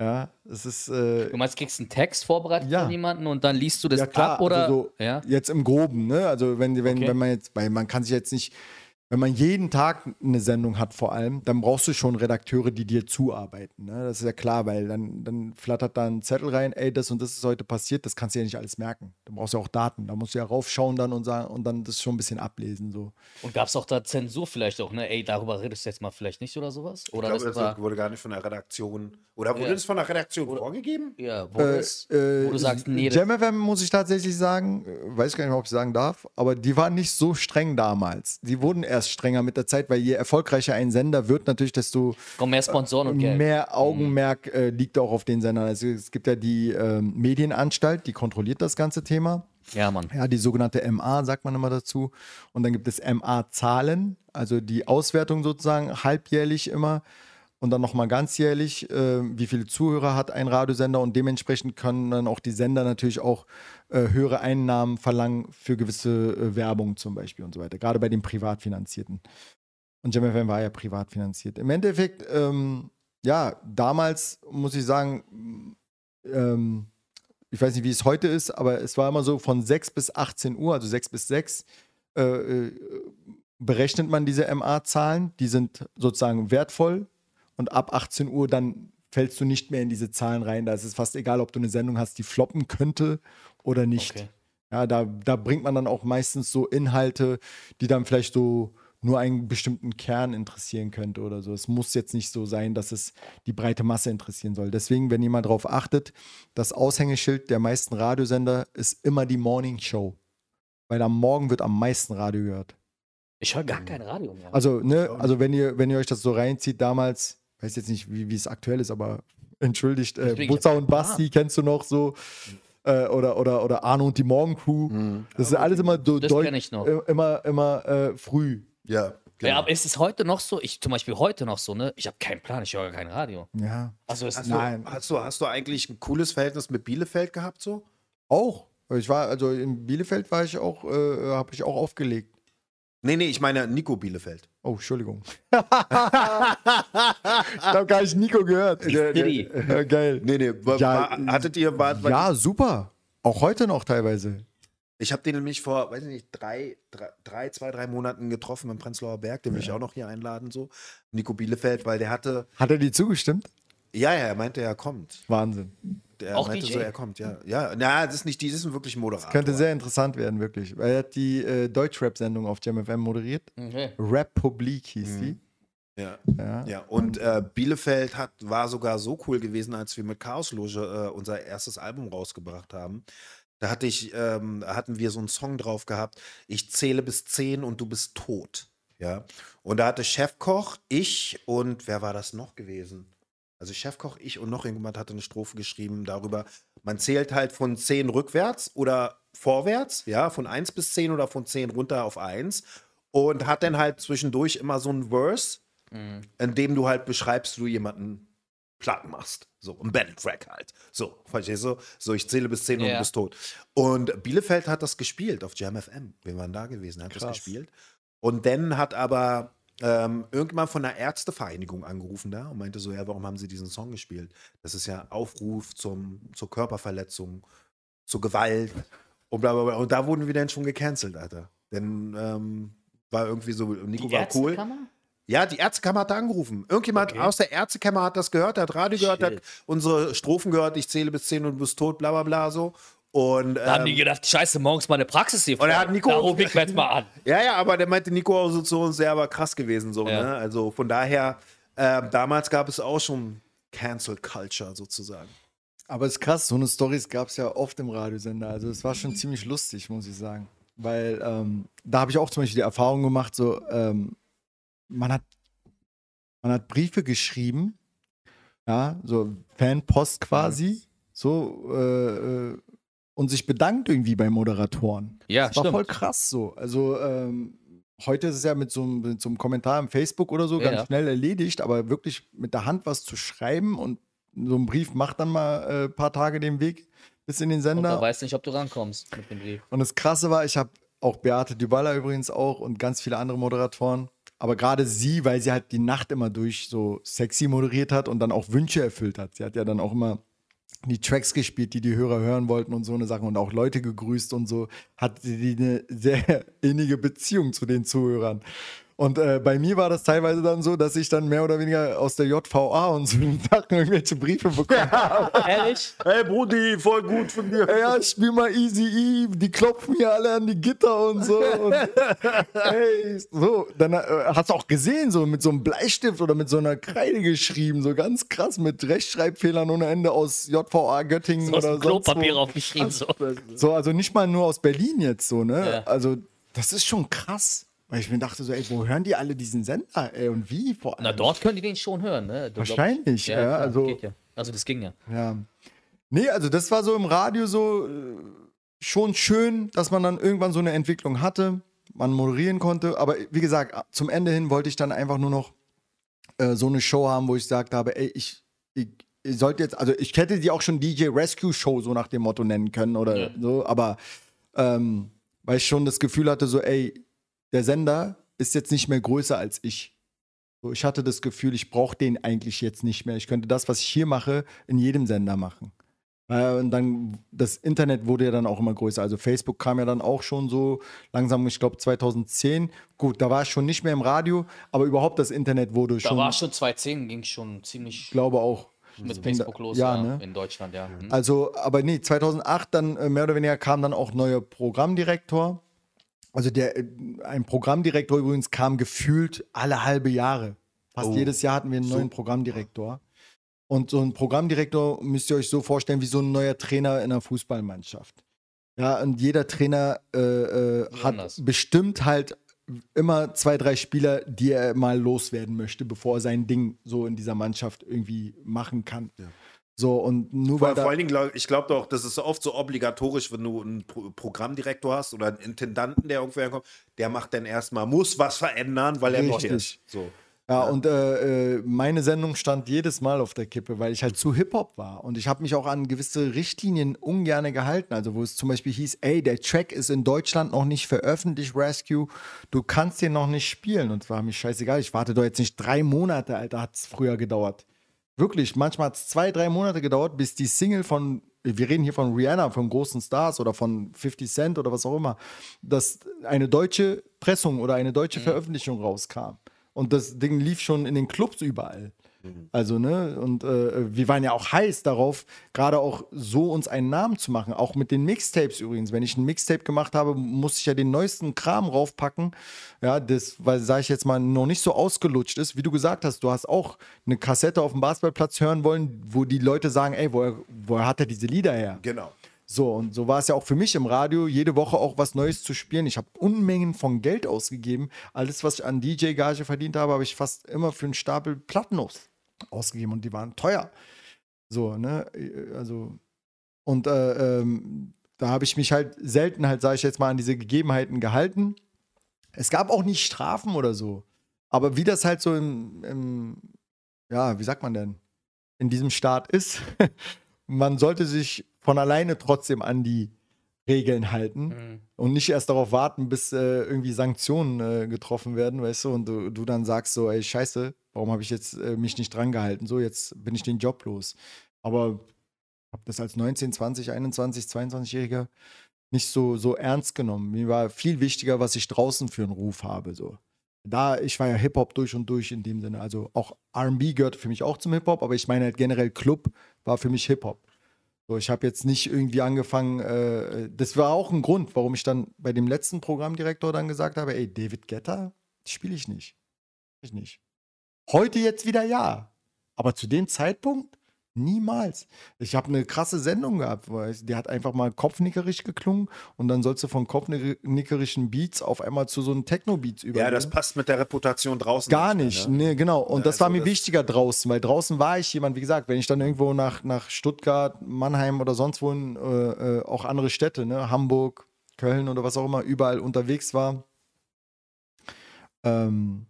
Ja, es ist, äh, Du meinst, du kriegst einen Text vorbereitet Ja. von jemandem und dann liest du das ja klar, ab oder? also so ja. jetzt im Groben, ne? Also wenn, wenn, Okay. wenn man jetzt, weil man kann sich jetzt nicht, wenn man jeden Tag eine Sendung hat vor allem, dann brauchst du schon Redakteure, die dir zuarbeiten. Ne? Das ist ja klar, weil dann, dann flattert da ein Zettel rein, ey, das und das ist heute passiert, das kannst du ja nicht alles merken. Du brauchst ja auch Daten, da musst du ja raufschauen dann und sagen und dann das schon ein bisschen ablesen. So. Und gab es auch da Zensur vielleicht auch, ne? Ey, darüber redest du jetzt mal vielleicht nicht oder sowas? Oder ich glaube, das das war, wurde gar nicht von der Redaktion. Oder wurde Ja. das von der Redaktion vorgegeben? ja, wo, Äh, das, äh, wo du sagst, nee, das, JamFM muss ich tatsächlich sagen, äh, weiß gar nicht mehr, ob ich sagen darf, aber die waren nicht so streng damals. Die wurden erst strenger mit der Zeit, weil je erfolgreicher ein Sender wird, natürlich, desto kommen mehr Sponsoren und Geld. mehr Augenmerk äh, liegt auch auf den Sendern. Also es gibt ja die ähm, Medienanstalt, die kontrolliert das ganze Thema. Ja, Mann. Ja, die sogenannte MA sagt man immer dazu. Und dann gibt es MA-Zahlen, also die Auswertung sozusagen halbjährlich immer und dann nochmal ganzjährlich, äh, wie viele Zuhörer hat ein Radiosender und dementsprechend können dann auch die Sender natürlich auch äh, höhere Einnahmen verlangen für gewisse äh, Werbung zum Beispiel und so weiter, gerade bei den privat finanzierten. Und JamFM war ja privat finanziert. Im Endeffekt, ähm, ja, damals muss ich sagen, ähm, ich weiß nicht, wie es heute ist, aber es war immer so von 6 bis 18 Uhr, also 6 bis 6, äh, äh, berechnet man diese MA-Zahlen. Die sind sozusagen wertvoll und ab 18 Uhr dann fällst du nicht mehr in diese Zahlen rein. Da ist es fast egal, ob du eine Sendung hast, die floppen könnte oder nicht. Okay. Ja, da, da bringt man dann auch meistens so Inhalte, die dann vielleicht so nur einen bestimmten Kern interessieren könnte oder so. Es muss jetzt nicht so sein, dass es die breite Masse interessieren soll. Deswegen, wenn jemand darauf achtet, das Aushängeschild der meisten Radiosender ist immer die Morning Show. Weil am Morgen wird am meisten Radio gehört. Ich höre gar kein Radio mehr. Also, ne, also wenn ihr, wenn ihr euch das so reinzieht, damals, weiß jetzt nicht, wie, wie es aktuell ist, aber entschuldigt, äh, Butzer und Basti kennst du noch so. Äh, oder, oder, oder Arno und die Morgencrew. Das ist alles immer ich noch. äh, immer, immer äh, früh. Ja, genau. Ja, aber ist es heute noch so? Ich zum Beispiel heute noch so, ne? Ich habe keinen Plan, ich höre kein Radio. Ja. Also es Hast ist du, Nein. hast, du, hast du eigentlich ein cooles Verhältnis mit Bielefeld gehabt so? Auch. Ich war, also in Bielefeld war ich auch, äh, habe ich auch aufgelegt. Nee, nee, ich meine Nico Bielefeld. Oh, Entschuldigung. ich habe gar nicht Nico gehört. Der- der-. Ja, geil. Nee, nee, war, Ja, war, hattet ihr, war, war, Ja, super. Auch heute noch teilweise. ich habe den nämlich vor, weiß ich nicht, drei, drei, drei, zwei, drei Monaten getroffen im Prenzlauer Berg, den will ich auch noch hier einladen, so. Nico Bielefeld, weil der hatte, Hat er dir zugestimmt? ja, ja, er meinte, er kommt. Wahnsinn. Der Auch meinte DJ? so, er kommt, ja. Ja, na, das ist nicht, die das ist wirklich ein Moderator. Könnte sehr interessant werden, wirklich. Weil er hat die äh, Deutschrap-Sendung auf JamFM moderiert. Okay. Rap-Publik hieß die. Ja. Ja. Ja, und äh, Bielefeld hat, war sogar so cool gewesen, als wir mit Chaosloge äh, unser erstes Album rausgebracht haben. Da hatte ich, ähm, hatten wir so einen Song drauf gehabt, ich zähle bis zehn und du bist tot. Ja. Und da hatte Chefkoch, ich und wer war das noch gewesen? Also Chefkoch, ich und noch irgendjemand hatte eine Strophe geschrieben darüber, man zählt halt von 10 rückwärts oder vorwärts, ja, von 1 bis 10 oder von 10 runter auf 1 und hat dann halt zwischendurch immer so ein Verse, Mhm. in dem du halt beschreibst, du jemanden platt machst. So, ein Battle-Track halt. So, verstehst du? So, ich zähle bis 10 und Ja. du bist tot. Und Bielefeld hat das gespielt auf Jam FM. Wir waren da gewesen, hat das Krass. gespielt. Und dann hat aber ähm, irgendjemand von der Ärztevereinigung angerufen da und meinte so, ja, warum haben sie diesen Song gespielt? Das ist ja Aufruf zum, zur Körperverletzung, zur Gewalt und bla bla bla. Und da wurden wir dann schon gecancelt, Alter. Denn ähm, war irgendwie so, Nico Die war cool. Ärztekammer? Ja, die Ärztekammer hat da angerufen. Irgendjemand Okay. aus der Ärztekammer hat das gehört, hat Radio gehört, hat Shit. unsere Strophen gehört, ich zähle bis 10 und du bist tot, bla bla bla so. Und, Da haben die ähm, gedacht, scheiße, morgens mal eine Praxis hier. Und er hat Nico- Da ruf ich jetzt mal an. ja, ja, aber der meinte Nico auch so zu uns, der war krass gewesen so, Ja. ne? Also von daher, ähm, damals gab es auch schon Cancel Culture sozusagen. Aber es ist krass, so eine Stories gab es ja oft im Radiosender. Also es war schon ziemlich lustig, muss ich sagen. Weil ähm, da habe ich auch zum Beispiel die Erfahrung gemacht, so ähm, man hat man hat Briefe geschrieben, ja, so Fanpost quasi, so äh, äh, und sich bedankt irgendwie bei Moderatoren. Ja, Das war stimmt. voll krass so. Also ähm, heute ist es ja mit so, einem- mit so einem Kommentar im Facebook oder so Ja, ganz ja. schnell erledigt, aber wirklich mit der Hand was zu schreiben und so ein Brief macht dann mal ein äh, paar Tage den Weg bis in den Und Sender. weißt nicht, ob du rankommst mit dem Brief. Und das Krasse war, ich habe auch Beate Dybala übrigens auch und ganz viele andere Moderatoren. Aber gerade sie, weil sie halt die Nacht immer durch so sexy moderiert hat und dann auch Wünsche erfüllt hat. Sie hat ja dann auch immer die Tracks gespielt, die die Hörer hören wollten und so eine Sache und auch Leute gegrüßt und so, hat sie eine sehr innige Beziehung zu den Zuhörern. Und äh, bei mir war das teilweise dann so, dass ich dann mehr oder weniger aus der JVA und so Sachen irgendwelche Briefe bekommen habe. Ehrlich? Hey Brudi, voll gut von dir. Ja, spiel mal Easy E, die klopfen hier alle an die Gitter und so. Und, ey, so, dann äh, hast du auch gesehen, so mit so einem Bleistift oder mit so einer Kreide geschrieben, so ganz krass mit Rechtschreibfehlern ohne Ende aus JVA Göttingen Aus oder sonst Klopapier wo. aufgeschrieben. So. So, also nicht mal nur aus Berlin jetzt so, ne? Ja. Also, das ist schon krass. Weil ich mir dachte so, ey, wo hören die alle diesen Sender, ey, und wie vor allem? Na, dort können die den schon hören, ne? Du Wahrscheinlich, ja, klar, also- Geht ja. Also, das ging ja. Ja. Nee, also das war so im Radio so äh, schon schön, dass man dann irgendwann so eine Entwicklung hatte, man moderieren konnte. Aber wie gesagt, zum Ende hin wollte ich dann einfach nur noch äh, so eine Show haben, wo ich gesagt habe, ey, ich, ich, ich sollte jetzt, also ich hätte die auch schon DJ Rescue Show so nach dem Motto nennen können oder Ja. so, aber ähm, weil ich schon das Gefühl hatte, so, ey, der Sender ist jetzt nicht mehr größer als ich. So, ich hatte das Gefühl, ich brauche den eigentlich jetzt nicht mehr. Ich könnte das, was ich hier mache, in jedem Sender machen. Und dann, das Internet wurde ja dann auch immer größer. Also Facebook kam ja dann auch schon so langsam, ich glaube 2010. Gut, da war es schon nicht mehr im Radio, aber überhaupt das Internet wurde Da schon. war schon 2010, ging schon ziemlich ich glaube auch. mit Facebook los Ja, ja, ne? in Deutschland, ja. Mhm. Also, aber nee, 2008 dann äh, mehr oder weniger kam dann auch neuer Programmdirektor. Also der, äh, ein Programmdirektor übrigens kam gefühlt alle halbe Jahre. Fast Oh. jedes Jahr hatten wir einen neuen Programmdirektor. Und so ein Programmdirektor müsst ihr euch so vorstellen wie so ein neuer Trainer in einer Fußballmannschaft. Ja, und jeder Trainer äh, äh, hat Anders. bestimmt halt immer zwei, drei Spieler, die er mal loswerden möchte, bevor er sein Ding so in dieser Mannschaft irgendwie machen kann. So, und nur Vor, weil vor allen Dingen, glaub, ich glaube doch, das ist oft so obligatorisch, wenn du einen Pro Programmdirektor hast oder einen Intendanten, der irgendwo herkommt, der macht dann erstmal, muss was verändern, weil er neu Richtig. ist. So. Ja, und äh, äh, meine Sendung stand jedes Mal auf der Kippe, weil ich halt zu Hip-Hop war. Und ich habe mich auch an gewisse Richtlinien ungerne gehalten. Also, wo es zum Beispiel hieß, ey, der Track ist in Deutschland noch nicht veröffentlicht, Rescue, du kannst den noch nicht spielen. Und es war mir scheißegal. Ich warte doch jetzt nicht drei Monate, Alter, hat es früher gedauert. Wirklich, manchmal hat es zwei, drei Monate gedauert, bis die Single von, wir reden hier von Rihanna, von großen Stars oder von 50 Cent oder was auch immer, dass eine deutsche Pressung oder eine deutsche Veröffentlichung rauskam. Und das Ding lief schon in den Clubs überall. Also, ne, und äh, wir waren ja auch heiß darauf, gerade auch so uns einen Namen zu machen. Auch mit den Mixtapes übrigens. Wenn ich ein Mixtape gemacht habe, musste ich ja den neuesten Kram raufpacken. Ja, das, weil, sage ich jetzt mal, noch nicht so ausgelutscht ist. Wie du gesagt hast, du hast auch eine Kassette auf dem Basketballplatz hören wollen, wo die Leute sagen, ey, woher, woher hat er diese Lieder her? Genau. So, und so war es ja auch für mich im Radio, jede Woche auch was Neues zu spielen. Ich habe Unmengen von Geld ausgegeben. Alles, was ich an DJ-Gage verdient habe, habe ich fast immer für einen Stapel Platten aus ausgegeben und die waren teuer. So, ne? Also, und äh, ähm, da habe ich mich halt selten halt, sage ich jetzt mal, an diese Gegebenheiten gehalten. Es gab auch nicht Strafen oder so. Aber wie das halt so im, im ja, wie sagt man denn, in diesem Staat ist, man sollte sich von alleine trotzdem an die Regeln halten Mhm. und nicht erst darauf warten, bis äh, irgendwie Sanktionen äh, getroffen werden, weißt du, und du, du dann sagst so, ey, scheiße, warum habe ich jetzt äh, mich nicht dran gehalten? So, jetzt bin ich den Job los. Aber habe das als 19, 20, 21, 22-Jähriger nicht so, so ernst genommen. Mir war viel wichtiger, was ich draußen für einen Ruf habe. So. Da, ich war ja Hip-Hop durch und durch in dem Sinne. Also auch RB gehört für mich auch zum Hip-Hop, aber ich meine halt generell Club war für mich Hip-Hop. So, ich habe jetzt nicht irgendwie angefangen, äh, das war auch ein Grund, warum ich dann bei dem letzten Programmdirektor dann gesagt habe, ey, David Guetta spiele ich nicht. Ich nicht. Heute jetzt wieder ja. Aber zu dem Zeitpunkt niemals. Ich habe eine krasse Sendung gehabt, weil die hat einfach mal kopfnickerisch geklungen und dann sollst du von kopfnickerischen Beats auf einmal zu so einem Techno-Beats übergehen. Ja, das passt mit der Reputation draußen. Gar mehr, nicht, ne? nee, genau. Und Ja, das war also mir das- wichtiger draußen, weil draußen war ich jemand, wie gesagt, wenn ich dann irgendwo nach, nach Stuttgart, Mannheim oder sonst wo, in, äh, äh, auch andere Städte, ne, Hamburg, Köln oder was auch immer, überall unterwegs war, ähm,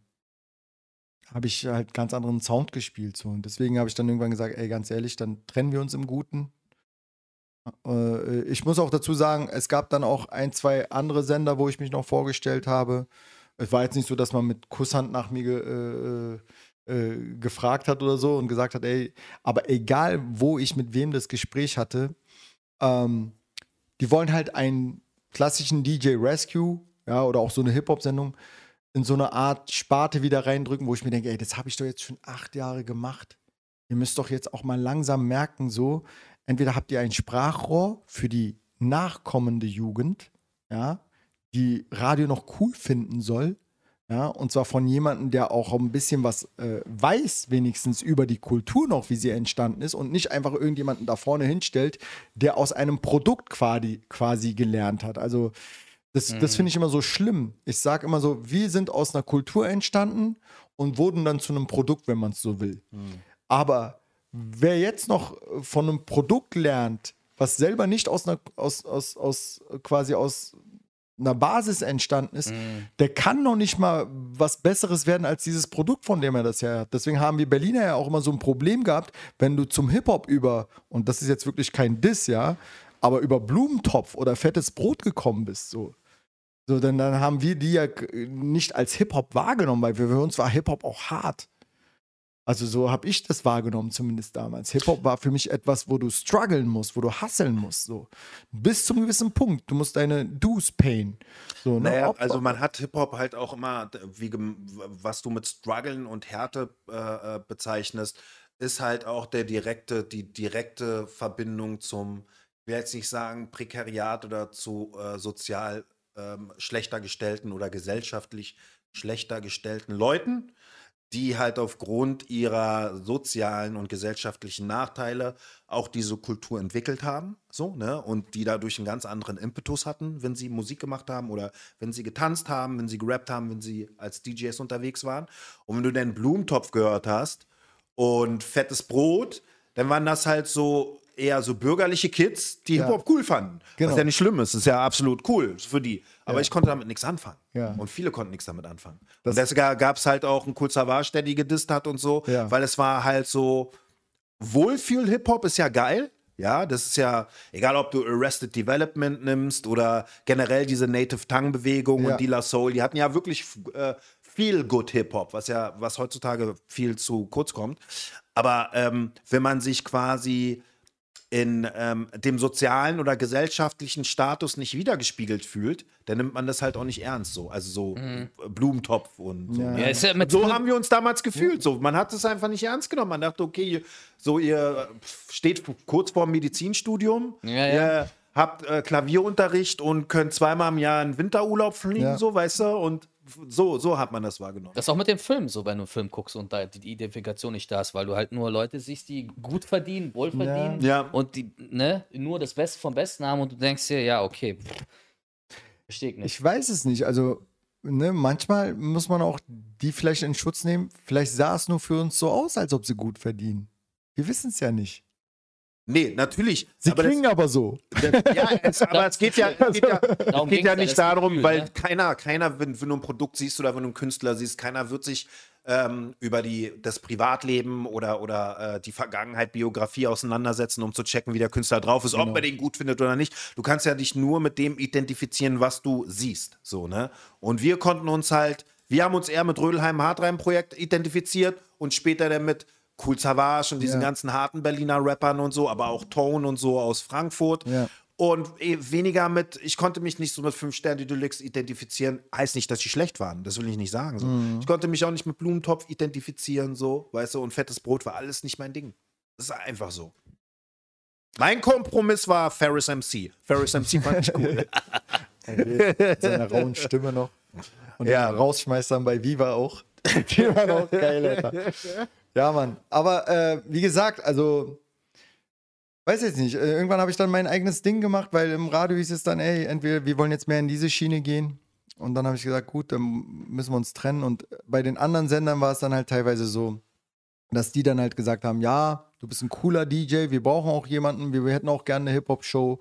habe ich halt ganz anderen Sound gespielt. So. Und deswegen habe ich dann irgendwann gesagt, ey, ganz ehrlich, dann trennen wir uns im Guten. Äh, ich muss auch dazu sagen, es gab dann auch ein, zwei andere Sender, wo ich mich noch vorgestellt habe. Es war jetzt nicht so, dass man mit Kusshand nach mir ge, äh, äh, gefragt hat oder so und gesagt hat, ey, aber egal, wo ich mit wem das Gespräch hatte, ähm, die wollen halt einen klassischen DJ Rescue, ja, oder auch so eine Hip-Hop-Sendung in so eine Art Sparte wieder reindrücken, wo ich mir denke, ey, das habe ich doch jetzt schon acht Jahre gemacht. Ihr müsst doch jetzt auch mal langsam merken, so, entweder habt ihr ein Sprachrohr für die nachkommende Jugend, ja, die Radio noch cool finden soll, ja, und zwar von jemandem, der auch ein bisschen was äh, weiß, wenigstens über die Kultur noch, wie sie entstanden ist, und nicht einfach irgendjemanden da vorne hinstellt, der aus einem Produkt quasi, quasi gelernt hat. Also, das, das finde ich immer so schlimm. Ich sage immer so, wir sind aus einer Kultur entstanden und wurden dann zu einem Produkt, wenn man es so will. Aber wer jetzt noch von einem Produkt lernt, was selber nicht aus einer, aus, aus, aus quasi aus einer Basis entstanden ist, der kann noch nicht mal was Besseres werden als dieses Produkt, von dem er das her hat. Deswegen haben wir Berliner ja auch immer so ein Problem gehabt, wenn du zum Hip-Hop über, und das ist jetzt wirklich kein Diss, ja, aber über Blumentopf oder fettes Brot gekommen bist, so. So, denn dann haben wir die ja nicht als Hip-Hop wahrgenommen, weil für uns war Hip-Hop auch hart. Also so habe ich das wahrgenommen, zumindest damals. Hip-Hop war für mich etwas, wo du strugglen musst, wo du hustlen musst. So. Bis zum gewissen Punkt. Du musst deine Dues payen. So, ne? Naja, also man hat Hip-Hop halt auch immer, wie, was du mit Struggeln und Härte äh, äh, bezeichnest, ist halt auch der direkte, die direkte Verbindung zum, ich will jetzt nicht sagen Prekariat oder zu äh, sozial ähm, schlechter gestellten oder gesellschaftlich schlechter gestellten Leuten, die halt aufgrund ihrer sozialen und gesellschaftlichen Nachteile auch diese Kultur entwickelt haben, so, ne, und die dadurch einen ganz anderen Impetus hatten, wenn sie Musik gemacht haben oder wenn sie getanzt haben, wenn sie gerappt haben, wenn sie als DJs unterwegs waren. Und wenn du den Blumentopf gehört hast und fettes Brot, dann waren das halt so eher so bürgerliche Kids, die Ja. Hip-Hop cool fanden. Genau. Was ja nicht schlimm ist, ist ja absolut cool für die. Aber Ja. ich konnte damit nichts anfangen. Ja. Und viele konnten nichts damit anfangen. Das- und deswegen gab es halt auch einen Cool Savage, der die gedisst hat und so, weil es war halt so, Wohlfühl-Hip-Hop ist ja geil. Ja, das ist ja, egal ob du Arrested Development nimmst oder generell diese Native Tongue-Bewegung und Die La Soul, die hatten ja wirklich äh, viel Good Hip-Hop, was ja, was heutzutage viel zu kurz kommt. Aber ähm, wenn man sich quasi in ähm, dem sozialen oder gesellschaftlichen Status nicht wiedergespiegelt fühlt, dann nimmt man das halt auch nicht ernst so. Also so äh, Blumentopf und so. Ja. ne? Ja, ist ja mit so haben wir uns damals gefühlt. So, man hat es einfach nicht ernst genommen. Man dachte, okay, so ihr steht kurz vor dem Medizinstudium, Ja, ja. ihr habt äh, Klavierunterricht und könnt zweimal im Jahr in Winterurlaub fliegen, Ja. so, weißt du? Und so, so hat man das wahrgenommen. Das ist auch mit dem Film so, wenn du einen Film guckst und da die Identifikation nicht da ist, weil du halt nur Leute siehst, die gut verdienen, wohl verdienen Ja. und die ne, nur das Beste vom Besten haben und du denkst dir, ja, okay, verstehe ich nicht. Ich weiß es nicht. Also, ne, manchmal muss man auch die vielleicht in Schutz nehmen. Vielleicht sah es nur für uns so aus, als ob sie gut verdienen. Wir wissen es ja nicht. Nee, natürlich. Sie aber das- klingen aber so. Ja, es, aber es geht ja, es geht ja, Darum es geht ja nicht das darum, Gefühl, weil ne? keiner, keiner, wenn, wenn du ein Produkt siehst oder wenn du einen Künstler siehst, keiner wird sich ähm, über die, das Privatleben oder, oder äh, die Vergangenheit, Biografie auseinandersetzen, um zu checken, wie der Künstler drauf ist, ob Genau. man den gut findet oder nicht. Du kannst ja dich nur mit dem identifizieren, was du siehst. So, ne? Und wir konnten uns halt, wir haben uns eher mit Rödelheim Hartreim-Projekt identifiziert und später dann mit Cool Savage und diesen Ja. ganzen harten Berliner Rappern und so, aber auch Tone und so aus Frankfurt. Ja. Und eh weniger mit, ich konnte mich nicht so mit 5 Sterne Deluxe identifizieren. Heißt nicht, dass sie schlecht waren, das will ich nicht sagen. So. Mhm. Ich konnte mich auch nicht mit Blumentopf identifizieren, so, weißt du, und fettes Brot war alles nicht mein Ding. Das ist einfach so. Mein Kompromiss war Ferris MC. Ferris MC fand ich cool. Mit seiner rauen Stimme noch. Und Ja. ja. Rausschmeißern bei Viva auch. Die waren auch geil, Alter. Ja, Mann. Aber äh, wie gesagt, also, weiß jetzt nicht. Äh, irgendwann habe ich dann mein eigenes Ding gemacht, weil im Radio hieß es dann, ey, entweder wir wollen jetzt mehr in diese Schiene gehen. Und dann habe ich gesagt, gut, dann müssen wir uns trennen. Und bei den anderen Sendern war es dann halt teilweise so, dass die dann halt gesagt haben, ja, du bist ein cooler DJ, wir brauchen auch jemanden, wir, hätten auch gerne eine Hip-Hop-Show,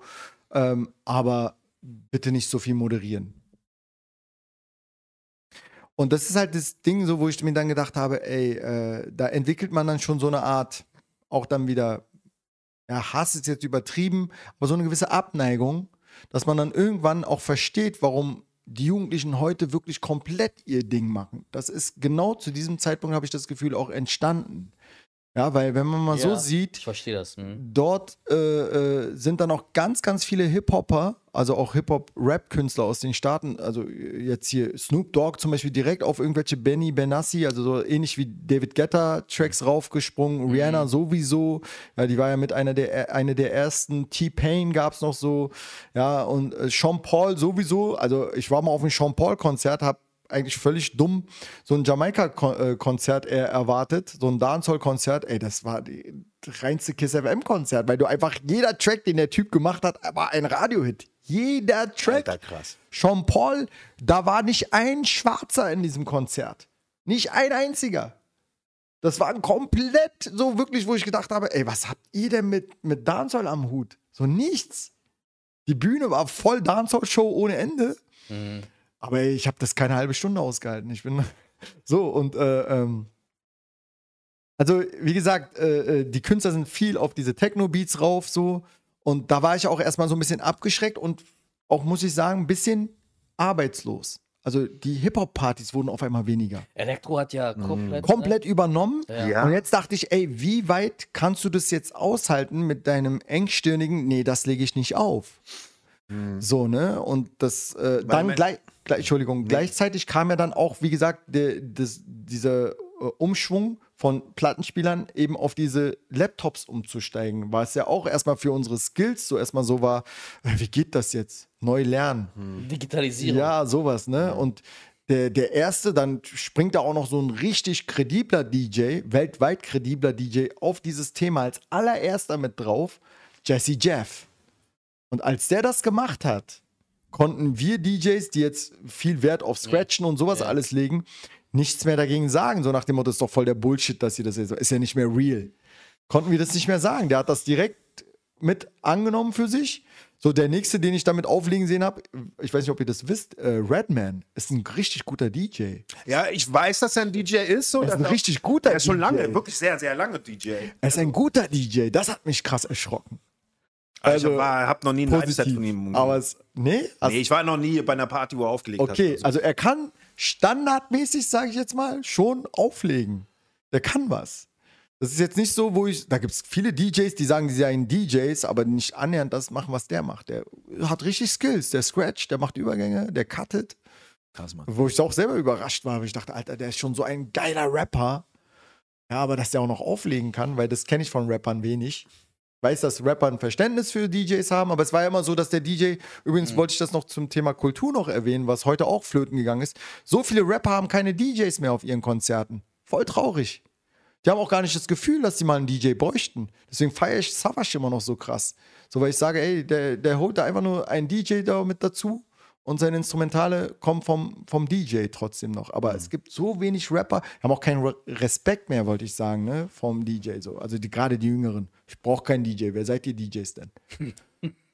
ähm, aber bitte nicht so viel moderieren. Und das ist halt das Ding, so wo ich mir dann gedacht habe, ey, äh, da entwickelt man dann schon so eine Art, auch dann wieder, ja, Hass ist jetzt übertrieben, aber so eine gewisse Abneigung, dass man dann irgendwann auch versteht, warum die Jugendlichen heute wirklich komplett ihr Ding machen. Das ist genau zu diesem Zeitpunkt, habe ich das Gefühl, auch entstanden. Ja, weil wenn man mal so Ja, sieht, verstehe das. Hm. dort äh, äh, sind dann auch ganz, ganz viele Hip-Hopper, also auch Hip-Hop-Rap-Künstler aus den Staaten, also jetzt hier Snoop Dogg zum Beispiel direkt auf irgendwelche Benny Benassi, also so ähnlich wie David Guetta Tracks raufgesprungen, Rihanna sowieso, ja, die war ja mit einer der, eine der ersten, T-Pain gab es noch so, ja, und äh, Sean Paul sowieso, also ich war mal auf einem Sean Paul-Konzert, hab eigentlich völlig dumm so ein Jamaika-Konzert eher erwartet, so ein Dancehall-Konzert. Ey, das war die reinste Kiss FM-Konzert, weil du einfach jeder Track, den der Typ gemacht hat, war ein Radiohit. Jeder Track. Alter, krass. Sean Paul, da war nicht ein Schwarzer in diesem Konzert. Nicht ein einziger. Das war komplett so wirklich, wo ich gedacht habe, ey, was habt ihr denn mit, mit Dancehall am Hut? So nichts. Die Bühne war voll Dancehall-Show ohne Ende. Hm. Aber ich habe das keine halbe Stunde ausgehalten. Ich bin so und äh, ähm, also wie gesagt, äh, äh, die Künstler sind viel auf diese Techno-Beats rauf so und da war ich auch erstmal so ein bisschen abgeschreckt und auch muss ich sagen ein bisschen arbeitslos. Also die Hip-Hop-Partys wurden auf einmal weniger. Elektro hat ja komplett. Komplett übernommen. Ja. Und jetzt dachte ich, ey, wie weit kannst du das jetzt aushalten mit deinem engstirnigen, nee, das lege ich nicht auf. So, ne? Und das äh, dann gleich, gleich, Entschuldigung, gleichzeitig kam ja dann auch, wie gesagt, der, das, dieser äh, Umschwung von Plattenspielern eben auf diese Laptops umzusteigen, weil es ja auch erstmal für unsere Skills so erstmal so war, äh, wie geht das jetzt? Neu lernen. Digitalisierung. Ja, sowas, ne? Und der, der erste, dann springt da auch noch so ein richtig kredibler DJ, weltweit kredibler DJ auf dieses Thema als allererster mit drauf, Jesse Jeff. Und als der das gemacht hat, konnten wir DJs, die jetzt viel Wert auf Scratchen und sowas Ja. alles legen, nichts mehr dagegen sagen. So nach dem Motto, ist doch voll der Bullshit, dass ihr das jetzt, ist ja nicht mehr real. Konnten wir das nicht mehr sagen. Der hat das direkt mit angenommen für sich. So, der nächste, den ich damit auflegen sehen habe, ich weiß nicht, ob ihr das wisst, äh, Redman ist ein richtig guter DJ. Ja, ich weiß, dass er ein DJ ist. So, Er ist ein richtig guter Er ist schon DJ. lange, wirklich sehr, sehr lange DJ. Er ist ein guter DJ. Das hat mich krass erschrocken. Also, Also, ich habe noch nie ein Live-Set von ihm. Aber es, nee, also, nee, ich war noch nie bei einer Party, wo er aufgelegt hat. okay, oder so. also er kann standardmäßig, sage ich jetzt mal, schon auflegen. Der kann was. Das ist jetzt nicht so, wo ich, da gibt es viele DJs, die sagen, die seien DJs, aber nicht annähernd das machen, was der macht. Der hat richtig Skills, der scratcht, der macht Übergänge, der cuttet. Krass, Mann. Wo ich auch selber überrascht war, weil ich dachte, Alter, der ist schon so ein geiler Rapper. Ja, aber dass der auch noch auflegen kann, weil das kenne ich von Rappern wenig. Ich weiß, dass Rapper ein Verständnis für DJs haben, aber es war ja immer so, dass der DJ, übrigens wollte ich das noch zum Thema Kultur noch erwähnen, was heute auch flöten gegangen ist. So viele Rapper haben keine DJs mehr auf ihren Konzerten. Voll traurig. Die haben auch gar nicht das Gefühl, dass sie mal einen DJ bräuchten. Deswegen feiere ich Savage immer noch so krass. So, weil ich sage, ey, der, der holt da einfach nur einen DJ da mit dazu und seine Instrumentale kommen vom, vom DJ trotzdem noch. Aber es gibt so wenig Rapper, haben auch keinen Re Respekt mehr, wollte ich sagen, ne, vom DJ so. Also die, gerade die Jüngeren. Ich brauche keinen DJ. Wer seid ihr DJs denn?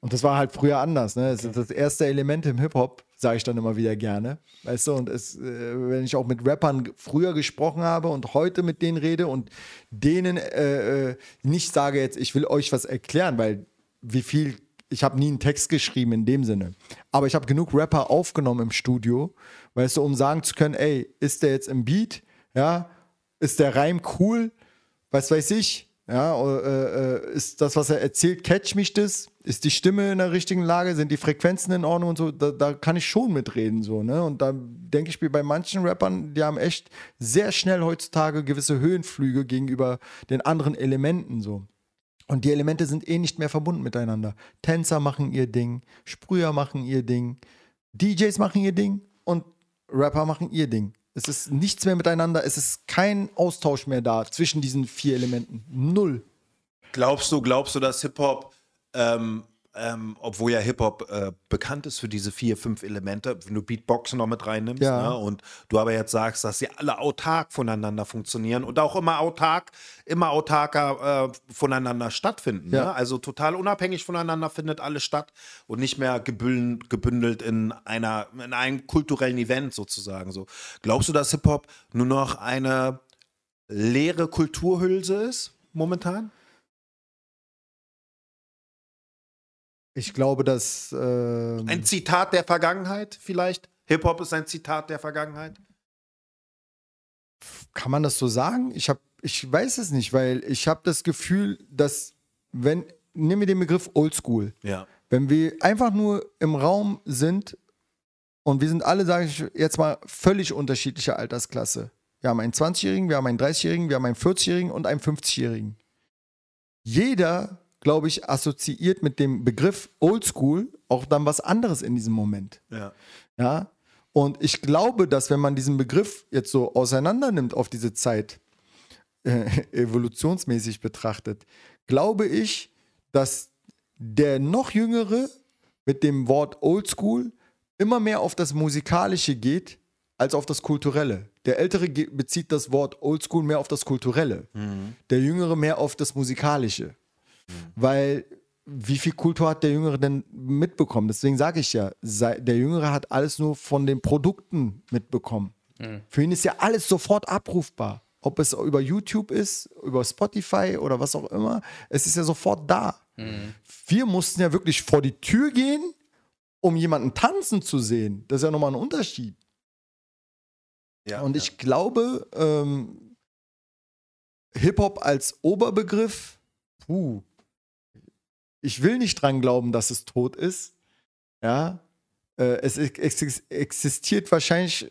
Und das war halt früher anders, ne? Das ist das erste Element im Hip-Hop, sage ich dann immer wieder gerne. Weißt du, und es, äh, wenn ich auch mit Rappern früher gesprochen habe und heute mit denen rede und denen äh, äh, nicht sage jetzt, ich will euch was erklären, weil wie viel, ich habe nie einen Text geschrieben in dem Sinne. Aber ich habe genug Rapper aufgenommen im Studio, weißt du, um sagen zu können, ey, ist der jetzt im Beat? Ja, ist der Reim cool? Was weiß ich? Ja, äh, äh, ist das, was er erzählt, catch mich das? Ist die Stimme in der richtigen Lage? Sind die Frequenzen in Ordnung und so? Da, da kann ich schon mitreden, so, ne? Und da denke ich mir bei manchen Rappern, die haben echt sehr schnell heutzutage gewisse Höhenflüge gegenüber den anderen Elementen, so. Und die Elemente sind eh nicht mehr verbunden miteinander. Tänzer machen ihr Ding, Sprüher machen ihr Ding, DJs machen ihr Ding und Rapper machen ihr Ding. Es ist nichts mehr miteinander, es ist kein Austausch mehr da zwischen diesen vier Elementen. Null. Glaubst du, glaubst du, dass Hip-Hop, ähm, ähm, obwohl ja Hip-Hop äh, bekannt ist für diese vier, fünf Elemente, wenn du Beatboxen noch mit reinnimmst, Ja. ne, und du aber jetzt sagst, dass sie alle autark voneinander funktionieren und auch immer autark, immer autarker äh, voneinander stattfinden. Ja. Ne? Also total unabhängig voneinander findet alles statt und nicht mehr gebündelt, gebündelt in einer, in einem kulturellen Event sozusagen. So. Glaubst du, dass Hip-Hop nur noch eine leere Kulturhülse ist momentan? Ich glaube, dass. ähm, Ein Zitat der Vergangenheit vielleicht? Hip-Hop ist ein Zitat der Vergangenheit? kann man das so sagen? Ich, hab, ich weiß es nicht, weil ich habe das Gefühl, dass, wenn. Nehmen wir den Begriff Oldschool. Ja. Wenn wir einfach nur im Raum sind und wir sind alle, sage ich jetzt mal, völlig unterschiedliche Altersklasse. Wir haben einen 20-Jährigen, wir haben einen 30-Jährigen, wir haben einen 40-Jährigen und einen 50-Jährigen. Jeder, glaube ich, assoziiert mit dem Begriff Oldschool auch dann was anderes in diesem Moment. Ja. Ja. Und ich glaube, dass wenn man diesen Begriff jetzt so auseinander nimmt auf diese Zeit, äh, evolutionsmäßig betrachtet, glaube ich, dass der noch jüngere mit dem Wort Oldschool immer mehr auf das Musikalische geht als auf das Kulturelle. Der Ältere bezieht das Wort Oldschool mehr auf das Kulturelle, der Jüngere mehr auf das Musikalische. Weil wie viel Kultur hat der Jüngere denn mitbekommen? Deswegen sage ich ja, der Jüngere hat alles nur von den Produkten mitbekommen. Für ihn ist ja alles sofort abrufbar. Ob es über YouTube ist, über Spotify oder was auch immer, es ist ja sofort da. Wir mussten ja wirklich vor die Tür gehen um jemanden tanzen zu sehen, das ist ja nochmal ein Unterschied. Ja, Und ja. ich glaube, ähm, Hip-Hop als Oberbegriff, puh, ich will nicht dran glauben, dass es tot ist. Ja, äh, es ex existiert wahrscheinlich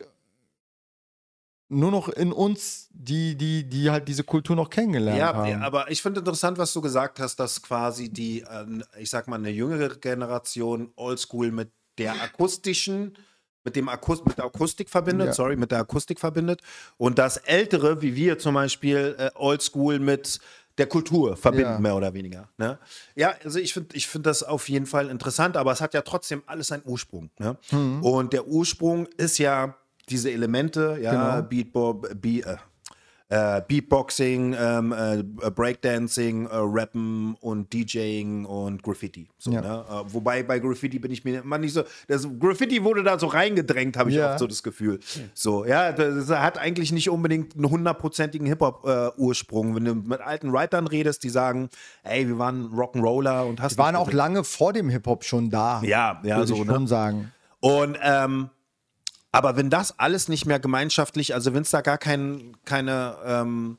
nur noch in uns, die, die, die halt diese Kultur noch kennengelernt Ja, haben. aber ich finde interessant, was du gesagt hast, dass quasi die, äh, ich sag mal, eine jüngere Generation Oldschool mit der akustischen, mit dem Akus mit der Akustik verbindet, Ja. sorry, mit der Akustik verbindet und das Ältere, wie wir zum Beispiel, äh, Oldschool mit der Kultur verbinden, Ja. mehr oder weniger. Ne? Ja, also ich finde ich find das auf jeden Fall interessant, aber es hat ja trotzdem alles einen Ursprung. Ne? Mhm. Und der Ursprung ist ja diese Elemente, ja, Genau. Beatbo Be äh, äh, Beatboxing, ähm, äh, Breakdancing, äh, Rappen und DJing und Graffiti. So, Ja. ne? äh, wobei bei Graffiti bin ich mir immer nicht so. Das Graffiti wurde da so reingedrängt, habe ich Ja. oft so das Gefühl. So, ja, das hat eigentlich nicht unbedingt einen hundertprozentigen Hip-Hop-Ursprung. Wenn du mit alten Writern redest, die sagen, ey, wir waren Rock'n'Roller und hast Die waren auch lange vor dem Hip-Hop schon da. Ja, ja, würde so, ich ne? schon sagen. Und ähm, aber wenn das alles nicht mehr gemeinschaftlich, also wenn es da gar kein, keine, ähm,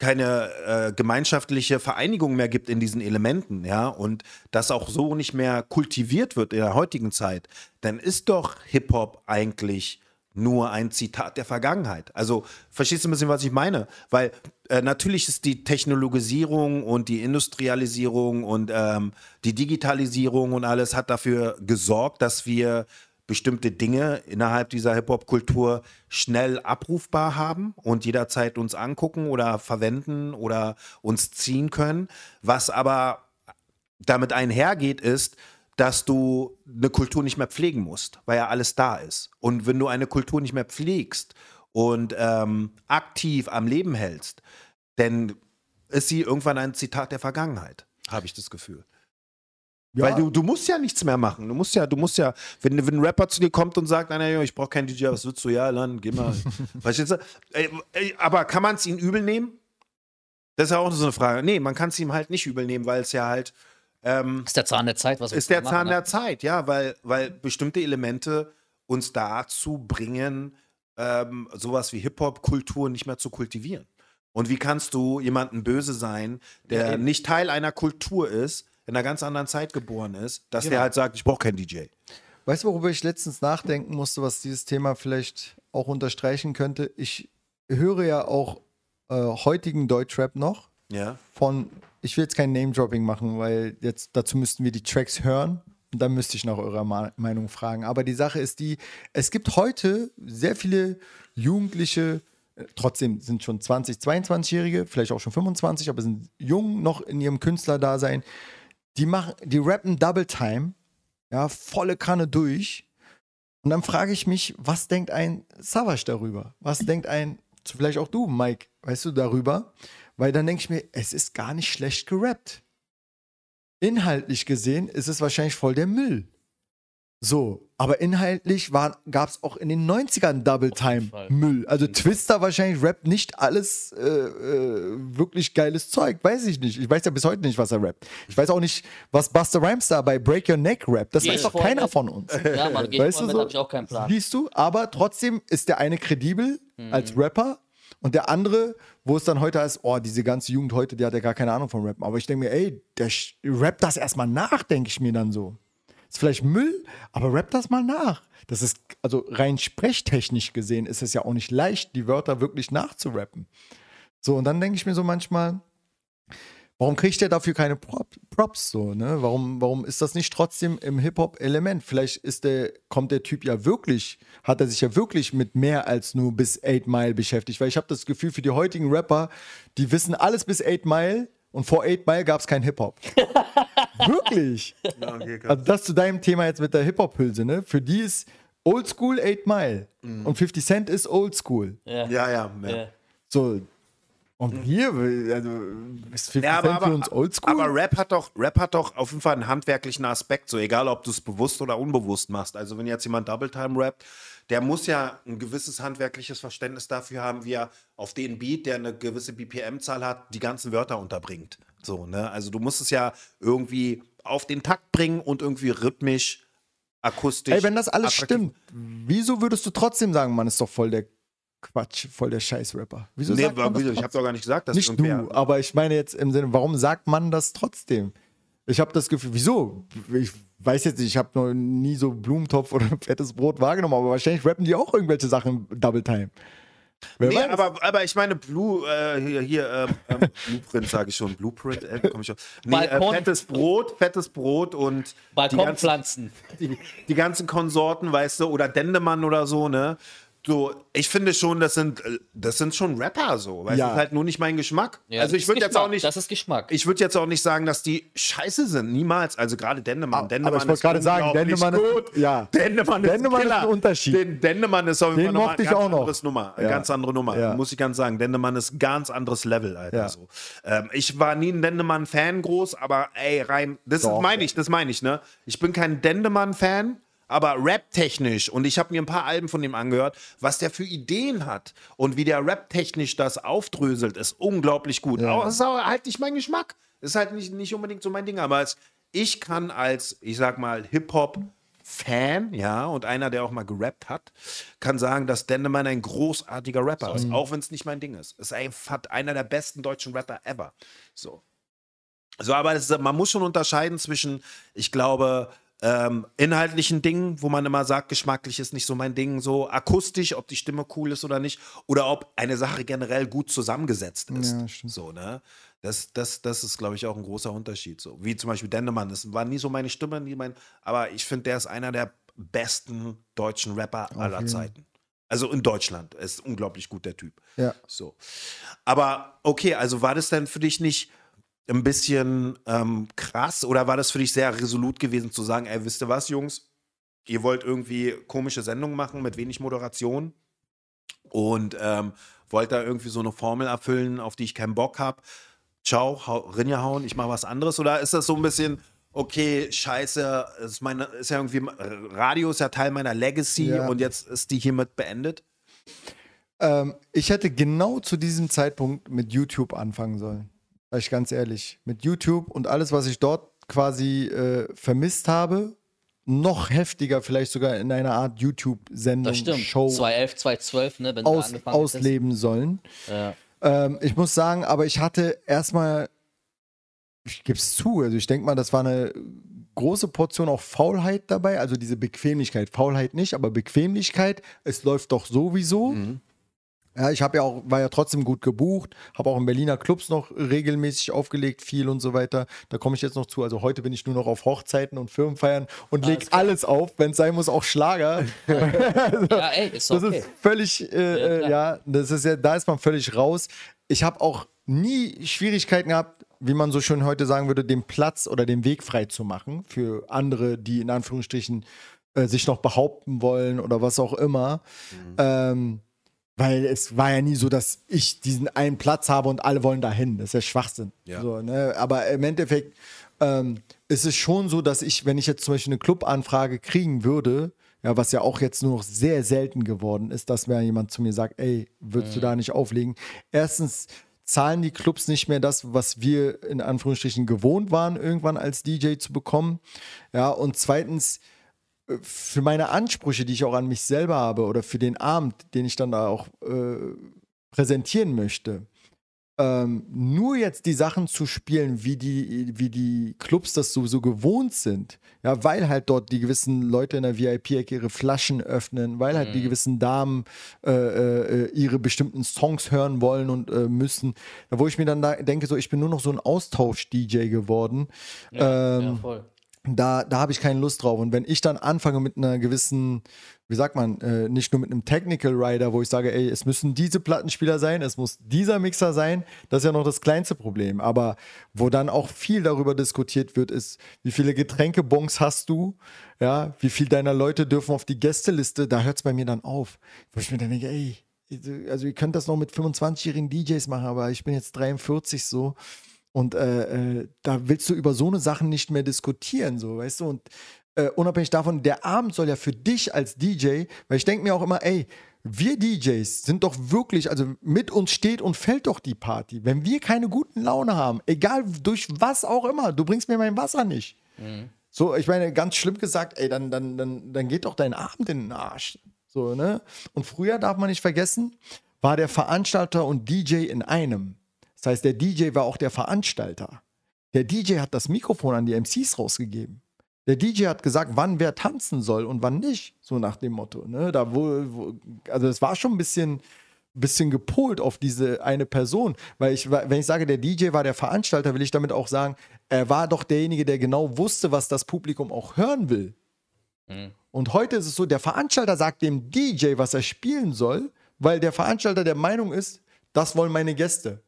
keine äh, gemeinschaftliche Vereinigung mehr gibt in diesen Elementen, ja, und das auch so nicht mehr kultiviert wird in der heutigen Zeit, dann ist doch Hip-Hop eigentlich nur ein Zitat der Vergangenheit. Also verstehst du ein bisschen, was ich meine? Weil äh, natürlich ist die Technologisierung und die Industrialisierung und ähm, die Digitalisierung und alles hat dafür gesorgt, dass wir bestimmte Dinge innerhalb dieser Hip-Hop-Kultur schnell abrufbar haben und jederzeit uns angucken oder verwenden oder uns ziehen können. Was aber damit einhergeht, ist, dass du eine Kultur nicht mehr pflegen musst, weil ja alles da ist. Und wenn du eine Kultur nicht mehr pflegst und ähm, aktiv am Leben hältst, dann ist sie irgendwann ein Zitat der Vergangenheit, habe ich das Gefühl. Weil du, du musst ja nichts mehr machen. Du musst ja, du musst ja, wenn, wenn ein Rapper zu dir kommt und sagt, nein, nein, ich brauche keinen DJ, was willst du? Ja, dann geh mal. Verstehst du? Ey, ey, aber kann man es ihm übel nehmen? Das ist ja auch so eine Frage. Nee, man kann es ihm halt nicht übel nehmen, weil es ja halt ähm, Ist der Zahn der Zeit, was ist der Zahn der Zeit, ja, weil, weil bestimmte Elemente uns dazu bringen, ähm, sowas wie Hip-Hop-Kultur nicht mehr zu kultivieren. Und wie kannst du jemanden böse sein, der Ja, nicht Teil einer Kultur ist, in einer ganz anderen Zeit geboren ist, dass Genau. der halt sagt, ich brauche keinen DJ. Weißt du, worüber ich letztens nachdenken musste, was dieses Thema vielleicht auch unterstreichen könnte? Ich höre ja auch äh, heutigen Deutschrap noch Ja. von, ich will jetzt kein Name-Dropping machen, weil jetzt dazu müssten wir die Tracks hören und dann müsste ich nach eurer Ma Meinung fragen. Aber die Sache ist die, es gibt heute sehr viele Jugendliche, äh, trotzdem sind schon 20, 22-Jährige, vielleicht auch schon 25, aber sind jung noch in ihrem Künstlerdasein, die machen, die rappen Double Time, ja, volle Kanne durch. Und dann frage ich mich, was denkt ein Savage darüber? Was denkt ein, vielleicht auch du, Mike, weißt du, darüber? Weil dann denke ich mir, es ist gar nicht schlecht gerappt. Inhaltlich gesehen ist es wahrscheinlich voll der Müll. So, aber inhaltlich gab es auch in den 90ern Double Time. Müll. Also Twister wahrscheinlich rappt nicht alles äh, äh, wirklich geiles Zeug. Weiß ich nicht. Ich weiß ja bis heute nicht, was er rappt. Ich weiß auch nicht, was Buster Rhymes da bei Break Your Neck rappt. Das Geh weiß ich doch keiner mit. von uns. Ja, Mann, geh ich Weißt voll du mit, so? hab ich auch keinen Plan. Siehst du, aber trotzdem ist der eine kredibel Mhm. als Rapper und der andere, wo es dann heute heißt, oh, diese ganze Jugend heute, die hat ja gar keine Ahnung vom Rappen. Aber ich denke mir, ey, der rappt das erstmal nach, denke ich mir dann so. Ist vielleicht Müll, aber rappt das mal nach. Das ist, also rein sprechtechnisch gesehen, ist es ja auch nicht leicht, die Wörter wirklich nachzurappen. So, und dann denke ich mir so manchmal, warum kriegt der dafür keine Prop, Props so, ne? Warum, warum ist das nicht trotzdem im Hip-Hop-Element? Vielleicht ist der, kommt der Typ ja wirklich, hat er sich ja wirklich mit mehr als nur bis 8 Mile beschäftigt. Weil ich habe das Gefühl, für die heutigen Rapper, die wissen alles bis 8 Mile und vor 8 Mile gab es kein Hip-Hop. wirklich. Also das zu deinem Thema jetzt mit der Hip-Hop-Hülse, ne? Für die ist Oldschool 8 Mile und 50 Cent ist Oldschool. Ja. Ja, ja. ja. Ja. So. Und wir, also, ist 50 Ja, aber, Cent für aber, uns Oldschool? aber Rap hat doch, Rap hat doch auf jeden Fall einen handwerklichen Aspekt, so egal ob du es bewusst oder unbewusst machst. Also wenn jetzt jemand Double Time rappt, der muss ja ein gewisses handwerkliches Verständnis dafür haben, wie er auf den Beat, der eine gewisse BPM-Zahl hat, die ganzen Wörter unterbringt. So, ne? Also du musst es ja irgendwie auf den Takt bringen und irgendwie rhythmisch, akustisch. Ey, wenn das alles attraktiv. stimmt, wieso würdest du trotzdem sagen, man ist doch voll der Quatsch, voll der Scheiß-Rapper? Wieso Nee, sagt man das ich habe doch gar nicht gesagt, dass Nicht du, aber ich meine jetzt im Sinne, warum sagt man das trotzdem? Ich habe das Gefühl, wieso? Ich weiß jetzt nicht, ich habe noch nie so Blumentopf oder fettes Brot wahrgenommen, aber wahrscheinlich rappen die auch irgendwelche Sachen Double Time. Wer Nee, weiß? aber, aber ich meine, Blue, äh, hier, hier ähm, ähm, Blueprint sage ich schon, Blueprint, äh, komm ich schon. Nee, äh, fettes Brot, fettes Brot und die ganzen, Balkonpflanzen. die, die ganzen Konsorten, weißt du, oder Dendemann oder so, ne? So, ich finde schon, das sind, äh, das sind schon Rapper so, du, Ja. das ist halt nur nicht mein Geschmack. Ja, also das ich ist würde jetzt Geschmack, auch nicht, Das ist Geschmack. ich würde jetzt auch nicht sagen, dass die scheiße sind, niemals. Also gerade Dendemann. Aber Dendemann ich wollte ist gerade sagen, Dendemann ist- gut. ja. Dendemann ist, Dendemann ist Killer. ein Unterschied. Den Dendemann ist auf jeden Den Fall nochmal eine ich ganz auch noch. anderes Nummer. Ja. Ganz andere Nummer, Ja. muss ich ganz sagen. Dendemann ist ein ganz anderes Level, Alter. Ja. So. Ähm, ich war nie ein Dendemann-Fan groß, aber ey, rein, das meine ich, das meine ich, ne? Ich bin kein Dendemann-Fan. Aber rap-technisch, und ich habe mir ein paar Alben von ihm angehört, was der für Ideen hat und wie der rap-technisch das aufdröselt, ist unglaublich gut. Ja. Das ist aber halt nicht mein Geschmack. Ist halt nicht, nicht unbedingt so mein Ding. Aber es, ich kann als, ich sag mal, Hip-Hop-Fan, ja, und einer, der auch mal gerappt hat, kann sagen, dass Dendemann ein großartiger Rapper ist, auch wenn es nicht mein Ding ist. Ist einfach einer der besten deutschen Rapper ever. So. So, aber ist, man muss schon unterscheiden zwischen, ich glaube, ähm, inhaltlichen Dingen, wo man immer sagt, geschmacklich ist nicht so mein Ding, so akustisch, ob die Stimme cool ist oder nicht, oder ob eine Sache generell gut zusammengesetzt ist. Ja. So, ne? Das, das, das ist, glaube ich, auch ein großer Unterschied. So. Wie zum Beispiel Dendemann. Das war nie so meine Stimme, nie mein, aber ich finde, der ist einer der besten deutschen Rapper aller jeden. Zeiten. Also in Deutschland. Er ist unglaublich gut, der Typ. Ja. So. Aber okay, also war das denn für dich nicht ein bisschen ähm, krass oder war das für dich sehr resolut gewesen zu sagen, ey, wisst ihr was, Jungs? Ihr wollt irgendwie komische Sendungen machen mit wenig Moderation und ähm, wollt da irgendwie so eine Formel erfüllen, auf die ich keinen Bock habe. Ciao, hau, Rinja hauen, ich mache was anderes. Oder ist das so ein bisschen, okay, scheiße, ist, meine, ist ja irgendwie, Radio ist ja Teil meiner Legacy Ja. und jetzt ist die hiermit beendet? Ähm, ich hätte genau zu diesem Zeitpunkt mit YouTube anfangen sollen. Sag ich ganz ehrlich. Mit YouTube und alles, was ich dort quasi äh, vermisst habe, noch heftiger, vielleicht sogar in einer Art YouTube-Sendung, Das stimmt. Show 2011, 2012, ne, wenn du aus, angefangen ausleben sollen. Ja. Ähm, ich muss sagen, aber ich hatte erstmal, ich gebe es zu, also ich denke mal, das war eine große Portion auch Faulheit dabei, also diese Bequemlichkeit. Faulheit nicht, aber Bequemlichkeit. Es läuft doch sowieso. Ja, ich habe ja auch, war ja trotzdem gut gebucht, habe auch in Berliner Clubs noch regelmäßig aufgelegt, viel und so weiter. Da komme ich jetzt noch zu. Also heute bin ich nur noch auf Hochzeiten und Firmenfeiern und leg Alles auf, wenn es sein muss, auch Schlager. ja, ey, ist Das okay. ist völlig, äh, Ja, ja, klar. ja, das ist ja, da ist man völlig raus. Ich habe auch nie Schwierigkeiten gehabt, wie man so schön heute sagen würde, den Platz oder den Weg frei zu machen für andere, die in Anführungsstrichen äh, sich noch behaupten wollen oder was auch immer. Ähm, weil es war ja nie so, dass ich diesen einen Platz habe und alle wollen dahin. Das ist ja Schwachsinn. Ja. So, ne? Aber im Endeffekt ähm, ist es schon so, dass ich, wenn ich jetzt zum Beispiel eine Clubanfrage kriegen würde, ja, was ja auch jetzt nur noch sehr selten geworden ist, dass mir jemand zu mir sagt, ey, würdest du da nicht auflegen? Erstens zahlen die Clubs nicht mehr das, was wir in Anführungsstrichen gewohnt waren, irgendwann als DJ zu bekommen. Ja, und zweitens, für meine Ansprüche, die ich auch an mich selber habe oder für den Abend, den ich dann da auch äh, präsentieren möchte, ähm, nur jetzt die Sachen zu spielen, wie die, wie die Clubs das sowieso gewohnt sind, ja, weil halt dort die gewissen Leute in der VIP-Ecke ihre Flaschen öffnen, weil halt die gewissen Damen äh, äh, ihre bestimmten Songs hören wollen und äh, müssen, wo ich mir dann da denke, so ich bin nur noch so ein Austausch-DJ geworden. Ja, ähm, ja, voll. Da, da habe ich keine Lust drauf. Und wenn ich dann anfange mit einer gewissen, wie sagt man, äh, nicht nur mit einem Technical Rider, wo ich sage, ey, es müssen diese Plattenspieler sein, es muss dieser Mixer sein, das ist ja noch das kleinste Problem. Aber wo dann auch viel darüber diskutiert wird, ist, wie viele Getränkebons hast du? Ja, wie viel deiner Leute dürfen auf die Gästeliste? Da hört es bei mir dann auf. Wo ich mir dann denke, ey, also ihr könnt das noch mit 25-jährigen DJs machen, aber ich bin jetzt 43 so. Und äh, äh, da willst du über so eine Sachen nicht mehr diskutieren, so, weißt du? Und äh, unabhängig davon, der Abend soll ja für dich als DJ, weil ich denke mir auch immer, ey, wir DJs sind doch wirklich, also mit uns steht und fällt doch die Party. Wenn wir keine guten Laune haben, egal durch was auch immer, du bringst mir mein Wasser nicht. Mhm. So, ich meine, ganz schlimm gesagt, ey, dann, dann, dann, dann geht doch dein Abend in den Arsch. So, ne? Und früher darf man nicht vergessen, war der Veranstalter und DJ in einem. Das heißt, der DJ war auch der Veranstalter. Der DJ hat das Mikrofon an die MCs rausgegeben. Der DJ hat gesagt, wann wer tanzen soll und wann nicht, so nach dem Motto. Ne? Da wo, also es war schon ein bisschen, bisschen gepolt auf diese eine Person. Weil ich, wenn ich sage, der DJ war der Veranstalter, will ich damit auch sagen, er war doch derjenige, der genau wusste, was das Publikum auch hören will. Mhm. Und heute ist es so, der Veranstalter sagt dem DJ, was er spielen soll, weil der Veranstalter der Meinung ist, das wollen meine Gäste.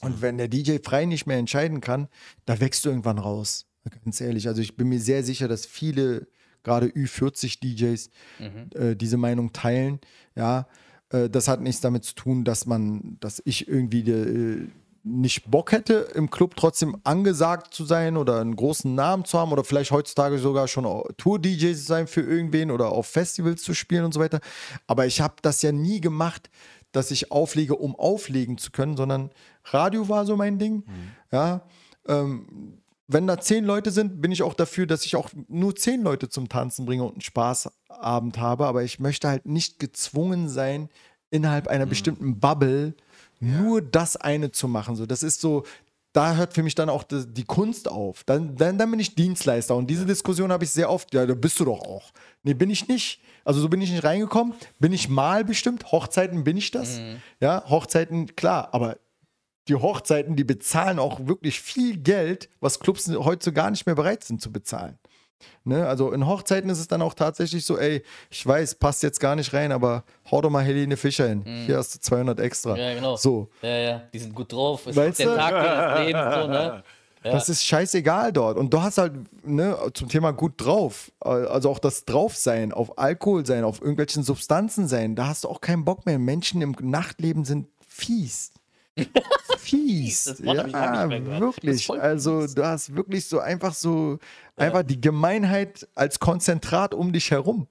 Und wenn der DJ frei nicht mehr entscheiden kann, da wächst du irgendwann raus. Ganz ehrlich. Also ich bin mir sehr sicher, dass viele, gerade Ü40-DJs, Mhm. äh, diese Meinung teilen. Ja, äh, das hat nichts damit zu tun, dass man, dass ich irgendwie äh, nicht Bock hätte, im Club trotzdem angesagt zu sein oder einen großen Namen zu haben oder vielleicht heutzutage sogar schon Tour-DJs sein für irgendwen oder auf Festivals zu spielen und so weiter. Aber ich habe das ja nie gemacht, dass ich auflege, um auflegen zu können, sondern Radio war so mein Ding. Ja, ähm, wenn da zehn Leute sind, bin ich auch dafür, dass ich auch nur zehn Leute zum Tanzen bringe und einen Spaßabend habe. Aber ich möchte halt nicht gezwungen sein, innerhalb einer bestimmten Bubble nur das eine zu machen. So, das ist so, da hört für mich dann auch die, die Kunst auf. Dann, dann, dann bin ich Dienstleister. Und diese Diskussion habe ich sehr oft. Ja, da bist du doch auch. Nee, bin ich nicht. Also so bin ich nicht reingekommen. Bin ich mal bestimmt. Hochzeiten bin ich das. Ja, Hochzeiten, klar. Aber die Hochzeiten, die bezahlen auch wirklich viel Geld, was Clubs heute gar nicht mehr bereit sind zu bezahlen. Ne? Also in Hochzeiten ist es dann auch tatsächlich so, ey, ich weiß, passt jetzt gar nicht rein, aber hau doch mal Helene Fischer hin. Hier hast du 200 extra. Ja, genau. So, Ja, ja, die sind gut drauf. Es Weißt ist der? Tag ihres Lebens, so, ne? Ja. das ist scheißegal dort. Und du hast halt, ne, zum Thema gut drauf, also auch das Draufsein, auf Alkohol sein, auf irgendwelchen Substanzen sein, da hast du auch keinen Bock mehr. Menschen im Nachtleben sind fies. fies. Ja, wirklich. Also du hast wirklich so einfach so, einfach die Gemeinheit als Konzentrat um dich herum.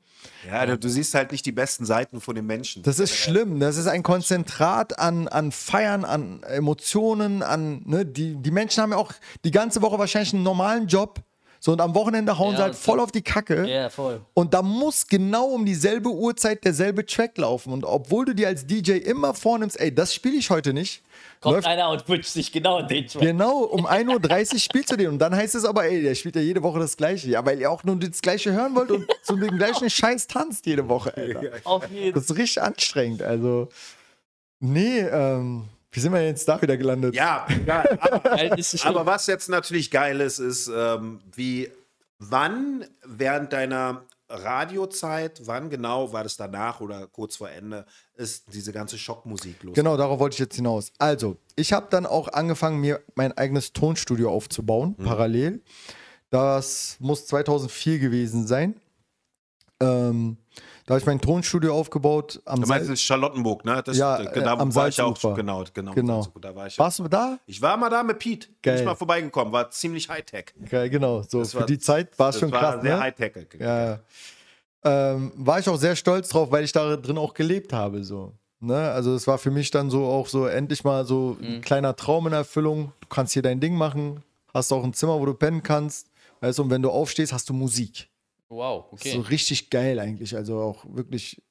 Ja, du, du siehst halt nicht die besten Seiten von den Menschen. Das ist schlimm. Das ist ein Konzentrat an, an Feiern, an Emotionen, an, ne, die, die Menschen haben ja auch die ganze Woche wahrscheinlich einen normalen Job. So, und am Wochenende hauen Ja, sie halt voll auf die Kacke. Ja, voll. Und da muss genau um dieselbe Uhrzeit derselbe Track laufen. Und obwohl du dir als DJ immer vornimmst, ey, das spiele ich heute nicht, Kommt läuft einer und wünscht sich genau den Track. genau um 1.30 Uhr spielst du den. Und dann heißt es aber, ey, der spielt ja jede Woche das Gleiche. Ja, weil ihr auch nur das Gleiche hören wollt und zu dem gleichen Scheiß tanzt jede Woche, Alter. Auf jeden Das ist richtig anstrengend. Also, nee, ähm, wie sind wir jetzt da wieder gelandet? Ja, ja aber, aber was jetzt natürlich geil ist, ist, ähm, wie, wann während deiner Radiozeit, wann genau, war das danach oder kurz vor Ende, ist diese ganze Schockmusik los? Genau, darauf wollte ich jetzt hinaus. Also, ich habe dann auch angefangen, mir mein eigenes Tonstudio aufzubauen, parallel. Das muss 2004 gewesen sein. Ähm, da habe ich mein Tonstudio aufgebaut. Am Du meinst, ist Charlottenburg, ne? Das, Ja, äh, da am war ich auch, Salzufer. genau, genau. Genau. Salzburg, Da war ich, Warst du da? ich war mal da mit Pete, bin Geil. ich mal vorbeigekommen, war ziemlich Hightech. Ja, genau. So, Das für war- die Zeit war es schon war krass. sehr ne? Hightech. Ja. Ähm, war ich auch sehr stolz drauf, weil ich da drin auch gelebt habe. So. Ne? Also es war für mich dann so auch so endlich mal so ein kleiner Traum in Erfüllung. Du kannst hier dein Ding machen, hast auch ein Zimmer, wo du pennen kannst. Weißt du, und wenn du aufstehst, hast du Musik. Wow, okay. So richtig geil eigentlich. Also auch wirklich,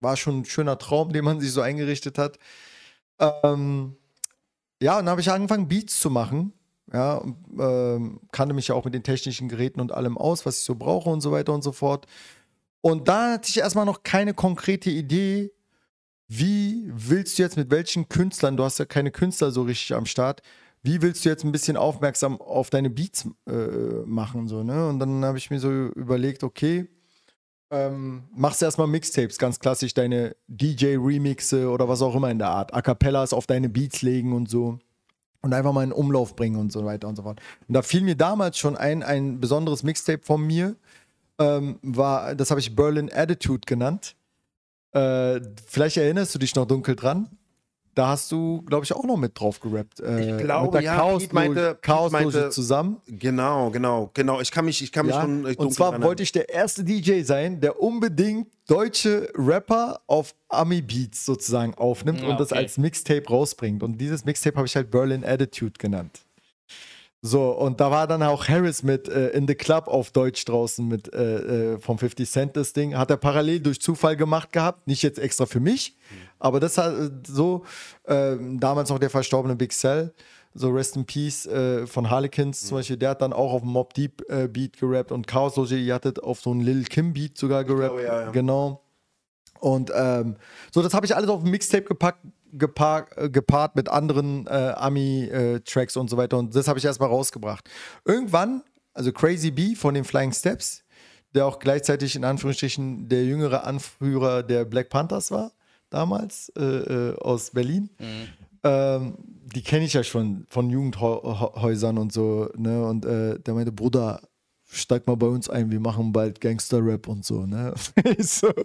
war schon ein schöner Traum, den man sich so eingerichtet hat. Ähm, ja, und dann habe ich angefangen, Beats zu machen. Ja, ähm, kannte mich ja auch mit den technischen Geräten und allem aus, was ich so brauche und so weiter und so fort. Und da hatte ich erstmal noch keine konkrete Idee, wie willst du jetzt mit welchen Künstlern, du hast ja keine Künstler so richtig am Start, wie willst du jetzt ein bisschen aufmerksam auf deine Beats äh, machen? So, ne? Und dann habe ich mir so überlegt, okay, ähm, machst du erstmal Mixtapes, ganz klassisch, deine DJ-Remixe oder was auch immer in der Art. A Cappellas auf deine Beats legen und so. Und einfach mal in Umlauf bringen und so weiter und so fort. Und da fiel mir damals schon ein, ein besonderes Mixtape von mir. Ähm, war, das habe ich Berlin Attitude genannt. Äh, vielleicht erinnerst du dich noch dunkel dran. Da hast du, glaube ich, auch noch mit drauf gerappt. Äh, Ich glaube, mit der ja, Chaos Pete meinte- Chaos meinte- zusammen. Genau, genau, genau. Ich kann mich, ich kann mich Ja, schon äh, und zwar dran wollte ich der erste DJ sein, der unbedingt deutsche Rapper auf Ami-Beats sozusagen aufnimmt Ja, und das okay. als Mixtape rausbringt. Und dieses Mixtape habe ich halt Berlin Attitude genannt. So, und da war dann auch Harris mit äh, In the Club auf Deutsch draußen mit äh, äh, vom 50 Cent das Ding. Hat er parallel durch Zufall gemacht gehabt. Nicht jetzt extra für mich, aber das hat äh, so, äh, damals noch der verstorbene Big Cell, so Rest in Peace äh, von Harlequins zum Beispiel, der hat dann auch auf dem Mob Deep Beat gerappt und Chaos Logic, ihr hattet auf so einen Lil Kim Beat sogar gerappt. glaube, ja, ja. Genau. Und ähm, so, das habe ich alles auf ein Mixtape gepackt, gepaart, äh, gepaart mit anderen äh, Ami-Tracks und so weiter. Und das habe ich erstmal rausgebracht. Irgendwann, also Crazy B von den Flying Steps, der auch gleichzeitig in Anführungsstrichen der jüngere Anführer der Black Panthers war, damals, äh, äh, aus Berlin. Ähm, die kenne ich ja schon von Jugendhäusern und so. Ne? Und äh, der meinte, Bruder, steig mal bei uns ein, wir machen bald Gangster-Rap und so. Ne? so, äh,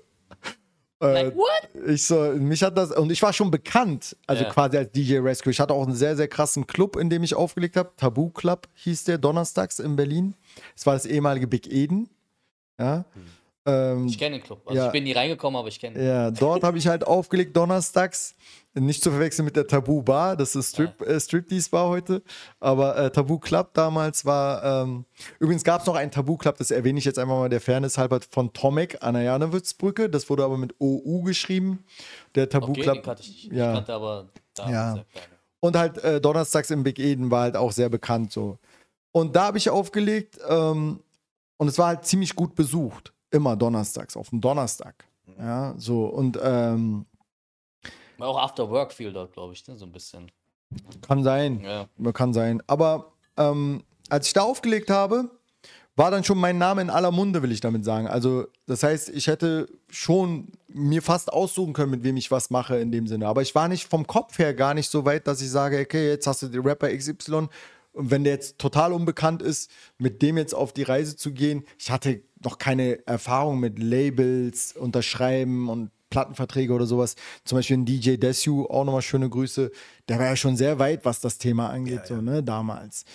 Like, what? ich so, mich hat das, und ich war schon bekannt, also Ja. quasi als DJ Rescue. Ich hatte auch einen sehr, sehr krassen Club, in dem ich aufgelegt habe. Tabu Club hieß der, donnerstags in Berlin. Es war das ehemalige Big Eden. Ja. Ähm, Ich kenne den Club. Also Ja. ich bin nie reingekommen, aber ich kenne ihn. ja, dort habe ich halt aufgelegt donnerstags. Nicht zu verwechseln mit der Tabu Bar, das ist Strip, äh, Striptease Bar heute. Aber äh, Tabu Club damals war. Ähm, übrigens gab es noch einen Tabu Club, das erwähne ich jetzt einfach mal der Fairness halber von Tomek an der Janowitzbrücke. Das wurde aber mit OU geschrieben. Der Tabu Okay, Club. den kannte ich nicht. ja. Ich kannte aber da Ja. Und halt äh, donnerstags im Big Eden war halt auch sehr bekannt so. Und da habe ich aufgelegt ähm, und es war halt ziemlich gut besucht. Immer donnerstags, auf dem Donnerstag. Ja, so. Und ähm, auch After Work viel dort, glaube ich, ne? so ein bisschen. kann sein. Ja. Kann sein. Aber ähm, als ich da aufgelegt habe, war dann schon mein Name in aller Munde, will ich damit sagen. Also, das heißt, ich hätte schon mir fast aussuchen können, mit wem ich was mache in dem Sinne. Aber ich war nicht vom Kopf her gar nicht so weit, dass ich sage, okay, jetzt hast du den Rapper XY. Und wenn der jetzt total unbekannt ist, mit dem jetzt auf die Reise zu gehen, ich hatte noch keine Erfahrung mit Labels, Unterschreiben und Plattenverträge oder sowas. Zum Beispiel ein DJ Desu, auch nochmal schöne Grüße. Der war ja schon sehr weit, was das Thema angeht, so, ne, damals.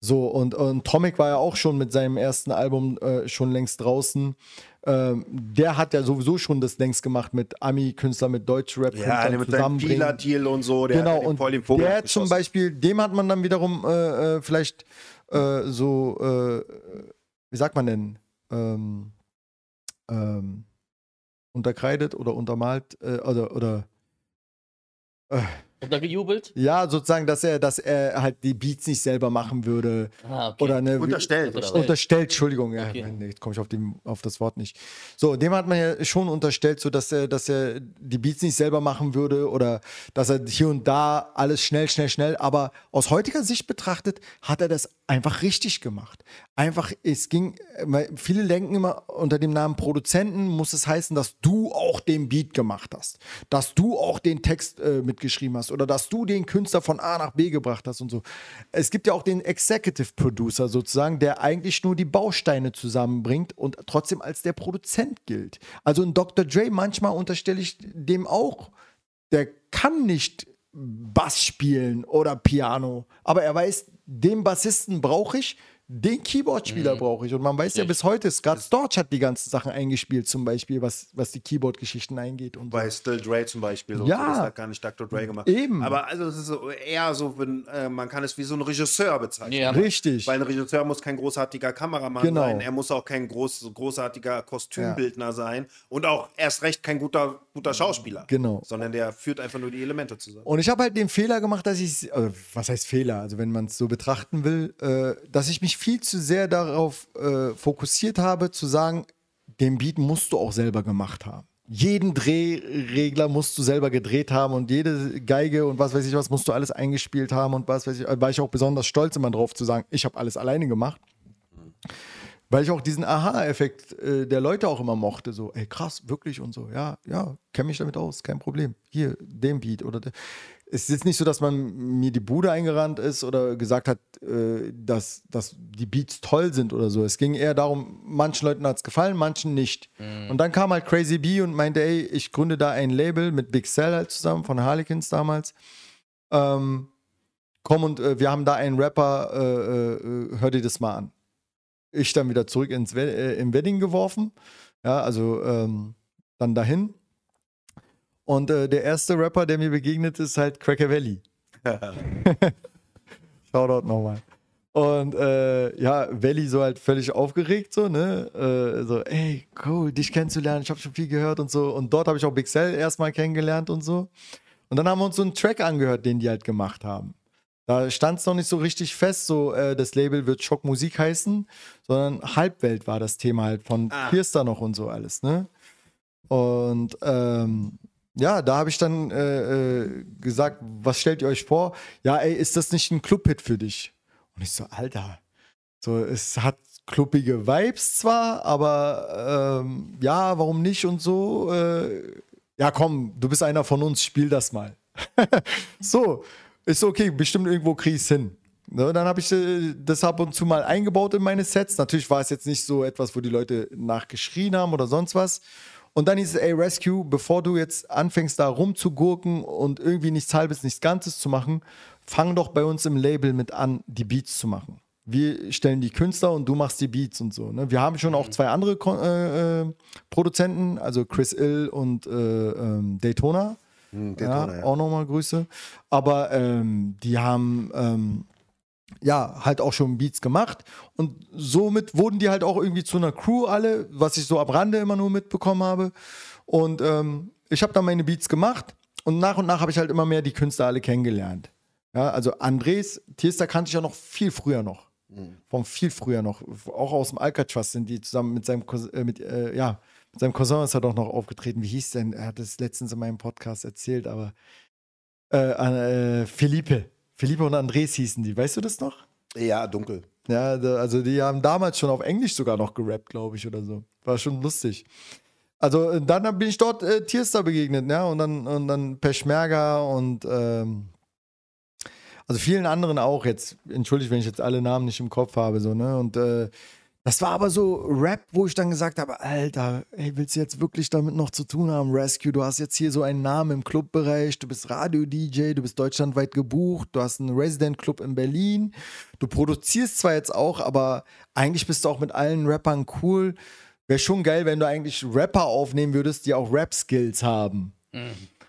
So, und, und Tomic war ja auch schon mit seinem ersten Album äh, schon längst draußen. Ähm, der hat ja sowieso schon das längst gemacht mit Ami-Künstler, mit Deutschrap. Ja, mit seinem Dealer-Deal und so, der Genau, und der zum. Beispiel, dem hat man dann wiederum äh, äh, vielleicht äh, so, äh, wie sagt man denn, ähm, ähm, unterkreidet oder untermalt äh, oder, oder Untergejubelt? ja, sozusagen, dass er, dass er halt die Beats nicht selber machen würde Ah, okay. oder eine Unterstellt. Unterstellt. oder? Unterstellt, Entschuldigung, ja, Okay. nee, jetzt komme ich auf, dem- auf das Wort nicht. So, dem hat man ja schon unterstellt, so dass er, dass er die Beats nicht selber machen würde oder dass er hier und da alles schnell, schnell, schnell. Aber aus heutiger Sicht betrachtet hat er das einfach richtig gemacht. Einfach, es ging, weil viele denken immer, unter dem Namen Produzenten muss es heißen, dass du auch den Beat gemacht hast, dass du auch den Text äh, mitgeschrieben hast oder dass du den Künstler von A nach B gebracht hast und so. Es gibt ja auch den Executive Producer sozusagen, der eigentlich nur die Bausteine zusammenbringt und trotzdem als der Produzent gilt. Also ein Dr. Dre, manchmal unterstelle ich dem auch, der kann nicht Bass spielen oder Piano, aber er weiß, den Bassisten brauche ich, den Keyboard-Spieler brauche ich. Und man weiß ja bis heute, Scott Storch hat die ganzen Sachen eingespielt, zum Beispiel, was, was die Keyboard-Geschichten eingeht. Und so. Bei Still Dre zum Beispiel. Und Ja. so, Das hat gar nicht Dr. Dre gemacht. Eben. Aber also es ist so eher so, wenn, äh, man kann es wie so ein Regisseur bezeichnen. Ja. Richtig. Weil ein Regisseur muss kein großartiger Kameramann Genau. sein, er muss auch kein groß, großartiger Kostümbildner sein und auch erst recht kein guter, guter Schauspieler. Genau. Sondern der führt einfach nur die Elemente zusammen. Und ich habe halt den Fehler gemacht, dass ich, also was heißt Fehler, also wenn man es so betrachten will, äh, dass ich mich viel zu sehr darauf äh, fokussiert habe, zu sagen, den Beat musst du auch selber gemacht haben. Jeden Drehregler musst du selber gedreht haben und jede Geige und was weiß ich was musst du alles eingespielt haben und was weiß ich, war ich auch besonders stolz immer drauf zu sagen, ich habe alles alleine gemacht. Weil ich auch diesen Aha-Effekt äh, der Leute auch immer mochte. So, ey, krass, wirklich und so. Ja, ja, kenne mich damit aus, kein Problem. Hier, den Beat oder der. Es ist jetzt nicht so, dass man mir die Bude eingerannt ist oder gesagt hat, äh, dass, dass die Beats toll sind oder so. Es ging eher darum, manchen Leuten hat es gefallen, manchen nicht. Und dann kam halt Crazy B und meinte, ey, ich gründe da ein Label mit Big Cell halt zusammen von Harlequins damals. Ähm, komm und äh, wir haben da einen Rapper, äh, äh, hör dir das mal an ich dann wieder zurück ins We äh, im Wedding geworfen. Ja, also ähm, dann dahin. Und äh, der erste Rapper, der mir begegnet ist, halt Cracker Valley. Shoutout nochmal. Und äh, ja, Welly so halt völlig aufgeregt, so, ne? Äh, so, ey, cool, dich kennenzulernen, ich habe schon viel gehört und so. Und dort habe ich auch Big Cell erstmal kennengelernt und so. Und dann haben wir uns so einen Track angehört, den die halt gemacht haben. Da stand es noch nicht so richtig fest, so äh, das Label wird Schockmusik heißen, sondern Halbwelt war das Thema halt von Ah. Pierster noch und so alles, ne? Und ähm, ja, da habe ich dann äh, äh, gesagt, was stellt ihr euch vor? Ja, ey, ist das nicht ein Clubhit für dich? Und ich so, Alter, so, es hat kluppige Vibes zwar, aber ähm, ja, warum nicht und so. Äh, ja, komm, du bist einer von uns, spiel das mal. so, ist okay, bestimmt irgendwo krieg ich's hin. Ne, dann habe ich äh, das ab und zu mal eingebaut in meine Sets. Natürlich war es jetzt nicht so etwas, wo die Leute nachgeschrien haben oder sonst was. Und dann hieß es, ey, Rescue, bevor du jetzt anfängst, da rumzugurken und irgendwie nichts Halbes, nichts Ganzes zu machen, fang doch bei uns im Label mit an, die Beats zu machen. Wir stellen die Künstler und du machst die Beats und so. Ne? Wir haben schon auch zwei andere äh, äh, Produzenten, also Chris Ill und äh, ähm, Daytona. Hm, Daytona, ja, ja. Auch nochmal Grüße. Aber ähm, die haben ähm, ja halt auch schon Beats gemacht und somit wurden die halt auch irgendwie zu einer Crew alle, was ich so am Rande immer nur mitbekommen habe. Und ähm, ich habe dann meine Beats gemacht und nach und nach habe ich halt immer mehr die Künstler alle kennengelernt. Ja, also Andres, Tiester kannte ich ja noch viel früher noch. Von viel früher noch. Auch aus dem Alcatraz sind die zusammen mit seinem Cousin, äh, mit, äh, ja, mit seinem Cousin ist er doch noch aufgetreten. Wie hieß denn? Er hat es letztens in meinem Podcast erzählt, aber äh, äh, Felipe. Felipe und Andres hießen die. Weißt du das noch? Ja, dunkel. Ja, also die haben damals schon auf Englisch sogar noch gerappt, glaube ich, oder so. War schon lustig. Also äh, dann bin ich dort äh, Tierstar begegnet, ja, und dann, und dann Peschmerga und ähm, also vielen anderen auch jetzt. Entschuldigt, wenn ich jetzt alle Namen nicht im Kopf habe, so, ne? Und äh, das war aber so Rap, wo ich dann gesagt habe, Alter, ey, willst du jetzt wirklich damit noch zu tun haben, Rescue? Du hast jetzt hier so einen Namen im Clubbereich, du bist Radio-DJ, du bist deutschlandweit gebucht, du hast einen Resident-Club in Berlin, du produzierst zwar jetzt auch, aber eigentlich bist du auch mit allen Rappern cool. Wäre schon geil, wenn du eigentlich Rapper aufnehmen würdest, die auch Rap-Skills haben.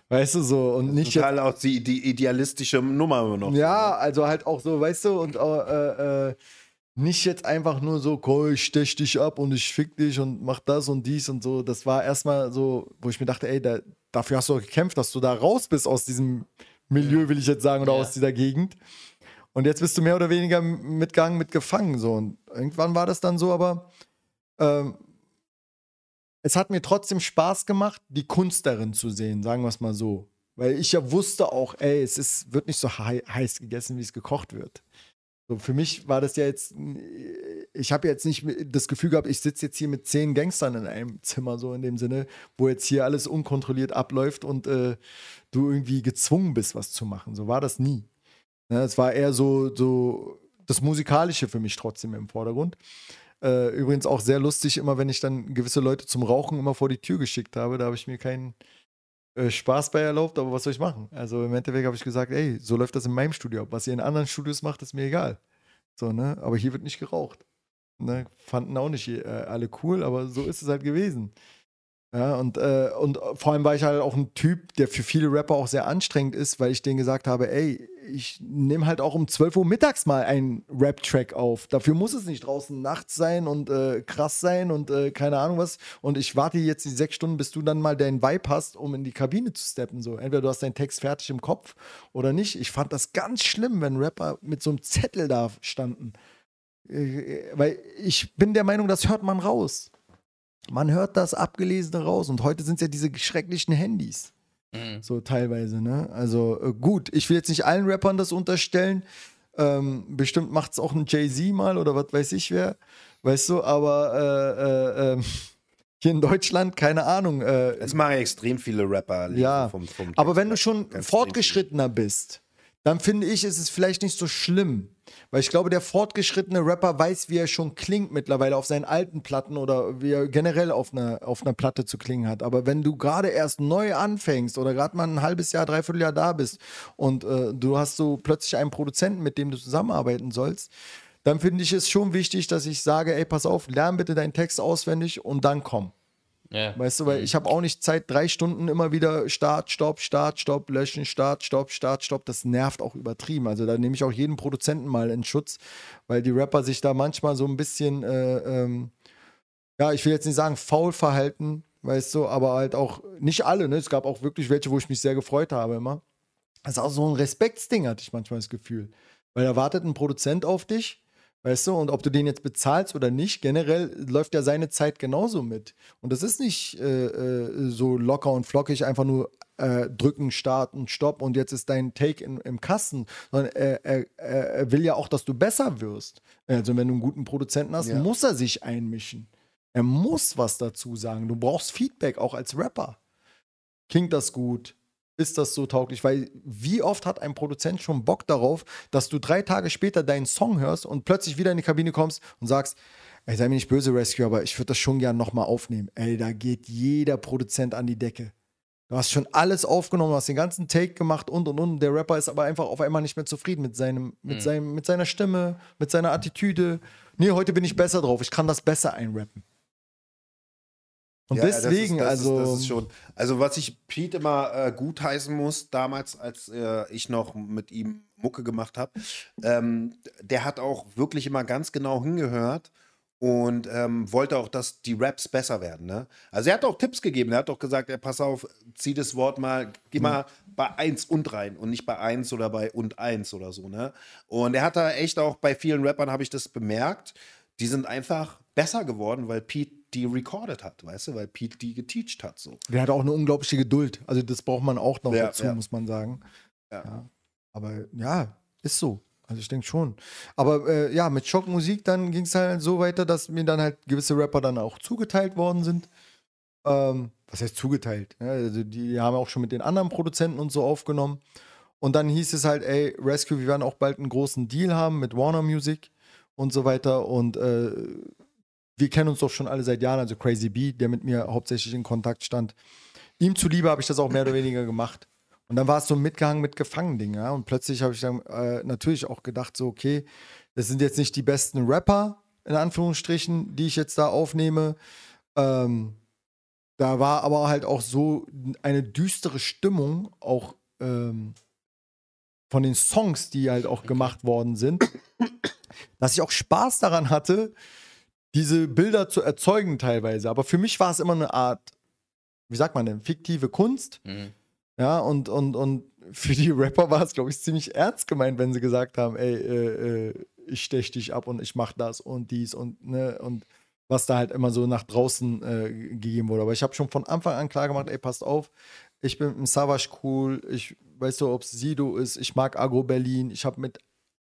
Weißt du so und nicht jetzt Total auch die, die idealistische Nummer immer noch. ja, also halt auch so, weißt du, und äh, äh, nicht jetzt einfach nur so, cool, ich stech dich ab und ich fick dich und mach das und dies und so. Das war erstmal so, wo ich mir dachte, ey, da, dafür hast du auch gekämpft, dass du da raus bist aus diesem Milieu, will ich jetzt sagen, oder Ja. aus dieser Gegend. Und jetzt bist du mehr oder weniger mitgegangen, mitgefangen. So. Und irgendwann war das dann so, aber ähm, es hat mir trotzdem Spaß gemacht, die Kunst darin zu sehen, sagen wir es mal so. Weil ich ja wusste auch, ey, es ist, wird nicht so hei- heiß gegessen, wie es gekocht wird. So, für mich war das ja jetzt, ich habe jetzt nicht das Gefühl gehabt, ich sitze jetzt hier mit zehn Gangstern in einem Zimmer, so in dem Sinne, wo jetzt hier alles unkontrolliert abläuft und äh, du irgendwie gezwungen bist, was zu machen. So war das nie. Ne, es war eher so, so das Musikalische für mich trotzdem im Vordergrund. Äh, übrigens auch sehr lustig, immer wenn ich dann gewisse Leute zum Rauchen immer vor die Tür geschickt habe, da habe ich mir keinen äh, Spaß bei erlaubt, aber was soll ich machen? Also im Endeffekt habe ich gesagt, ey, so läuft das in meinem Studio ab. Was ihr in anderen Studios macht, ist mir egal. So, ne? Aber hier wird nicht geraucht. Ne? Fanden auch nicht äh, alle cool, aber so ist es halt gewesen. Ja, und, äh, und vor allem war ich halt auch ein Typ, der für viele Rapper auch sehr anstrengend ist, weil ich denen gesagt habe, ey, ich nehme halt auch um 12 Uhr mittags mal einen Rap-Track auf. Dafür muss es nicht draußen nachts sein und äh, krass sein und äh, keine Ahnung was. Und ich warte jetzt die sechs Stunden, bis du dann mal deinen Vibe hast, um in die Kabine zu steppen. So, entweder du hast deinen Text fertig im Kopf oder nicht. Ich fand das ganz schlimm, wenn Rapper mit so einem Zettel da standen. Äh, Weil ich bin der Meinung, das hört man raus. Man hört das Abgelesene raus. Und heute sind es ja diese schrecklichen Handys. Mhm. So teilweise, ne? Also äh, gut, ich will jetzt nicht allen Rappern das unterstellen. Ähm, bestimmt macht es auch ein Jay-Z mal oder was weiß ich wer. Weißt du, aber äh, äh, ähm, hier in Deutschland, keine Ahnung. Äh, Es machen extrem viele Rapper. Ja, vom, vom aber wenn du schon fortgeschrittener bist, dann finde ich, ist es vielleicht nicht so schlimm. Weil ich glaube, der fortgeschrittene Rapper weiß, wie er schon klingt mittlerweile auf seinen alten Platten oder wie er generell auf einer, auf einer Platte zu klingen hat. Aber wenn du gerade erst neu anfängst oder gerade mal ein halbes Jahr, dreiviertel Jahr da bist und äh, du hast so plötzlich einen Produzenten, mit dem du zusammenarbeiten sollst, dann finde ich es schon wichtig, dass ich sage, ey, pass auf, lern bitte deinen Text auswendig und dann komm. Ja. Weißt du, weil ich habe auch nicht Zeit, drei Stunden immer wieder Start, Stopp, Start, Stopp, löschen, Start, Stopp, Start, Stopp. Das nervt auch übertrieben. Also da nehme ich auch jeden Produzenten mal in Schutz, weil die Rapper sich da manchmal so ein bisschen, äh, ähm, ja, ich will jetzt nicht sagen faul verhalten, weißt du, aber halt auch nicht alle. Ne? Es gab auch wirklich welche, wo ich mich sehr gefreut habe immer. Das ist auch so ein Respektsding, hatte ich manchmal das Gefühl. Weil da wartet ein Produzent auf dich Weißt du, und ob du den jetzt bezahlst oder nicht, generell läuft ja seine Zeit genauso mit. Und das ist nicht äh, äh, so locker und flockig, einfach nur äh, drücken, starten, stopp und jetzt ist dein Take in, im Kasten, sondern er, er, er, will ja auch, dass du besser wirst. Also, wenn du einen guten Produzenten hast, Ja. muss er sich einmischen. Er muss was dazu sagen. Du brauchst Feedback, auch als Rapper. Klingt das gut? Ist das so tauglich? Weil wie oft hat ein Produzent schon Bock darauf, dass du drei Tage später deinen Song hörst und plötzlich wieder in die Kabine kommst und sagst, ey, sei mir nicht böse, Rescue, aber ich würde das schon gern nochmal aufnehmen. Ey, da geht jeder Produzent an die Decke. Du hast schon alles aufgenommen, du hast den ganzen Take gemacht und und und. Der Rapper ist aber einfach auf einmal nicht mehr zufrieden mit, seinem, mit, Mhm. seinem, mit seiner Stimme, mit seiner Attitüde. Nee, heute bin ich besser drauf, ich kann das besser einrappen. Und Ja, das deswegen, ist, das also. Ist, das ist schon, also, was ich Pete immer äh, gutheißen muss, damals, als äh, ich noch mit ihm Mucke gemacht habe, ähm, der hat auch wirklich immer ganz genau hingehört und ähm, wollte auch, dass die Raps besser werden. Ne? Also, er hat auch Tipps gegeben. Er hat auch gesagt: ey, Pass auf, zieh das Wort mal, geh mal bei 1 und rein und nicht bei 1 oder bei und 1 oder so. Ne? Und er hat da echt auch bei vielen Rappern, habe ich das bemerkt, die sind einfach besser geworden, weil Pete die recorded hat, weißt du, weil Pete die geteacht hat. So. Der hat auch eine unglaubliche Geduld. Also das braucht man auch noch Ja, dazu, ja. muss man sagen. Ja. Aber ja, ist so. Also ich denke schon. Aber äh, ja, mit Schockmusik dann ging es halt so weiter, dass mir dann halt gewisse Rapper dann auch zugeteilt worden sind. Ähm, was heißt zugeteilt? Ja, also die haben auch schon mit den anderen Produzenten und so aufgenommen. Und dann hieß es halt, ey, Rescue, wir werden auch bald einen großen Deal haben mit Warner Music und so weiter. Und äh, wir kennen uns doch schon alle seit Jahren, also Crazy B, der mit mir hauptsächlich in Kontakt stand. Ihm zuliebe habe ich das auch mehr oder weniger gemacht. Und dann war es so ein Mitgehangen mit Gefangenen-Ding, ja. Und plötzlich habe ich dann äh, natürlich auch gedacht, so, okay, das sind jetzt nicht die besten Rapper, in Anführungsstrichen, die ich jetzt da aufnehme. Ähm, da war aber halt auch so eine düstere Stimmung, auch ähm, von den Songs, die halt auch gemacht worden sind, dass ich auch Spaß daran hatte, diese Bilder zu erzeugen teilweise. Aber für mich war es immer eine Art, wie sagt man denn, fiktive Kunst. Mhm. Ja, und, und, und für die Rapper war es, glaube ich, ziemlich ernst gemeint, wenn sie gesagt haben, ey, äh, äh, ich stech dich ab und ich mach das und dies und, ne, und was da halt immer so nach draußen äh, gegeben wurde. Aber ich habe schon von Anfang an klar gemacht, ey, passt auf, ich bin im Savage cool, ich weißt du, ob es Sido ist, ich mag Agro Berlin, ich habe mit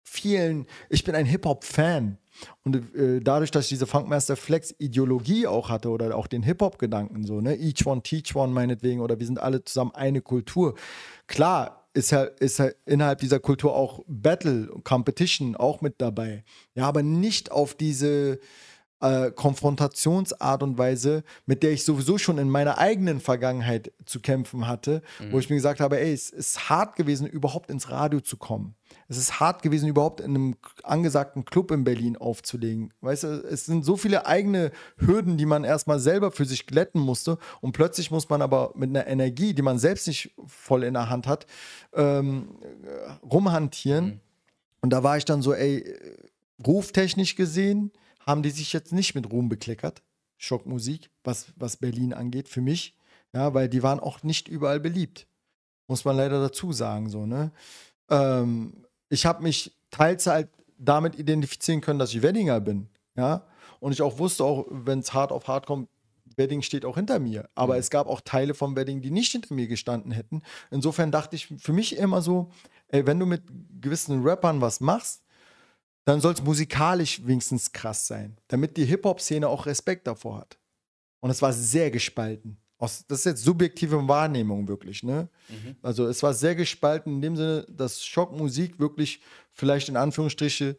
vielen, ich bin ein Hip-Hop-Fan. Und äh, dadurch, dass ich diese Funkmaster Flex-Ideologie auch hatte oder auch den Hip-Hop-Gedanken, so, ne, each one, teach one meinetwegen, oder wir sind alle zusammen eine Kultur. Klar, ist ja, ist ja innerhalb dieser Kultur auch Battle, Competition auch mit dabei. Ja, aber nicht auf diese äh, Konfrontationsart und Weise, mit der ich sowieso schon in meiner eigenen Vergangenheit zu kämpfen hatte, wo ich mir gesagt habe, ey, es ist hart gewesen, überhaupt ins Radio zu kommen. Es ist hart gewesen, überhaupt in einem angesagten Club in Berlin aufzulegen. Weißt du, es sind so viele eigene Hürden, die man erstmal selber für sich glätten musste. Und plötzlich muss man aber mit einer Energie, die man selbst nicht voll in der Hand hat, ähm, äh, rumhantieren. Und da war ich dann so, ey, ruftechnisch gesehen, haben die sich jetzt nicht mit Ruhm bekleckert. Schockmusik, was, was Berlin angeht, für mich. Ja, weil die waren auch nicht überall beliebt. Muss man leider dazu sagen, so, ne? Ähm, ich habe mich teils halt damit identifizieren können, dass ich Weddinger bin, ja. Und ich auch wusste, auch wenn es hart auf hart kommt, Wedding steht auch hinter mir. Aber es gab auch Teile vom Wedding, die nicht hinter mir gestanden hätten. Insofern dachte ich für mich immer so, ey, wenn du mit gewissen Rappern was machst, dann soll es musikalisch wenigstens krass sein, damit die Hip-Hop-Szene auch Respekt davor hat. Und es war sehr gespalten. Aus, das ist jetzt subjektive Wahrnehmung wirklich, ne? Also es war sehr gespalten in dem Sinne, dass Schockmusik wirklich vielleicht in Anführungsstriche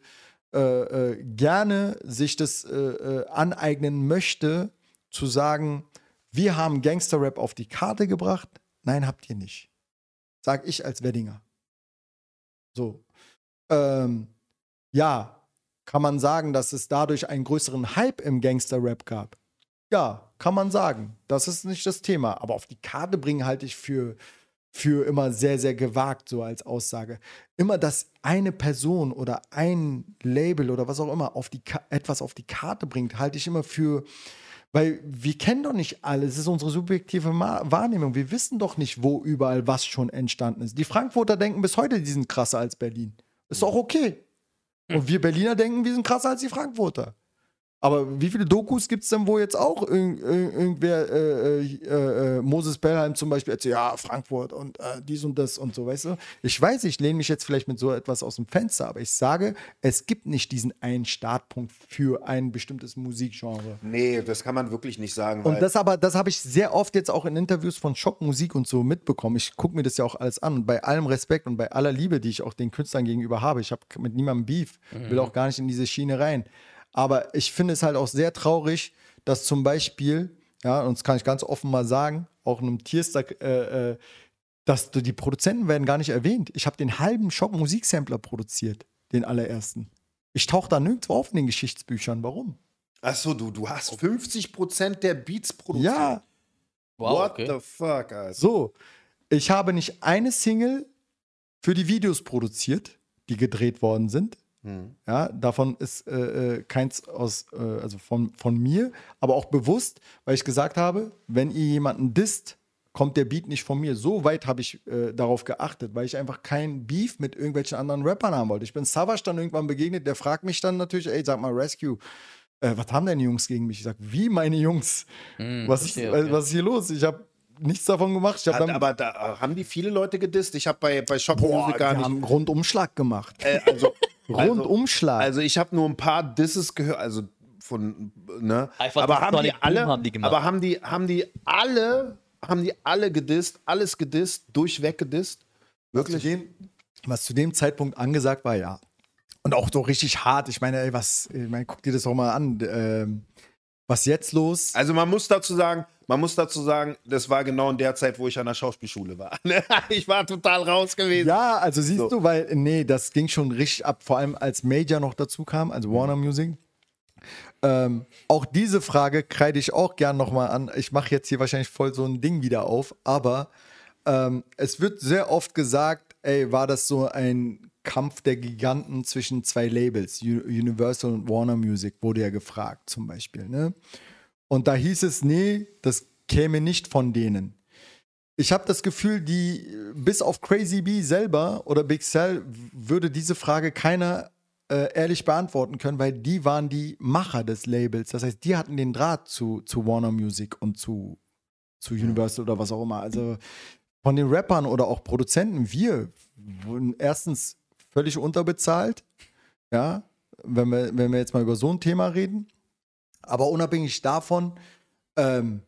äh, äh, gerne sich das äh, äh, aneignen möchte, zu sagen, wir haben Gangster-Rap auf die Karte gebracht. Nein, habt ihr nicht. Sag ich als Weddinger. So. Ähm, ja, kann man sagen, dass es dadurch einen größeren Hype im Gangster-Rap gab. Ja, kann man sagen. Das ist nicht das Thema. Aber auf die Karte bringen halte ich für, für immer sehr, sehr gewagt, so als Aussage. Immer, dass eine Person oder ein Label oder was auch immer auf die Ka etwas auf die Karte bringt, halte ich immer für. Weil wir kennen doch nicht alles. Es ist unsere subjektive Wahrnehmung. Wir wissen doch nicht, wo überall was schon entstanden ist. Die Frankfurter denken bis heute, die sind krasser als Berlin. Ist doch okay. Und wir Berliner denken, wir sind krasser als die Frankfurter. Aber wie viele Dokus gibt es denn, wo jetzt auch irg irg irgendwer, äh, äh, äh, Moses Bellheim zum Beispiel erzählt, ja, Frankfurt und äh, dies und das und so, weißt du? Ich weiß, ich lehne mich jetzt vielleicht mit so etwas aus dem Fenster, aber ich sage, es gibt nicht diesen einen Startpunkt für ein bestimmtes Musikgenre. Nee, das kann man wirklich nicht sagen. Und das aber, das habe ich sehr oft jetzt auch in Interviews von Schockmusik und so mitbekommen. Ich gucke mir das ja auch alles an. Und bei allem Respekt und bei aller Liebe, die ich auch den Künstlern gegenüber habe, ich habe mit niemandem Beef, will Mhm. auch gar nicht in diese Schiene rein. Aber ich finde es halt auch sehr traurig, dass zum Beispiel, ja, und das kann ich ganz offen mal sagen, auch in einem Tierstag, äh, äh, dass die Produzenten werden gar nicht erwähnt. Ich habe den halben Schock Musiksampler produziert, den allerersten. Ich tauche da nirgendwo auf in den Geschichtsbüchern. Warum? Achso, du, du hast 50% der Beats produziert. Ja, Wow, What okay. the fuck, Alter. so. Ich habe nicht eine Single für die Videos produziert, die gedreht worden sind. Hm. Ja, davon ist äh, äh, keins aus, äh, also von, von mir, aber auch bewusst, weil ich gesagt habe, wenn ihr jemanden disst, kommt der Beat nicht von mir. So weit habe ich äh, darauf geachtet, weil ich einfach kein Beef mit irgendwelchen anderen Rappern haben wollte. Ich bin Savage dann irgendwann begegnet, der fragt mich dann natürlich, ey, sag mal, Rescue, äh, was haben denn die Jungs gegen mich? Ich sag, wie meine Jungs? Hm, Was ist, äh, okay. was ist hier los? Ich habe nichts davon gemacht. Ich hab Hat, aber da haben die viele Leute gedisst. Ich habe bei, bei Shock boah, Music gar nicht. haben einen Rundumschlag gemacht. Äh, also, Rundumschlag. also ich habe nur ein paar Disses gehört, also von, ne? Einfach aber haben die alle, haben die aber haben die, haben die alle, haben die alle gedisst, alles gedisst, durchweg gedisst? Was zu, Wirklich? dem, was zu dem Zeitpunkt angesagt war, ja. Und auch so richtig hart. Ich meine, ey, was, ich meine, guck dir das doch mal an. Ähm, was jetzt los? Also man muss dazu sagen, man muss dazu sagen, das war genau in der Zeit, wo ich an der Schauspielschule war. ich war total raus gewesen. Ja, also siehst So. du, weil, nee, das ging schon richtig ab, vor allem als Major noch dazu kam, also Warner Music. Ähm, auch diese Frage kreide ich auch gern nochmal an. Ich mache jetzt hier wahrscheinlich voll so ein Ding wieder auf, aber ähm, es wird sehr oft gesagt, ey, war das so ein Kampf der Giganten zwischen zwei Labels, Universal und Warner Music, wurde ja gefragt zum Beispiel. Ne? Und da hieß es, nee, das käme nicht von denen. Ich habe das Gefühl, die bis auf Crazy B selber oder Big Cell würde diese Frage keiner äh, ehrlich beantworten können, weil die waren die Macher des Labels. Das heißt, die hatten den Draht zu, zu Warner Music und zu, zu Universal oder was auch immer. Also von den Rappern oder auch Produzenten, wir wurden erstens völlig unterbezahlt. Ja, wenn wir, wenn wir jetzt mal über so ein Thema reden. Aber unabhängig davon, ähm,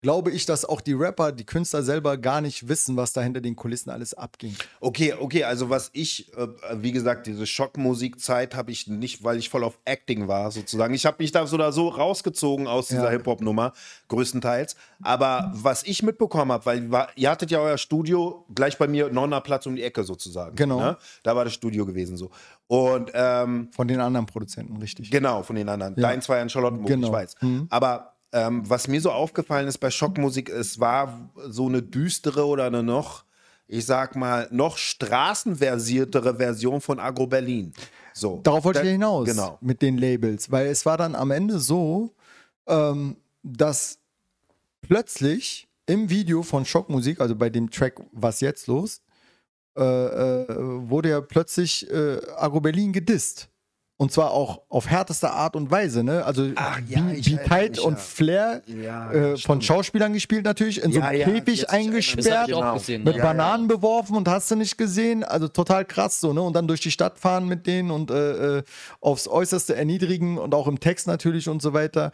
glaube ich, dass auch die Rapper, die Künstler selber gar nicht wissen, was da hinter den Kulissen alles abging. Okay, okay, also was ich, äh, wie gesagt, diese Schockmusikzeit habe ich nicht, weil ich voll auf Acting war, sozusagen. Ich habe mich da so oder so rausgezogen aus dieser Ja. Hip-Hop-Nummer, größtenteils. Aber was ich mitbekommen habe, weil wa- ihr hattet ja euer Studio gleich bei mir, Nonnerplatz um die Ecke sozusagen. Genau. Ne? Da war das Studio gewesen so. Und ähm, Von den anderen Produzenten, richtig. Genau, von den anderen. Ja. Deins war ja in Charlottenburg, Genau. ich weiß. Mhm. Aber ähm, was mir so aufgefallen ist bei Schockmusik, es war so eine düstere oder eine noch, ich sag mal, noch straßenversiertere Version von Agro Berlin. So. Darauf wollte ich Da- ja hinaus Genau. mit den Labels, weil es war dann am Ende so, ähm, dass plötzlich im Video von Schockmusik, also bei dem Track Was jetzt los, äh, äh, wurde ja plötzlich äh, Agro Berlin gedisst. Und zwar auch auf härteste Art und Weise, ne? Also Ach ja, Height mich, und ja. Flair Ja, äh, von. Schauspielern gespielt natürlich, in so einem ja, Käfig eingesperrt Genau. gesehen. mit Ne? Ja, Bananen beworfen und hast du nicht gesehen. Also total krass so, ne? Und dann durch die Stadt fahren mit denen und äh, äh, aufs Äußerste erniedrigen und auch im Text natürlich und so weiter.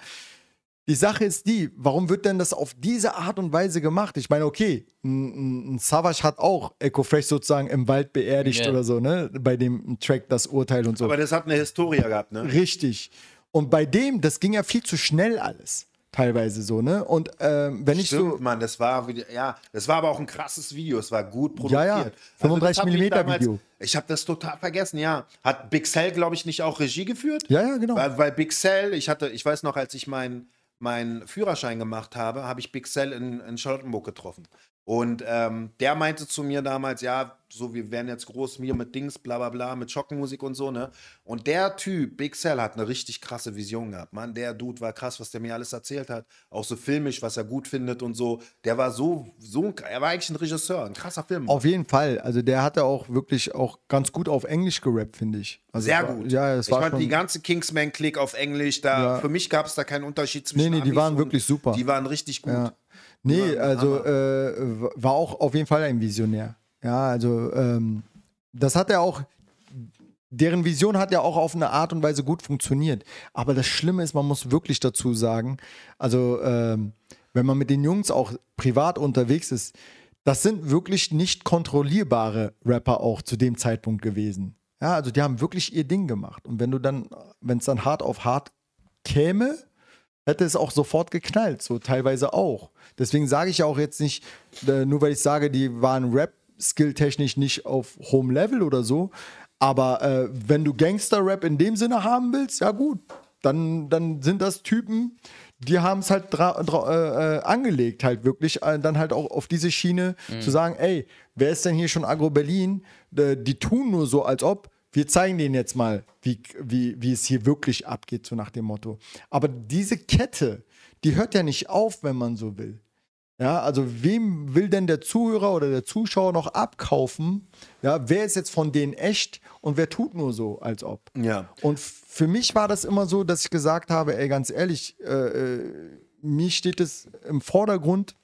Die Sache ist die, warum wird denn das auf diese Art und Weise gemacht? Ich meine, okay, ein, Savage hat auch Echo Fresh sozusagen im Wald beerdigt Ja. oder so, ne? Bei dem Track das Urteil und so. Aber das hat eine Historie gehabt, ne? Richtig. Und bei dem, das ging ja viel zu schnell alles. Teilweise so, ne? Und ähm, wenn ich so. Stimmt, Mann, das war wieder, ja, das war aber auch ein krasses Video, es war gut produziert. Ja, ja, Also das 35 hab ich Millimeter damals- Video. Ich habe das total vergessen, ja. Hat Big Cell, glaube ich, nicht auch Regie geführt? Ja, ja, genau. Weil, weil Big Cell, ich hatte, ich weiß noch, als ich meinen meinen Führerschein gemacht habe, habe ich Big Cell in, in Charlottenburg getroffen. Und ähm, der meinte zu mir damals, ja, so, wir werden jetzt groß, mir mit Dings, bla bla bla, mit Schockenmusik und so, ne? Und der Typ, Big Cell, hat eine richtig krasse Vision gehabt. Mann, der Dude war krass, was der mir alles erzählt hat. Auch so filmisch, was er gut findet und so. Der war so, so, er war eigentlich ein Regisseur, ein krasser Film. Auf jeden Fall. Also der hatte auch wirklich auch ganz gut auf Englisch gerappt, finde ich. Also Sehr war- gut. Ja, es ich war fand schon, die ganze Kingsman-Klick auf Englisch, da, Ja. für mich gab es da keinen Unterschied zwischen Nee, nee, die Amis waren und- wirklich super. Die waren richtig gut. Ja. Nee, also äh, war auch auf jeden Fall ein Visionär. Ja, also ähm, das hat er auch, deren Vision hat ja auch auf eine Art und Weise gut funktioniert. Aber das Schlimme ist, man muss wirklich dazu sagen, also ähm, wenn man mit den Jungs auch privat unterwegs ist, das sind wirklich nicht kontrollierbare Rapper auch zu dem Zeitpunkt gewesen. Ja, also die haben wirklich ihr Ding gemacht. Und wenn du dann, wenn es dann hart auf hart käme, hätte es auch sofort geknallt, so teilweise auch. Deswegen sage ich ja auch jetzt nicht, äh, nur weil ich sage, die waren Rap-Skill-technisch nicht auf hohem Level oder so, aber äh, wenn du Gangster-Rap in dem Sinne haben willst, ja gut, dann, dann sind das Typen, die haben es halt äh, äh, angelegt, halt wirklich, äh, dann halt auch auf diese Schiene zu sagen, ey, wer ist denn hier schon Agro-Berlin? Äh, die tun nur so, als ob, wir zeigen denen jetzt mal, wie, wie, wie es hier wirklich abgeht, so nach dem Motto. Aber diese Kette, die hört ja nicht auf, wenn man so will. Ja, also wem will denn der Zuhörer oder der Zuschauer noch abkaufen? Ja, wer ist jetzt von denen echt und wer tut nur so, als ob? Ja. Und für mich war das immer so, dass ich gesagt habe, ey, ganz ehrlich, äh, äh, mir steht es im Vordergrund,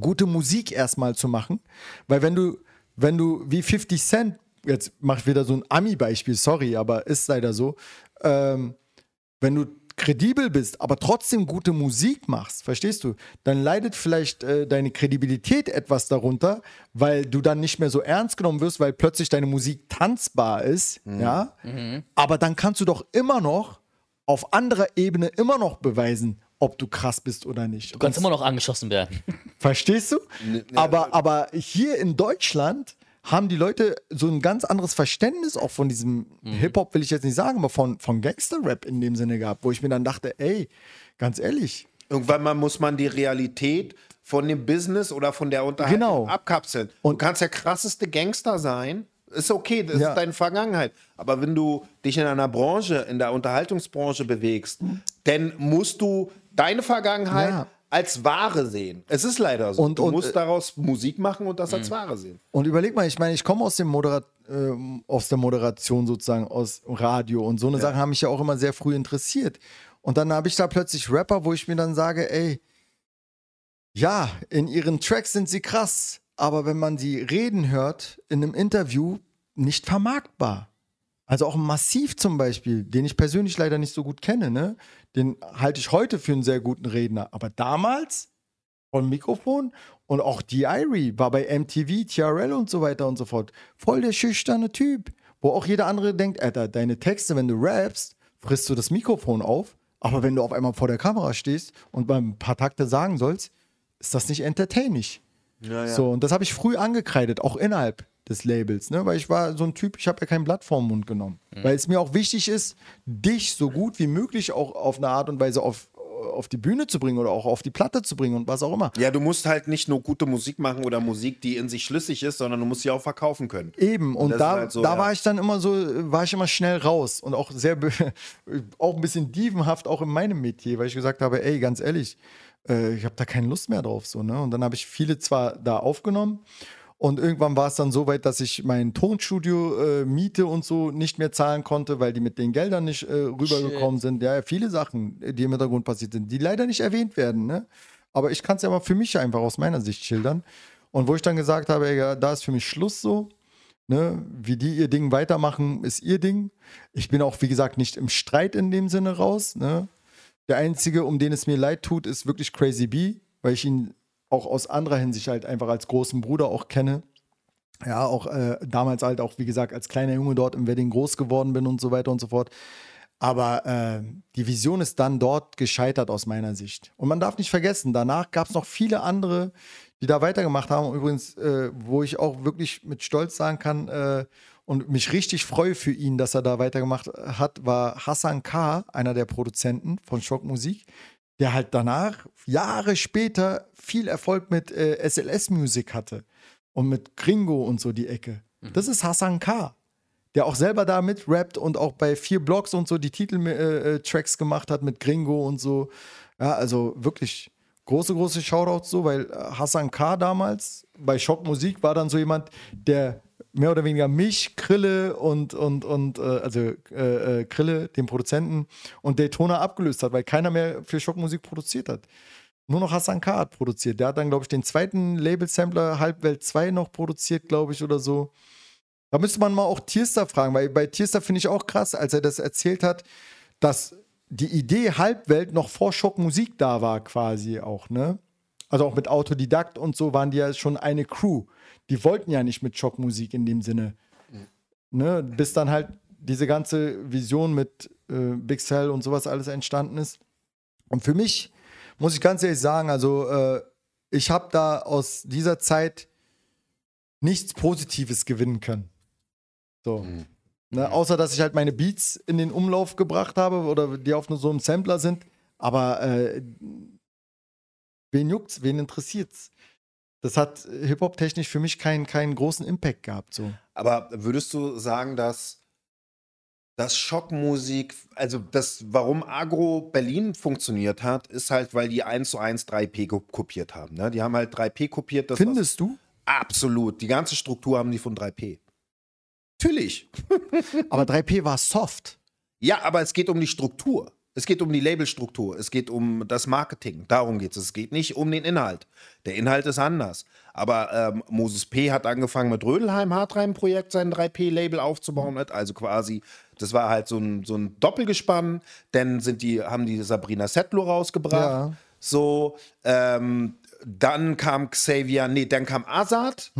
gute Musik erstmal zu machen, weil wenn du, wenn du wie 50 Cent, jetzt mach ich wieder so ein Ami-Beispiel, sorry, aber ist leider so, ähm, wenn du kredibel bist, aber trotzdem gute Musik machst, verstehst du, dann leidet vielleicht äh, deine Kredibilität etwas darunter, weil du dann nicht mehr so ernst genommen wirst, weil plötzlich deine Musik tanzbar ist, ja. Aber dann kannst du doch immer noch auf anderer Ebene immer noch beweisen, ob du krass bist oder nicht. Du kannst immer noch angeschossen werden. Verstehst du? Aber, aber hier in Deutschland haben die Leute so ein ganz anderes Verständnis auch von diesem Hip-Hop, will ich jetzt nicht sagen, aber von, von Gangster-Rap in dem Sinne gehabt, wo ich mir dann dachte, ey, ganz ehrlich, Irgendwann mal muss man die Realität von dem Business oder von der Unterhaltung Genau. abkapseln. Und- du kannst der krasseste Gangster sein. Ist okay, das Ja. ist deine Vergangenheit. Aber wenn du dich in einer Branche, in der Unterhaltungsbranche bewegst, dann musst du deine Vergangenheit Ja. Als Ware sehen. Es ist leider so. Und- du und, musst äh, daraus Musik machen und das als Ware sehen. Und überleg mal, ich meine, ich komme aus, dem Modera ähm, aus der Moderation sozusagen, aus Radio und so eine Sachen haben mich ja auch immer sehr früh interessiert. Und dann habe ich da plötzlich Rapper, wo ich mir dann sage, ey, ja, in ihren Tracks sind sie krass, aber wenn man sie reden hört in einem Interview, nicht vermarktbar. Also auch Massiv zum Beispiel, den ich persönlich leider nicht so gut kenne, ne? Den halte ich heute für einen sehr guten Redner. Aber damals von Mikrofon und auch D.I.R.Y. war bei MTV, TRL und so weiter und so fort. Voll der schüchterne Typ, wo auch jeder andere denkt, Alter, deine Texte, wenn du rappst, frisst du das Mikrofon auf, aber wenn du auf einmal vor der Kamera stehst und mal ein paar Takte sagen sollst, ist das nicht entertaining. So, und das habe ich früh angekreidet, auch innerhalb des Labels, ne? weil ich war so ein Typ, ich habe ja kein Blatt vorm Mund genommen. Weil es mir auch wichtig ist, dich so gut wie möglich auch auf eine Art und Weise auf, auf die Bühne zu bringen oder auch auf die Platte zu bringen und was auch immer. Ja, du musst halt nicht nur gute Musik machen oder Musik, die in sich schlüssig ist, sondern du musst sie auch verkaufen können. Eben, und das da, halt so, da ja. war ich dann immer so, war ich immer schnell raus und auch sehr, auch ein bisschen dievenhaft auch in meinem Metier, weil ich gesagt habe, ey, ganz ehrlich, äh, ich habe da keine Lust mehr drauf, so, ne? Und dann habe ich viele zwar da aufgenommen und irgendwann war es dann so weit, dass ich mein Tonstudio äh, Miete und so nicht mehr zahlen konnte, weil die mit den Geldern nicht äh, rübergekommen sind. Ja, viele Sachen, die im Hintergrund passiert sind, die leider nicht erwähnt werden, ne? Aber ich kann es ja mal für mich einfach aus meiner Sicht schildern. Und wo ich dann gesagt habe, ey, ja, da ist für mich Schluss so. Ne, wie die ihr Ding weitermachen, ist ihr Ding. Ich bin auch, wie gesagt, nicht im Streit in dem Sinne raus. Ne? Der einzige, um den es mir leid tut, ist wirklich Crazy B, weil ich ihn auch aus anderer Hinsicht halt einfach als großen Bruder auch kenne. Ja, auch äh, damals halt auch, wie gesagt, als kleiner Junge dort im Wedding groß geworden bin und so weiter und so fort. Aber äh, die Vision ist dann dort gescheitert aus meiner Sicht. Und man darf nicht vergessen, danach gab es noch viele andere, die da weitergemacht haben. Übrigens, äh, wo ich auch wirklich mit Stolz sagen kann äh, und mich richtig freue für ihn, dass er da weitergemacht hat, war Hassan K., einer der Produzenten von Schockmusik. Der halt danach, Jahre später, viel Erfolg mit äh, SLS-Musik hatte und mit Gringo und so die Ecke. Das ist Hassan K., der auch selber da mit rappt und auch bei vier Blogs und so die Titeltracks äh, gemacht hat mit Gringo und so. Ja, also wirklich große, große Shoutouts so, weil äh, Hassan K. damals bei Schock Musik war dann so jemand, der mehr oder weniger mich, Krille und, und, und äh, also äh, äh, Krille, den Produzenten, und Daytona abgelöst hat, weil keiner mehr für Schockmusik produziert hat. Nur noch Hassan K. hat produziert. Der hat dann, glaube ich, den zweiten Label-Sampler Halbwelt 2 noch produziert, glaube ich, oder so. Da müsste man mal auch Tierster fragen, weil bei Tierster finde ich auch krass, als er das erzählt hat, dass die Idee Halbwelt noch vor Schockmusik da war, quasi auch, ne? Also auch mit Autodidakt und so waren die ja schon eine Crew. Die wollten ja nicht mit Schockmusik in dem Sinne. Ne? Bis dann halt diese ganze Vision mit äh, Big Cell und sowas alles entstanden ist. Und für mich muss ich ganz ehrlich sagen, also äh, ich habe da aus dieser Zeit nichts Positives gewinnen können. So. Mhm. Ne, außer dass ich halt meine Beats in den Umlauf gebracht habe oder die auf nur so einem Sampler sind. Aber äh, wen juckt's, wen interessiert's? Das hat Hip-Hop-technisch für mich keinen, keinen großen Impact gehabt. So. Aber würdest du sagen, dass dass Schockmusik, also das, warum Agro Berlin funktioniert hat, ist halt, weil die 1 zu 1 3P ko- kopiert haben. Ne? Die haben halt 3P kopiert. Das Findest du? Absolut. Die ganze Struktur haben die von 3P. Natürlich. Aber 3P war soft. Ja, aber es geht um die Struktur. Es geht um die Labelstruktur. Es geht um das Marketing. Darum geht es. Es geht nicht um den Inhalt. Der Inhalt ist anders. Aber ähm, Moses P. hat angefangen mit Rödelheim Hartreim-Projekt sein 3P-Label aufzubauen. Mit. Also quasi, das war halt so ein, so ein Doppelgespann. Dann sind die, haben die Sabrina Settler rausgebracht. Ja. So, ähm, dann kam Xavier, nee, dann kam Azad,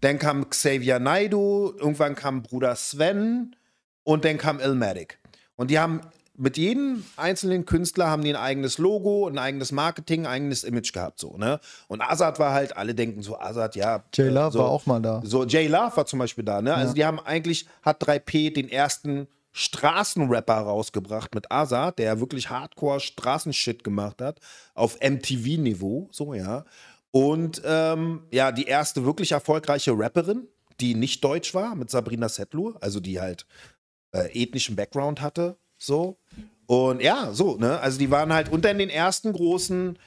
dann kam Xavier Naidu, irgendwann kam Bruder Sven und dann kam Ilmatic. Und die haben mit jedem einzelnen Künstler haben die ein eigenes Logo, ein eigenes Marketing, ein eigenes Image gehabt, so, ne? Und Azad war halt, alle denken so, Azad, ja. J äh, Love so, war auch mal da. So, J Love war zum Beispiel da, ne? Also die haben eigentlich, hat 3P den ersten Straßenrapper rausgebracht mit Azad, der wirklich Hardcore Straßenshit gemacht hat, auf MTV-Niveau, so, ja. Und ähm, ja, die erste wirklich erfolgreiche Rapperin, die nicht deutsch war, mit Sabrina Settler, also die halt äh, ethnischen Background hatte, so. Und ja, so, ne? Also die waren halt unter den ersten großen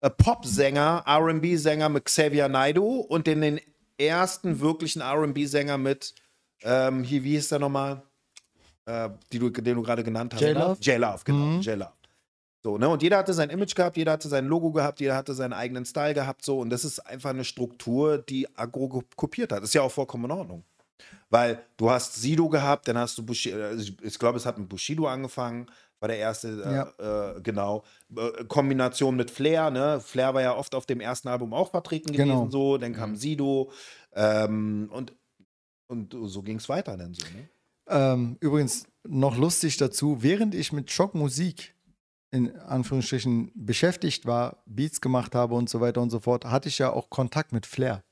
äh, Pop-Sänger, RB-Sänger mit Xavier Naidoo und in den ersten wirklichen RB-Sänger mit, ähm, hier, wie hieß der nochmal? Äh, die du, den du gerade genannt hast. J-Love? J-Love, genau. Mhm. J-Love. So, ne? Und jeder hatte sein Image gehabt, jeder hatte sein Logo gehabt, jeder hatte seinen eigenen Style gehabt, so. Und das ist einfach eine Struktur, die Agro ko- kopiert hat. Ist ja auch vollkommen in Ordnung. Weil du hast Sido gehabt, dann hast du Bushido, also ich, glaube, es hat mit Bushido angefangen, war der erste, äh, äh, genau. Äh, Kombination mit Flair, ne? Flair war ja oft auf dem ersten Album auch vertreten gewesen, Genau. so. Dann kam Sido ähm, und, und so ging es weiter dann so, ne? Ähm, übrigens noch lustig dazu, während ich mit Schockmusik in Anführungsstrichen beschäftigt war, Beats gemacht habe und so weiter und so fort, hatte ich ja auch Kontakt mit Flair.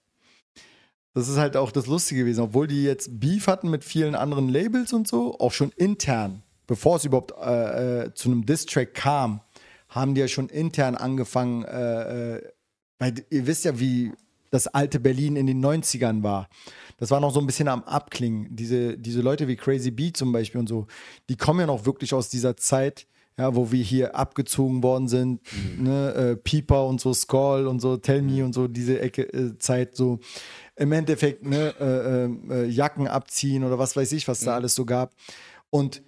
Das ist halt auch das Lustige gewesen, obwohl die jetzt Beef hatten mit vielen anderen Labels und so, auch schon intern, bevor es überhaupt äh, äh, zu einem Diss-Track kam, haben die ja schon intern angefangen, äh, äh, weil ihr wisst ja, wie das alte Berlin in den 90ern war. Das war noch so ein bisschen am Abklingen. Diese, diese Leute wie Crazy B zum Beispiel und so, die kommen ja noch wirklich aus dieser Zeit, ja, wo wir hier abgezogen worden sind, ne, äh, Pieper und so, Skull und so, Tell Me und so, diese Ecke, äh, Zeit so. Im Endeffekt, ne, äh, äh, äh, Jacken abziehen oder was weiß ich, was da alles so gab. Und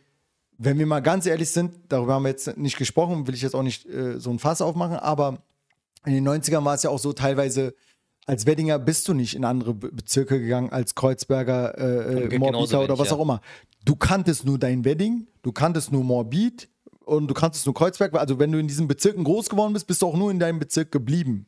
wenn wir mal ganz ehrlich sind, darüber haben wir jetzt nicht gesprochen, will ich jetzt auch nicht äh, so ein Fass aufmachen, aber in den 90ern war es ja auch so teilweise, als Weddinger bist du nicht in andere Be Bezirke gegangen als Kreuzberger, äh, äh, Morbita oder was ja. auch immer. Du kanntest nur dein Wedding, du kanntest nur Morbid und du kanntest nur Kreuzberg. Also wenn du in diesen Bezirken groß geworden bist, bist du auch nur in deinem Bezirk geblieben.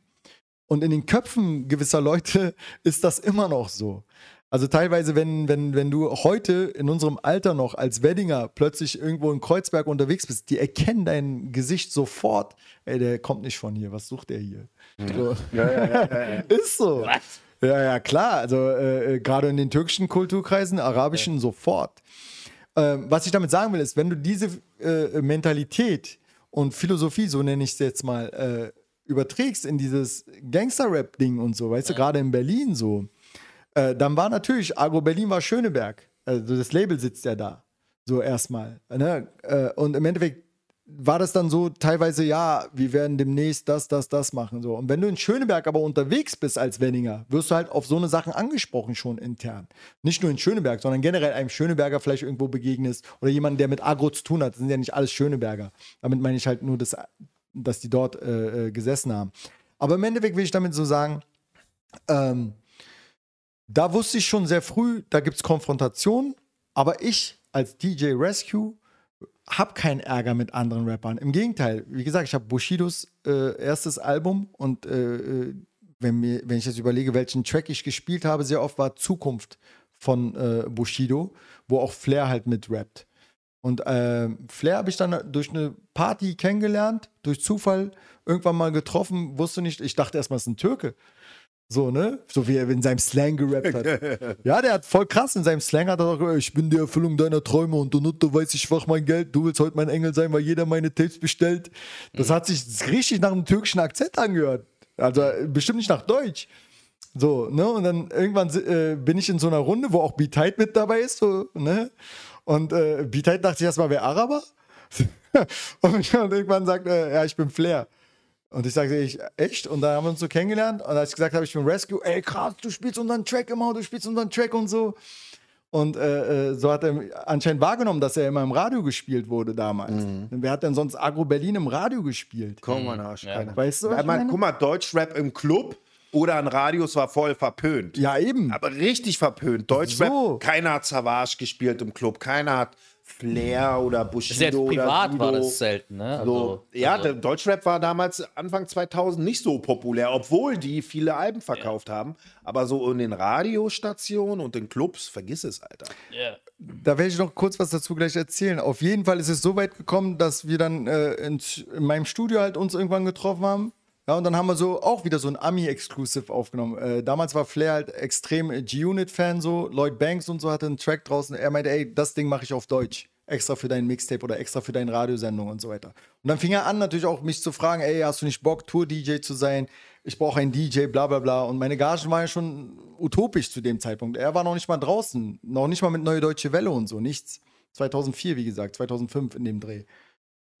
Und in den Köpfen gewisser Leute ist das immer noch so. Also teilweise, wenn, wenn, wenn du heute in unserem Alter noch als Weddinger plötzlich irgendwo in Kreuzberg unterwegs bist, die erkennen dein Gesicht sofort. Ey, der kommt nicht von hier, was sucht der hier? So. Ist so. Was? Ja, ja, klar. Also äh, äh, gerade in den türkischen Kulturkreisen, arabischen sofort. Ähm, was ich damit sagen will, ist, wenn du diese äh, Mentalität und Philosophie, so nenne ich es jetzt mal, äh, überträgst in dieses Gangster-Rap-Ding und so, weißt du, gerade in Berlin so, äh, dann war natürlich, Agro Berlin war Schöneberg. Also das Label sitzt ja da. So erstmal. Ne? Äh, und im Endeffekt war das dann so teilweise, ja, wir werden demnächst das, das, das machen. So. Und wenn du in Schöneberg aber unterwegs bist als Wenninger, wirst du halt auf so eine Sachen angesprochen schon intern. Nicht nur in Schöneberg, sondern generell einem Schöneberger vielleicht irgendwo begegnest oder jemanden, der mit Agro zu tun hat. Das sind ja nicht alles Schöneberger. Damit meine ich halt nur, dass, dass die dort äh, äh gesessen haben. Aber im Endeffekt will ich damit so sagen, ähm, da wusste ich schon sehr früh, da gibt es Konfrontation, aber ich als DJ Rescue habe keinen Ärger mit anderen Rappern. Im Gegenteil, wie gesagt, ich habe Bushidos äh, erstes Album und äh, äh, wenn, mir, wenn ich jetzt überlege, welchen Track ich gespielt habe, sehr oft war Zukunft von äh, Bushido, wo auch Flair halt mit rappt. Und äh, Flair habe ich dann durch eine Party kennengelernt, durch Zufall irgendwann mal getroffen, wusste nicht, ich dachte erstmal, es ist ein Türke. So, ne? So wie er in seinem Slang gerappt hat. ja, der hat voll krass in seinem Slang hat er auch, ich bin die Erfüllung deiner Träume und du Nutte weiß ich schwach mein Geld, du willst heute mein Engel sein, weil jeder meine Tapes bestellt. Das mhm. hat sich richtig nach einem türkischen Akzent angehört. Also bestimmt nicht nach Deutsch. So, ne? Und dann irgendwann äh, bin ich in so einer Runde, wo auch B-Tight mit dabei ist, so, ne? Und äh, B-Tight dachte ich erstmal, wer Araber? und irgendwann sagt er, ja, ich bin Flair. Und ich sagte, ich, echt? Und dann haben wir uns so kennengelernt. Und als ich gesagt habe, ich bin Rescue, ey krass, du spielst unseren Track immer, du spielst unseren Track und so. Und äh, äh so hat er anscheinend wahrgenommen, dass er immer im Radio gespielt wurde damals. Mhm. Wer hat denn sonst Agro Berlin im Radio gespielt? Komm, mein Arsch. Ja. Weißt du, was mal, guck mal, Deutschrap im Club oder ein Radius war voll verpönt. Ja, eben. Aber richtig verpönt. Deutschrap, so. keiner hat Savage gespielt im Club, keiner hat Flair oder Bushido Selbst privat war das selten, ne? Also, so, ja, also. Deutschrap war damals Anfang 2000 nicht so populär, obwohl die viele Alben verkauft ja. haben. Aber so in den Radiostationen und den Clubs, vergiss es, Alter. Ja. Da werde ich noch kurz was dazu gleich erzählen. Auf jeden Fall ist es so weit gekommen, dass wir dann äh, in, in meinem Studio halt uns irgendwann getroffen haben. Ja, und dann haben wir so auch wieder so ein Ami-Exclusive aufgenommen. Äh, damals war Flair halt extrem G-Unit-Fan, so. Lloyd Banks und so hatte einen Track draußen. Er meinte, ey, das Ding mache ich auf Deutsch. Extra für dein Mixtape oder extra für deine Radiosendung und so weiter. Und dann fing er an, natürlich auch mich zu fragen, ey, hast du nicht Bock, Tour-DJ zu sein? Ich brauche einen DJ, bla bla bla. Und meine Gagen waren ja schon utopisch zu dem Zeitpunkt. Er war noch nicht mal draußen, noch nicht mal mit Neue Deutsche Welle und so, nichts. 2004, wie gesagt, 2005 in dem Dreh.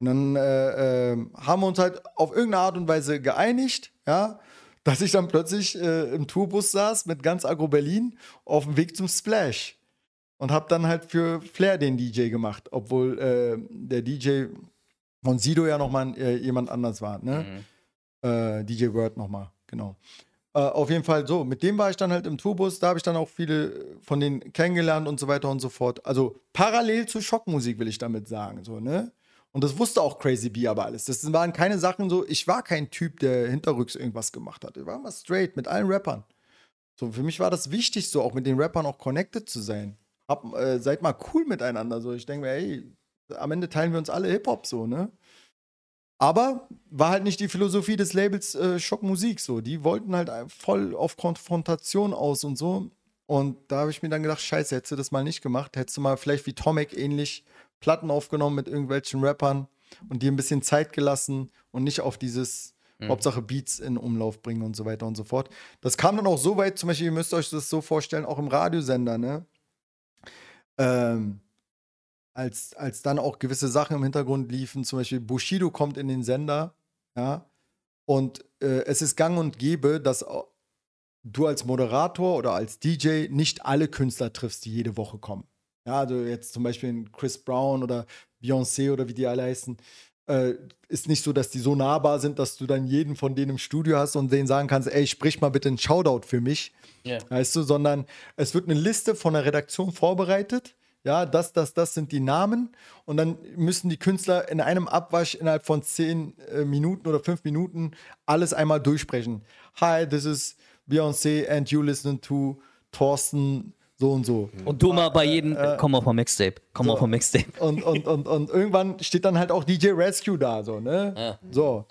Und dann äh, äh, haben wir uns halt auf irgendeine Art und Weise geeinigt, ja, dass ich dann plötzlich äh, im Tourbus saß mit ganz Agro Berlin auf dem Weg zum Splash und habe dann halt für Flair den DJ gemacht, obwohl äh, der DJ von Sido ja nochmal äh, jemand anders war, ne? Mhm. Äh, DJ Word nochmal, genau. auf jeden Fall so, mit dem war ich dann halt im Tourbus, da habe ich dann auch viele von denen kennengelernt und so weiter und so fort. Also parallel zur Schockmusik will ich damit sagen, so, ne? Und das wusste auch Crazy B aber alles. Das waren keine Sachen so, ich war kein Typ, der hinterrücks irgendwas gemacht hat. Ich war immer straight mit allen Rappern. So, für mich war das wichtig, so auch mit den Rappern auch connected zu sein. Hab, äh, seid mal cool miteinander. So, ich denke mir, hey, am Ende teilen wir uns alle Hip-Hop so, ne? Aber war halt nicht die Philosophie des Labels äh, Schockmusik so. Die wollten halt voll auf Konfrontation aus und so. Und da habe ich mir dann gedacht, scheiße, hättest du das mal nicht gemacht, hättest du mal vielleicht wie Tomek ähnlich Platten aufgenommen mit irgendwelchen Rappern und dir ein bisschen Zeit gelassen und nicht auf dieses mhm. Hauptsache Beats in Umlauf bringen und so weiter und so fort. Das kam dann auch so weit, zum Beispiel, ihr müsst euch das so vorstellen, auch im Radiosender, ne? Ähm, als, als dann auch gewisse Sachen im Hintergrund liefen, zum Beispiel Bushido kommt in den Sender, ja, und äh, es ist gang und gäbe, dass du als Moderator oder als DJ nicht alle Künstler triffst, die jede Woche kommen. Ja, also jetzt zum Beispiel Chris Brown oder Beyoncé oder wie die alle heißen, äh, ist nicht so, dass die so nahbar sind, dass du dann jeden von denen im Studio hast und denen sagen kannst, ey, sprich mal bitte einen Shoutout für mich. Yeah. Weißt du, sondern es wird eine Liste von der Redaktion vorbereitet. Ja, das, das, das sind die Namen. Und dann müssen die Künstler in einem Abwasch innerhalb von zehn äh, Minuten oder fünf Minuten alles einmal durchsprechen. Hi, this is Beyoncé and you listen to Thorsten so und so. Und du mal bei jedem, äh, komm auf ein Mixtape, komm so. auf ein Mixtape. Und, und, und, und irgendwann steht dann halt auch DJ Rescue da, so, ne? Ja. So.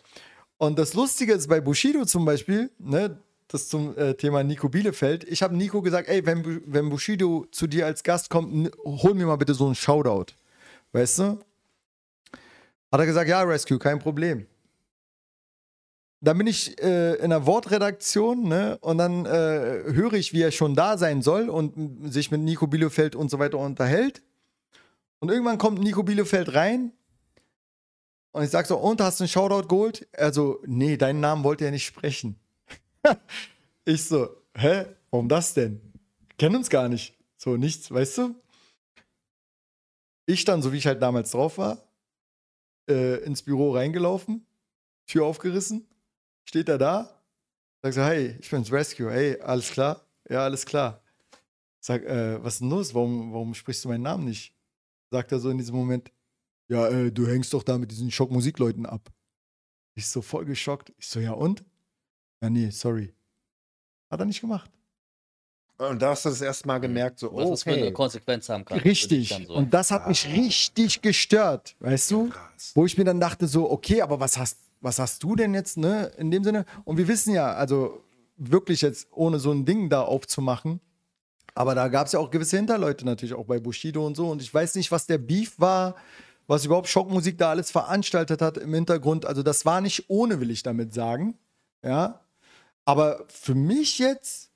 Und das Lustige ist bei Bushido zum Beispiel, ne, das zum äh, Thema Nico Bielefeld. Ich habe Nico gesagt, ey, wenn, wenn Bushido zu dir als Gast kommt, hol mir mal bitte so einen Shoutout. Weißt du? Hat er gesagt, ja, Rescue, kein Problem. Dann bin ich äh, in der Wortredaktion ne, und dann äh, höre ich, wie er schon da sein soll und sich mit Nico Bielefeld und so weiter unterhält. Und irgendwann kommt Nico Bielefeld rein und ich sage so, und hast du einen Shoutout geholt? Also, nee, deinen Namen wollte er nicht sprechen. ich so, hä? Warum das denn? Kennen uns gar nicht. So, nichts, weißt du? Ich dann, so wie ich halt damals drauf war, äh, ins Büro reingelaufen, Tür aufgerissen, steht er da, sagt so, hey, ich bin's Rescue, hey, alles klar? Ja, alles klar. Sag, äh, was ist denn los? Warum, warum sprichst du meinen Namen nicht? Sagt er so in diesem Moment, ja, äh, du hängst doch da mit diesen Schockmusikleuten ab. Ich so voll geschockt. Ich so, ja und? Ja, nee, sorry. Hat er nicht gemacht. Und da hast du das erste Mal gemerkt, so, Was das für eine okay. Konsequenz haben kann. Richtig. So. Und das hat mich richtig gestört, weißt du? Krass. Wo ich mir dann dachte, so, okay, aber was hast, was hast du denn jetzt, ne, in dem Sinne? Und wir wissen ja, also wirklich jetzt, ohne so ein Ding da aufzumachen, aber da gab es ja auch gewisse Hinterleute natürlich, auch bei Bushido und so. Und ich weiß nicht, was der Beef war, was überhaupt Schockmusik da alles veranstaltet hat im Hintergrund. Also das war nicht ohne, will ich damit sagen. Ja. Aber für mich jetzt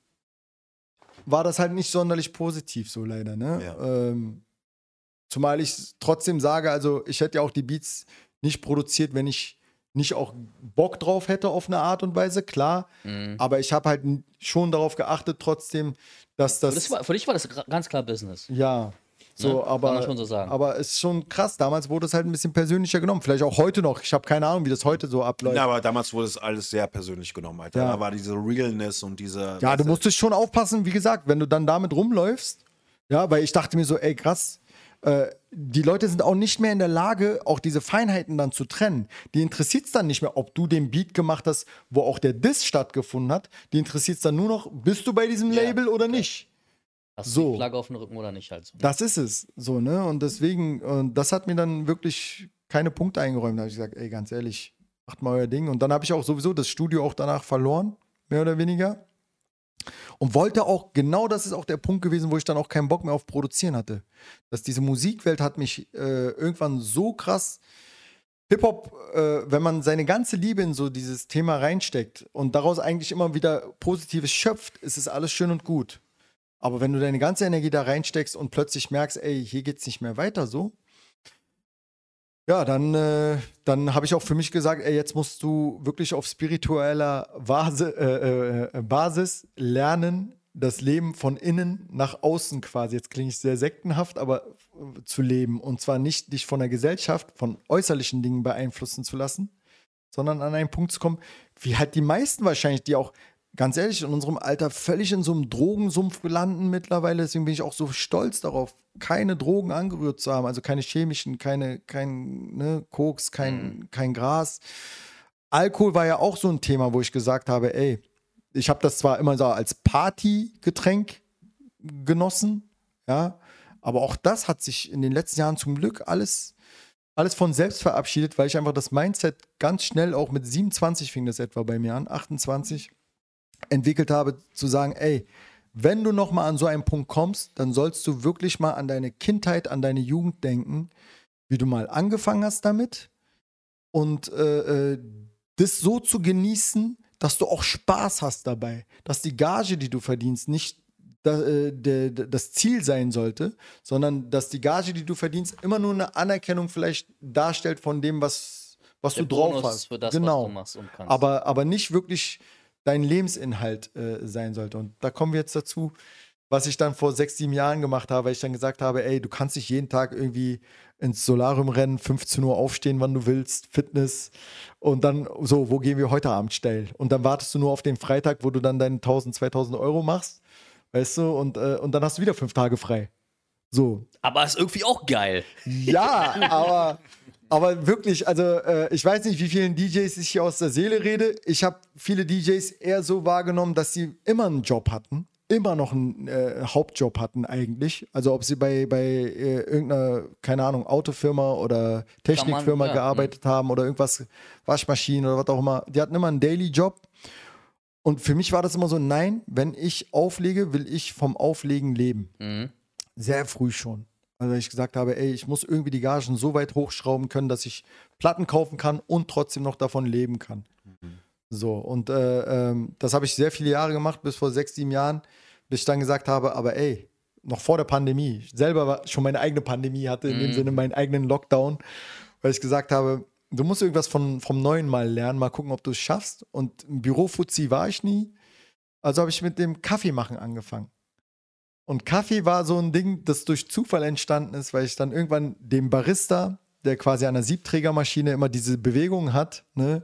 war das halt nicht sonderlich positiv, so leider, ne? Ja. Ähm, zumal ich trotzdem sage, also ich hätte ja auch die Beats nicht produziert, wenn ich nicht auch Bock drauf hätte auf eine Art und Weise, klar. Mhm. Aber ich habe halt schon darauf geachtet, trotzdem, dass das. Für, das war, für dich war das ganz klar Business. ja. So, Ne? aber, Kann man schon so sagen. aber es ist schon krass. Damals wurde es halt ein bisschen persönlicher genommen. Vielleicht auch heute noch. Ich habe keine Ahnung, wie das heute so abläuft. Ja, aber damals wurde es alles sehr persönlich genommen, Alter. Ja. Da war diese Realness und diese. Ja, du musstest schon aufpassen, wie gesagt, wenn du dann damit rumläufst. Ja, weil ich dachte mir so, ey, krass, äh, die Leute sind auch nicht mehr in der Lage, auch diese Feinheiten dann zu trennen. Die interessiert es dann nicht mehr, ob du den Beat gemacht hast, wo auch der Diss stattgefunden hat. Die interessiert es dann nur noch, bist du bei diesem Ja, Label oder nicht? Hast so. die Flagge auf dem Rücken oder nicht halt so. Das ist es. So, ne? Und deswegen, und das hat mir dann wirklich keine Punkte eingeräumt. Da habe ich gesagt, ey, ganz ehrlich, macht mal euer Ding. Und dann habe ich auch sowieso das Studio auch danach verloren, mehr oder weniger. Und wollte auch, genau das ist auch der Punkt gewesen, wo ich dann auch keinen Bock mehr auf Produzieren hatte. Dass diese Musikwelt hat mich äh, irgendwann so krass. Hip-Hop, äh, wenn man seine ganze Liebe in so dieses Thema reinsteckt und daraus eigentlich immer wieder Positives schöpft, ist es alles schön und gut. Aber wenn du deine ganze Energie da reinsteckst und plötzlich merkst, ey, hier geht's nicht mehr weiter so, ja, dann, äh, dann habe ich auch für mich gesagt, ey, jetzt musst du wirklich auf spiritueller Vase, äh, äh, Basis lernen, das Leben von innen nach außen quasi. Jetzt klinge ich sehr sektenhaft, aber äh, zu leben. Und zwar nicht dich von der Gesellschaft, von äußerlichen Dingen beeinflussen zu lassen, sondern an einen Punkt zu kommen, wie halt die meisten wahrscheinlich, die auch ganz ehrlich in unserem Alter völlig in so einem Drogensumpf landen mittlerweile. Deswegen bin ich auch so stolz darauf, keine Drogen angerührt zu haben. Also keine chemischen, keine, kein ne, Koks, kein, kein Gras. Alkohol war ja auch so ein Thema, wo ich gesagt habe, ey, ich habe das zwar immer so als Partygetränk genossen, ja, aber auch das hat sich in den letzten Jahren zum Glück alles, alles von selbst verabschiedet, weil ich einfach das Mindset ganz schnell auch mit 27 fing das etwa bei mir an, 28 entwickelt habe, zu sagen, ey, wenn du noch mal an so einen Punkt kommst, dann sollst du wirklich mal an deine Kindheit, an deine Jugend denken, wie du mal angefangen hast damit und äh, äh, das so zu genießen, dass du auch Spaß hast dabei, dass die Gage, die du verdienst, nicht äh, das Ziel sein sollte, sondern dass die Gage, die du verdienst, immer nur eine Anerkennung vielleicht darstellt von dem, was, was Der du drauf Bonus hast. für das, genau. was du machst und kannst. aber, aber nicht wirklich dein Lebensinhalt äh, sein sollte. Und da kommen wir jetzt dazu, was ich dann vor sechs, sieben Jahren gemacht habe, weil ich dann gesagt habe, ey, du kannst nicht jeden Tag irgendwie ins Solarium rennen, 15 Uhr aufstehen, wann du willst, Fitness und dann so, wo gehen wir heute Abend steil? Und dann wartest du nur auf den Freitag, wo du dann deine 1000, 2000 Euro machst, weißt du, und, äh, und dann hast du wieder fünf Tage frei. So, aber ist irgendwie auch geil. ja, aber, aber wirklich, also äh, ich weiß nicht, wie vielen DJs ich hier aus der Seele rede. Ich habe viele DJs eher so wahrgenommen, dass sie immer einen Job hatten, immer noch einen äh, Hauptjob hatten eigentlich. Also ob sie bei, bei äh, irgendeiner, keine Ahnung, Autofirma oder Technikfirma ja, gearbeitet haben oder irgendwas, Waschmaschinen oder was auch immer. Die hatten immer einen Daily-Job. Und für mich war das immer so, nein, wenn ich auflege, will ich vom Auflegen leben. Mhm. Sehr früh schon. Also ich gesagt habe, ey, ich muss irgendwie die Gagen so weit hochschrauben können, dass ich Platten kaufen kann und trotzdem noch davon leben kann. Mhm. So, und äh, ähm, das habe ich sehr viele Jahre gemacht, bis vor sechs, sieben Jahren, bis ich dann gesagt habe, aber ey, noch vor der Pandemie, ich selber schon meine eigene Pandemie hatte, in mm. dem mhm. Sinne meinen eigenen Lockdown, weil ich gesagt habe, du musst irgendwas von, vom Neuen mal lernen, mal gucken, ob du es schaffst. Und im Bürofuzzi war ich nie. Also habe ich mit dem Kaffee machen angefangen. Und Kaffee war so ein Ding, das durch Zufall entstanden ist, weil ich dann irgendwann dem Barista, der quasi an einer Siebträgermaschine immer diese Bewegung hat, ne,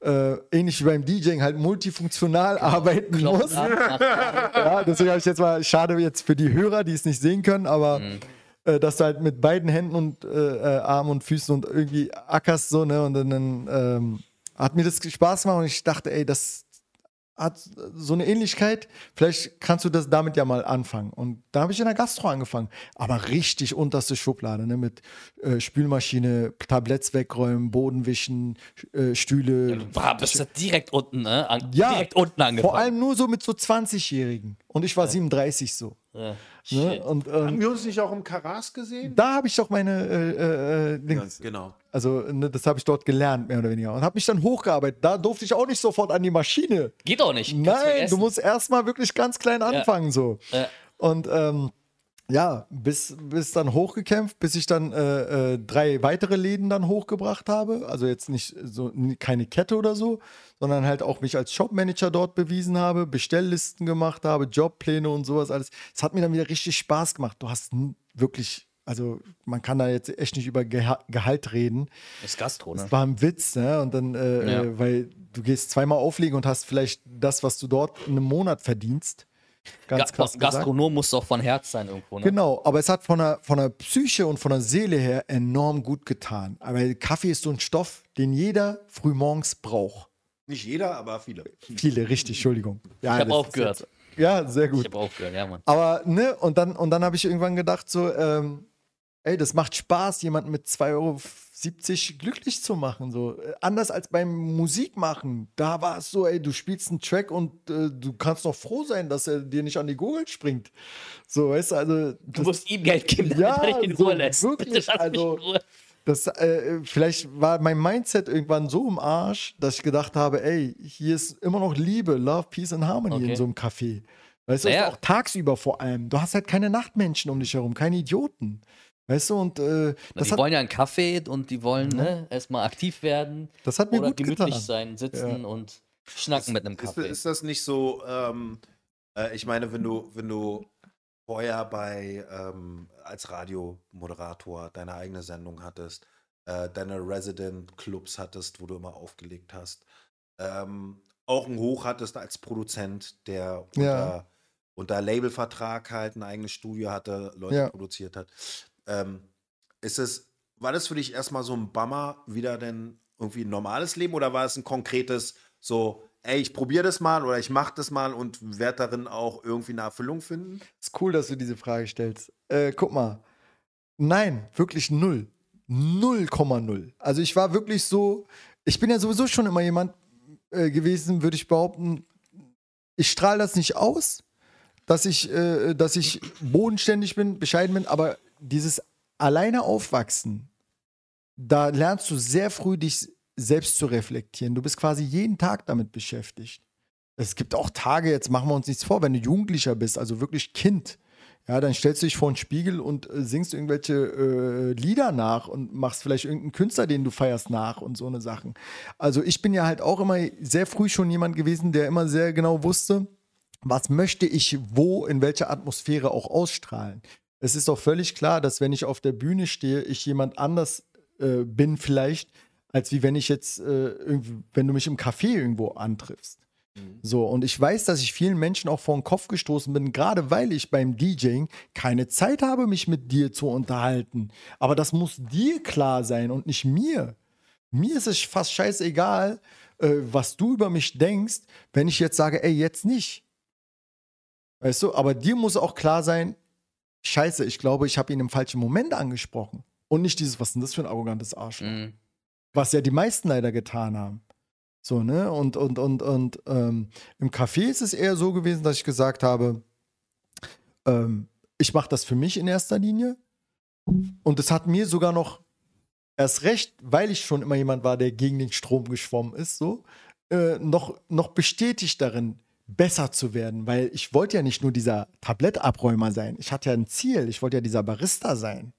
äh, ähnlich wie beim DJing halt multifunktional genau. arbeiten Klopf muss. ja, deswegen habe ich jetzt mal, schade jetzt für die Hörer, die es nicht sehen können, aber mhm. äh, dass du halt mit beiden Händen und äh, äh Armen und Füßen und irgendwie ackerst so, ne, und dann ähm, hat mir das Spaß gemacht und ich dachte, ey, das, hat so eine Ähnlichkeit. Vielleicht kannst du das damit ja mal anfangen. Und da habe ich in der Gastro angefangen. Aber richtig unterste Schublade, ne? Mit äh, Spülmaschine, Tabletts wegräumen, Boden wischen, äh, Stühle. Ja, du war, bist du direkt unten, ne? An, ja, direkt unten angefangen. Vor allem nur so mit so 20-Jährigen. Und ich war ja. 37 so. Ja. Ne? Und, ähm, Haben wir uns nicht auch im Karas gesehen? Da habe ich doch meine äh, äh, Links. Ja, genau. Also ne, das habe ich dort gelernt, mehr oder weniger. Und habe mich dann hochgearbeitet. Da durfte ich auch nicht sofort an die Maschine. Geht auch nicht. Nein, du musst erstmal wirklich ganz klein anfangen. Ja. So. Ja. Und ähm, ja, bis, bis dann hochgekämpft, bis ich dann äh, äh, drei weitere Läden dann hochgebracht habe. Also jetzt nicht so keine Kette oder so, sondern halt auch mich als Shopmanager dort bewiesen habe, Bestelllisten gemacht habe, Jobpläne und sowas alles. Es hat mir dann wieder richtig Spaß gemacht. Du hast wirklich, also man kann da jetzt echt nicht über Geha Gehalt reden. Das ist Gastro, ne? Das war ein Witz, ne? Und dann, äh, ja. äh, weil du gehst zweimal auflegen und hast vielleicht das, was du dort in einem Monat verdienst. Ganz Ga krass Gastronom muss doch von Herz sein irgendwo. Ne? Genau, aber es hat von der, von der Psyche und von der Seele her enorm gut getan. Aber Kaffee ist so ein Stoff, den jeder frühmorgens braucht. Nicht jeder, aber viele. Viele, richtig, Entschuldigung. Ja, ich habe aufgehört. Ja, sehr gut. Ich habe aufgehört, ja, Mann. Aber, ne, und dann, und dann habe ich irgendwann gedacht, so, ähm, ey, das macht Spaß, jemanden mit 2,50 Euro glücklich zu machen. So. Anders als beim Musikmachen. Da war es so, ey, du spielst einen Track und äh, du kannst doch froh sein, dass er dir nicht an die Gurgel springt. So, weißt du, also. Du musst ihm Geld geben, damit ja, er dich in Ruhe so, lässt. Wirklich, also, das, äh, vielleicht war mein Mindset irgendwann so im Arsch, dass ich gedacht habe, ey, hier ist immer noch Liebe, Love, Peace and Harmony okay. in so einem Café. Weißt du, naja. auch tagsüber vor allem. Du hast halt keine Nachtmenschen um dich herum, keine Idioten. Weißt du, und äh, das Die wollen ja einen Kaffee und die wollen mhm. ne, erstmal aktiv werden. Das hat mir oder gut gemütlich getan. sein, sitzen ja. und schnacken ist, mit einem Kaffee. Ist, ist das nicht so, ähm, äh, ich meine, wenn du, wenn du vorher bei, ähm, als Radiomoderator deine eigene Sendung hattest, äh, deine Resident-Clubs hattest, wo du immer aufgelegt hast, ähm, auch ein Hoch hattest als Produzent, der unter, ja. unter Labelvertrag halt ein eigenes Studio hatte, Leute ja. produziert hat. Ähm, ist es, war das für dich erstmal so ein Bummer, wieder denn irgendwie ein normales Leben oder war es ein konkretes, so, ey, ich probiere das mal oder ich mache das mal und werde darin auch irgendwie eine Erfüllung finden? Ist cool, dass du diese Frage stellst. Äh, guck mal. Nein, wirklich null. 0,0. Also ich war wirklich so, ich bin ja sowieso schon immer jemand äh, gewesen, würde ich behaupten, ich strahle das nicht aus, dass ich, äh, dass ich bodenständig bin, bescheiden bin, aber dieses alleine aufwachsen, da lernst du sehr früh dich selbst zu reflektieren. Du bist quasi jeden Tag damit beschäftigt. Es gibt auch Tage, jetzt machen wir uns nichts vor, wenn du Jugendlicher bist, also wirklich Kind, ja, dann stellst du dich vor den Spiegel und äh, singst irgendwelche äh, Lieder nach und machst vielleicht irgendeinen Künstler, den du feierst, nach und so eine Sachen. Also ich bin ja halt auch immer sehr früh schon jemand gewesen, der immer sehr genau wusste, was möchte ich wo, in welcher Atmosphäre auch ausstrahlen es ist doch völlig klar, dass wenn ich auf der Bühne stehe, ich jemand anders äh, bin vielleicht, als wie wenn ich jetzt, äh, wenn du mich im Café irgendwo antriffst. Mhm. So, und ich weiß, dass ich vielen Menschen auch vor den Kopf gestoßen bin, gerade weil ich beim DJing keine Zeit habe, mich mit dir zu unterhalten. Aber das muss dir klar sein und nicht mir. Mir ist es fast scheißegal, äh, was du über mich denkst, wenn ich jetzt sage, ey, jetzt nicht. Weißt du, aber dir muss auch klar sein, Scheiße, ich glaube, ich habe ihn im falschen Moment angesprochen. Und nicht dieses, was ist denn das für ein arrogantes Arschloch? Mhm. Was ja die meisten leider getan haben. So, ne? Und, und, und, und ähm, im Café ist es eher so gewesen, dass ich gesagt habe, ähm, ich mache das für mich in erster Linie. Und es hat mir sogar noch erst recht, weil ich schon immer jemand war, der gegen den Strom geschwommen ist, so, äh, noch, noch bestätigt darin, besser zu werden, weil ich wollte ja nicht nur dieser Tablettabräumer sein. Ich hatte ja ein Ziel. Ich wollte ja dieser Barista sein.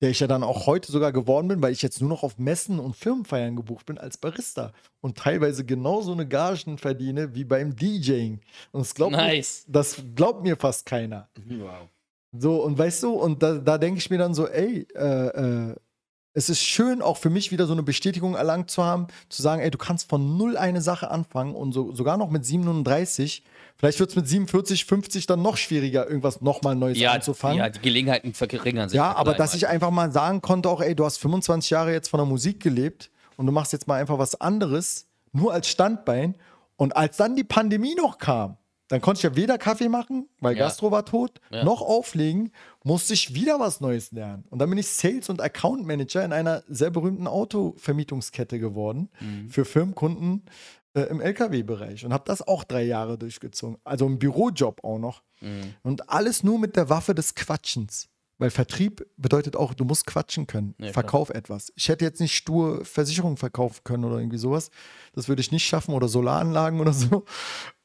Der ich ja dann auch heute sogar geworden bin, weil ich jetzt nur noch auf Messen und Firmenfeiern gebucht bin als Barista und teilweise genauso eine Gagen verdiene wie beim DJing. Und das glaubt, Nice. mir, das glaubt mir fast keiner. Wow. So, und weißt du, und da, da denke ich mir dann so, ey, äh, äh, es ist schön, auch für mich wieder so eine Bestätigung erlangt zu haben, zu sagen, ey, du kannst von null eine Sache anfangen und so, sogar noch mit 37. Vielleicht wird es mit 47, 50 dann noch schwieriger, irgendwas nochmal Neues Ja, anzufangen. ja, die Gelegenheiten verringern sich. Ja, mit aber dass ich einfach mal sagen konnte, auch, ey, du hast 25 Jahre jetzt von der Musik gelebt und du machst jetzt mal einfach was anderes, nur als Standbein. Und als dann die Pandemie noch kam, dann konnte ich ja weder Kaffee machen, weil Ja. Gastro war tot, Ja. noch auflegen, musste ich wieder was Neues lernen. Und dann bin ich Sales- und Account Manager in einer sehr berühmten Autovermietungskette geworden Mhm. für Firmenkunden äh, im LKW-Bereich und habe das auch drei Jahre durchgezogen. Also ein Bürojob auch noch. Mhm. Und alles nur mit der Waffe des Quatschens. Weil Vertrieb bedeutet auch, du musst quatschen können. Ja, klar. Verkauf etwas. Ich hätte jetzt nicht stur Versicherungen verkaufen können oder irgendwie sowas. Das würde ich nicht schaffen oder Solaranlagen oder so.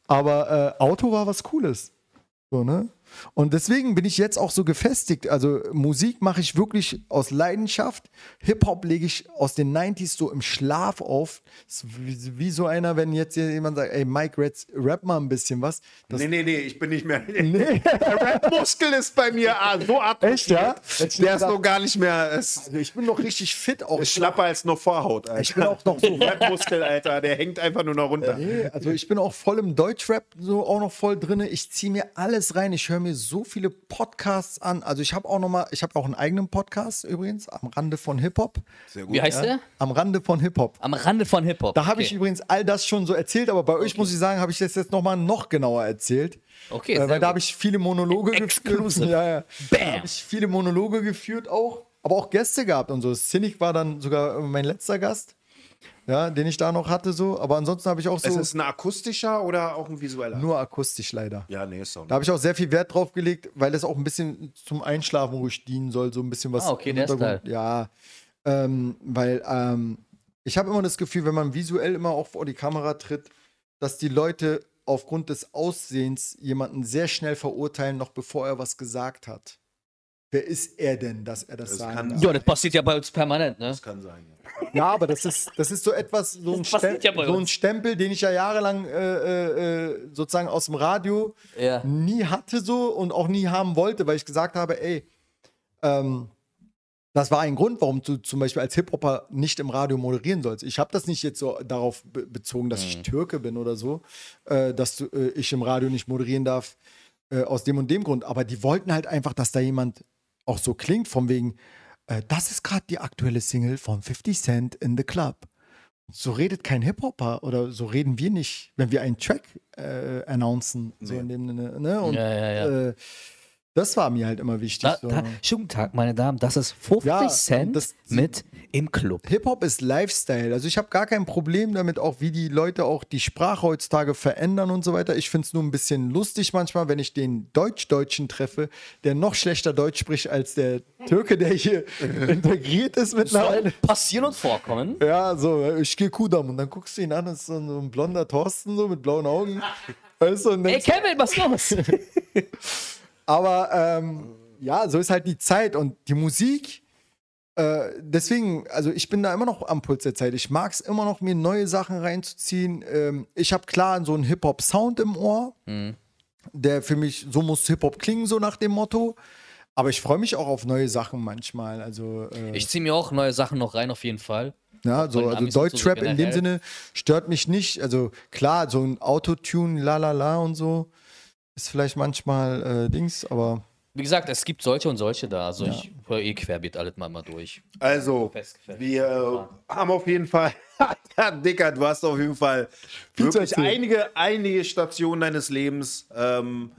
Aber äh, Auto war was Cooles. So, ne? Und deswegen bin ich jetzt auch so gefestigt. Also Musik mache ich wirklich aus Leidenschaft. Hip-Hop lege ich aus den 90s so im Schlaf auf. Wie, wie so einer, wenn jetzt jemand sagt, ey Mike, Reds, rap mal ein bisschen was. Das, Nee, nee, nee, ich bin nicht mehr. Nee. Der Rap-Muskel ist bei mir ah, so atrophiert. Echt, ja? Der ist noch gar nicht mehr. Also ich bin noch richtig fit auch. ist schlapper als noch Vorhaut, Alter. Ich bin auch noch so Rap-Muskel, Alter. Der hängt einfach nur noch runter. Nee, also ich bin auch voll im Deutschrap so auch noch voll drin. Ich ziehe mir alles rein. Ich höre mir so viele Podcasts an. Also ich habe auch noch mal, ich habe auch einen eigenen Podcast übrigens am Rande von Hip Hop. Sehr gut. Wie heißt der? Am Rande von Hip Hop. Am Rande von Hip-Hop. Da habe okay. ich übrigens all das schon so erzählt, aber bei euch muss ich sagen, habe ich das jetzt noch mal noch genauer erzählt. Okay, äh, weil da habe ich viele Monologe Exclusive. geführt. Ja, ja. Bam. Da habe ich viele Monologe geführt auch, aber auch Gäste gehabt und so. Cynic war dann sogar mein letzter Gast, ja, den ich da noch hatte so. Aber ansonsten habe ich auch so Es ist ein akustischer oder auch ein visueller? nur akustisch leider. ja, nee, ist auch Da habe ich auch sehr viel Wert drauf gelegt, weil das auch ein bisschen zum Einschlafen ruhig dienen soll, so ein bisschen was. Ah, okay, der Style. Ja, ähm, weil ähm, ich habe immer das Gefühl, wenn man visuell immer auch vor die Kamera tritt, dass die Leute aufgrund des Aussehens jemanden sehr schnell verurteilen, noch bevor er was gesagt hat. Wer ist er denn, dass er das, Das sagen kann-? Ja, das passiert ja bei uns permanent, ne? Das kann sein. Ja. Ja, aber das ist, das ist so etwas, so ein, Stempel, ja so ein. Stempel, den ich ja jahrelang äh, äh, äh, sozusagen aus dem Radio Ja. nie hatte so und auch nie haben wollte, weil ich gesagt habe, ey, ähm, das war ein Grund, warum du zum Beispiel als Hip-Hopper nicht im Radio moderieren sollst. Ich habe das nicht jetzt so darauf be bezogen, dass ich Türke bin oder so, äh, dass du, äh, ich im Radio nicht moderieren darf, äh, aus dem und dem Grund. Aber die wollten halt einfach, dass da jemand auch so klingt, von wegen, äh, das ist gerade die aktuelle Single von 50 Cent in the Club. So redet kein Hip-Hopper oder so reden wir nicht, wenn wir einen Track äh, announcen. So Nee. in dem, ne? Und Ja, ja, ja. Äh, das war mir halt immer wichtig. Da, so. da, schönen Tag, meine Damen. Das ist 50 Ja, Cent das- mit im Club. Hip-Hop ist Lifestyle. Also ich habe gar kein Problem damit, auch wie die Leute auch die Sprache heutzutage verändern und so weiter. Ich finde es nur ein bisschen lustig manchmal, wenn ich den Deutsch-Deutschen treffe, der noch schlechter Deutsch spricht als der Türke, der hier integriert ist mittlerweile. Soll passieren und vorkommen. Ja, so, ich gehe Kudam und dann guckst du ihn an, das ist so ein, so ein blonder Thorsten so mit blauen Augen. Weißt du, Ey, Kevin, was los? Aber ähm, ja, so ist halt die Zeit und die Musik. Äh, deswegen, also ich bin da immer noch am Puls der Zeit. Ich mag es immer noch, mir neue Sachen reinzuziehen. Ähm, ich habe klar so einen Hip-Hop-Sound im Ohr, der für mich, so muss Hip-Hop klingen, so nach dem Motto. Aber ich freue mich auch auf neue Sachen manchmal. Also, äh, Ich ziehe mir auch neue Sachen noch rein, auf jeden Fall. ja, so, also und so Deutschrap in dem. Sinne stört mich nicht. Also klar, so ein Autotune, la la la und so ist vielleicht manchmal äh, Dings, aber Wie gesagt, es gibt solche und solche da. Also ich höre eh querbeet alles mal, mal durch. Also, wir äh, haben auf jeden Fall, ja, Dicker, du hast auf jeden Fall Viel wirklich einige, einige Stationen deines Lebens ähm,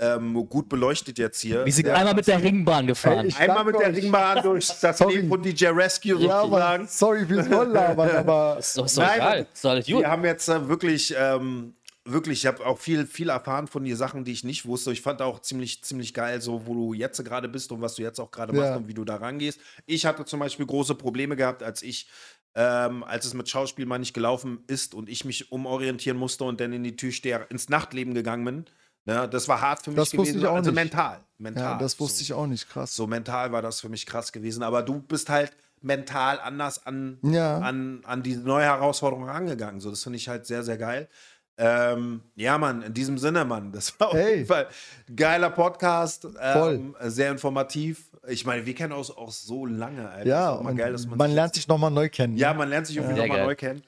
ähm, gut beleuchtet jetzt hier. Wir sind Ja. einmal mit der Ringbahn gefahren. Ey, Einmal mit der. Ringbahn durch das Sorry. Leben von DJ Rescue ja, sozusagen. sorry fürs Volllabern, aber ist doch, ist doch Nein, egal. Ist doch alles gut. Wir haben jetzt äh, wirklich ähm, wirklich, ich habe auch viel, viel erfahren von dir Sachen, die ich nicht wusste. Ich fand auch ziemlich, ziemlich geil, so wo du jetzt gerade bist und was du jetzt auch gerade Ja. machst und wie du da rangehst. Ich hatte zum Beispiel große Probleme gehabt, als ich, ähm, als es mit Schauspiel mal nicht gelaufen ist und ich mich umorientieren musste und dann in die Türsteher ins Nachtleben gegangen bin. Ne, das war hart für mich Das wusste gewesen. ich auch also nicht. mental. mental Ja, das wusste so. ich auch nicht, krass. So mental war das für mich krass gewesen. Aber du bist halt mental anders an, Ja. an, an diese neue Herausforderung rangegangen. So, das finde ich halt sehr, sehr geil. Ähm, ja, Mann, in diesem Sinne, Mann, das war auf Hey. jeden Fall ein geiler Podcast, Voll. ähm, sehr informativ. Ich meine, wir kennen uns auch so lange, Alter. ja, und geil, dass man, sich lernt sich nochmal neu kennen. ja, man lernt sich irgendwie Sehr nochmal neu kennen.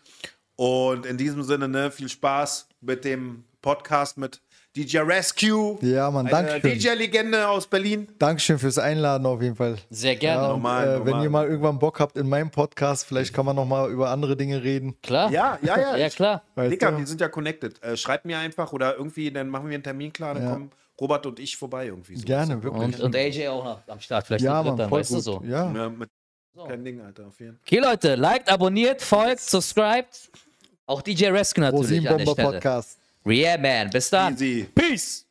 Und in diesem Sinne, ne, viel Spaß mit dem Podcast mit DJ Rescue. Ja, Mann, Eine Dankeschön. DJ-Legende aus Berlin. Dankeschön fürs Einladen auf jeden Fall. Sehr gerne. Ja, und, Normal, äh, normal. Wenn ihr mal irgendwann Bock habt in meinem Podcast, vielleicht kann man nochmal über andere Dinge reden. Klar. Ja, ja, ja. Ja, klar. Weißt Digga, wir sind ja connected. Äh, schreibt mir einfach oder irgendwie, dann machen wir einen Termin klar, dann Ja. kommen Robert und ich vorbei irgendwie. So. Gerne, wirklich. Und, und AJ auch noch am Start. Vielleicht ja, Mann, voll weißt gut. du so. Ja. Ja, mit So. kein Ding, Alter, auf jeden Fall. Okay, Leute, liked, abonniert, folgt, subscribed. Auch DJ Rescue natürlich an der Stelle. Podcast. Yeah, man. Bis dann. Easy. Peace.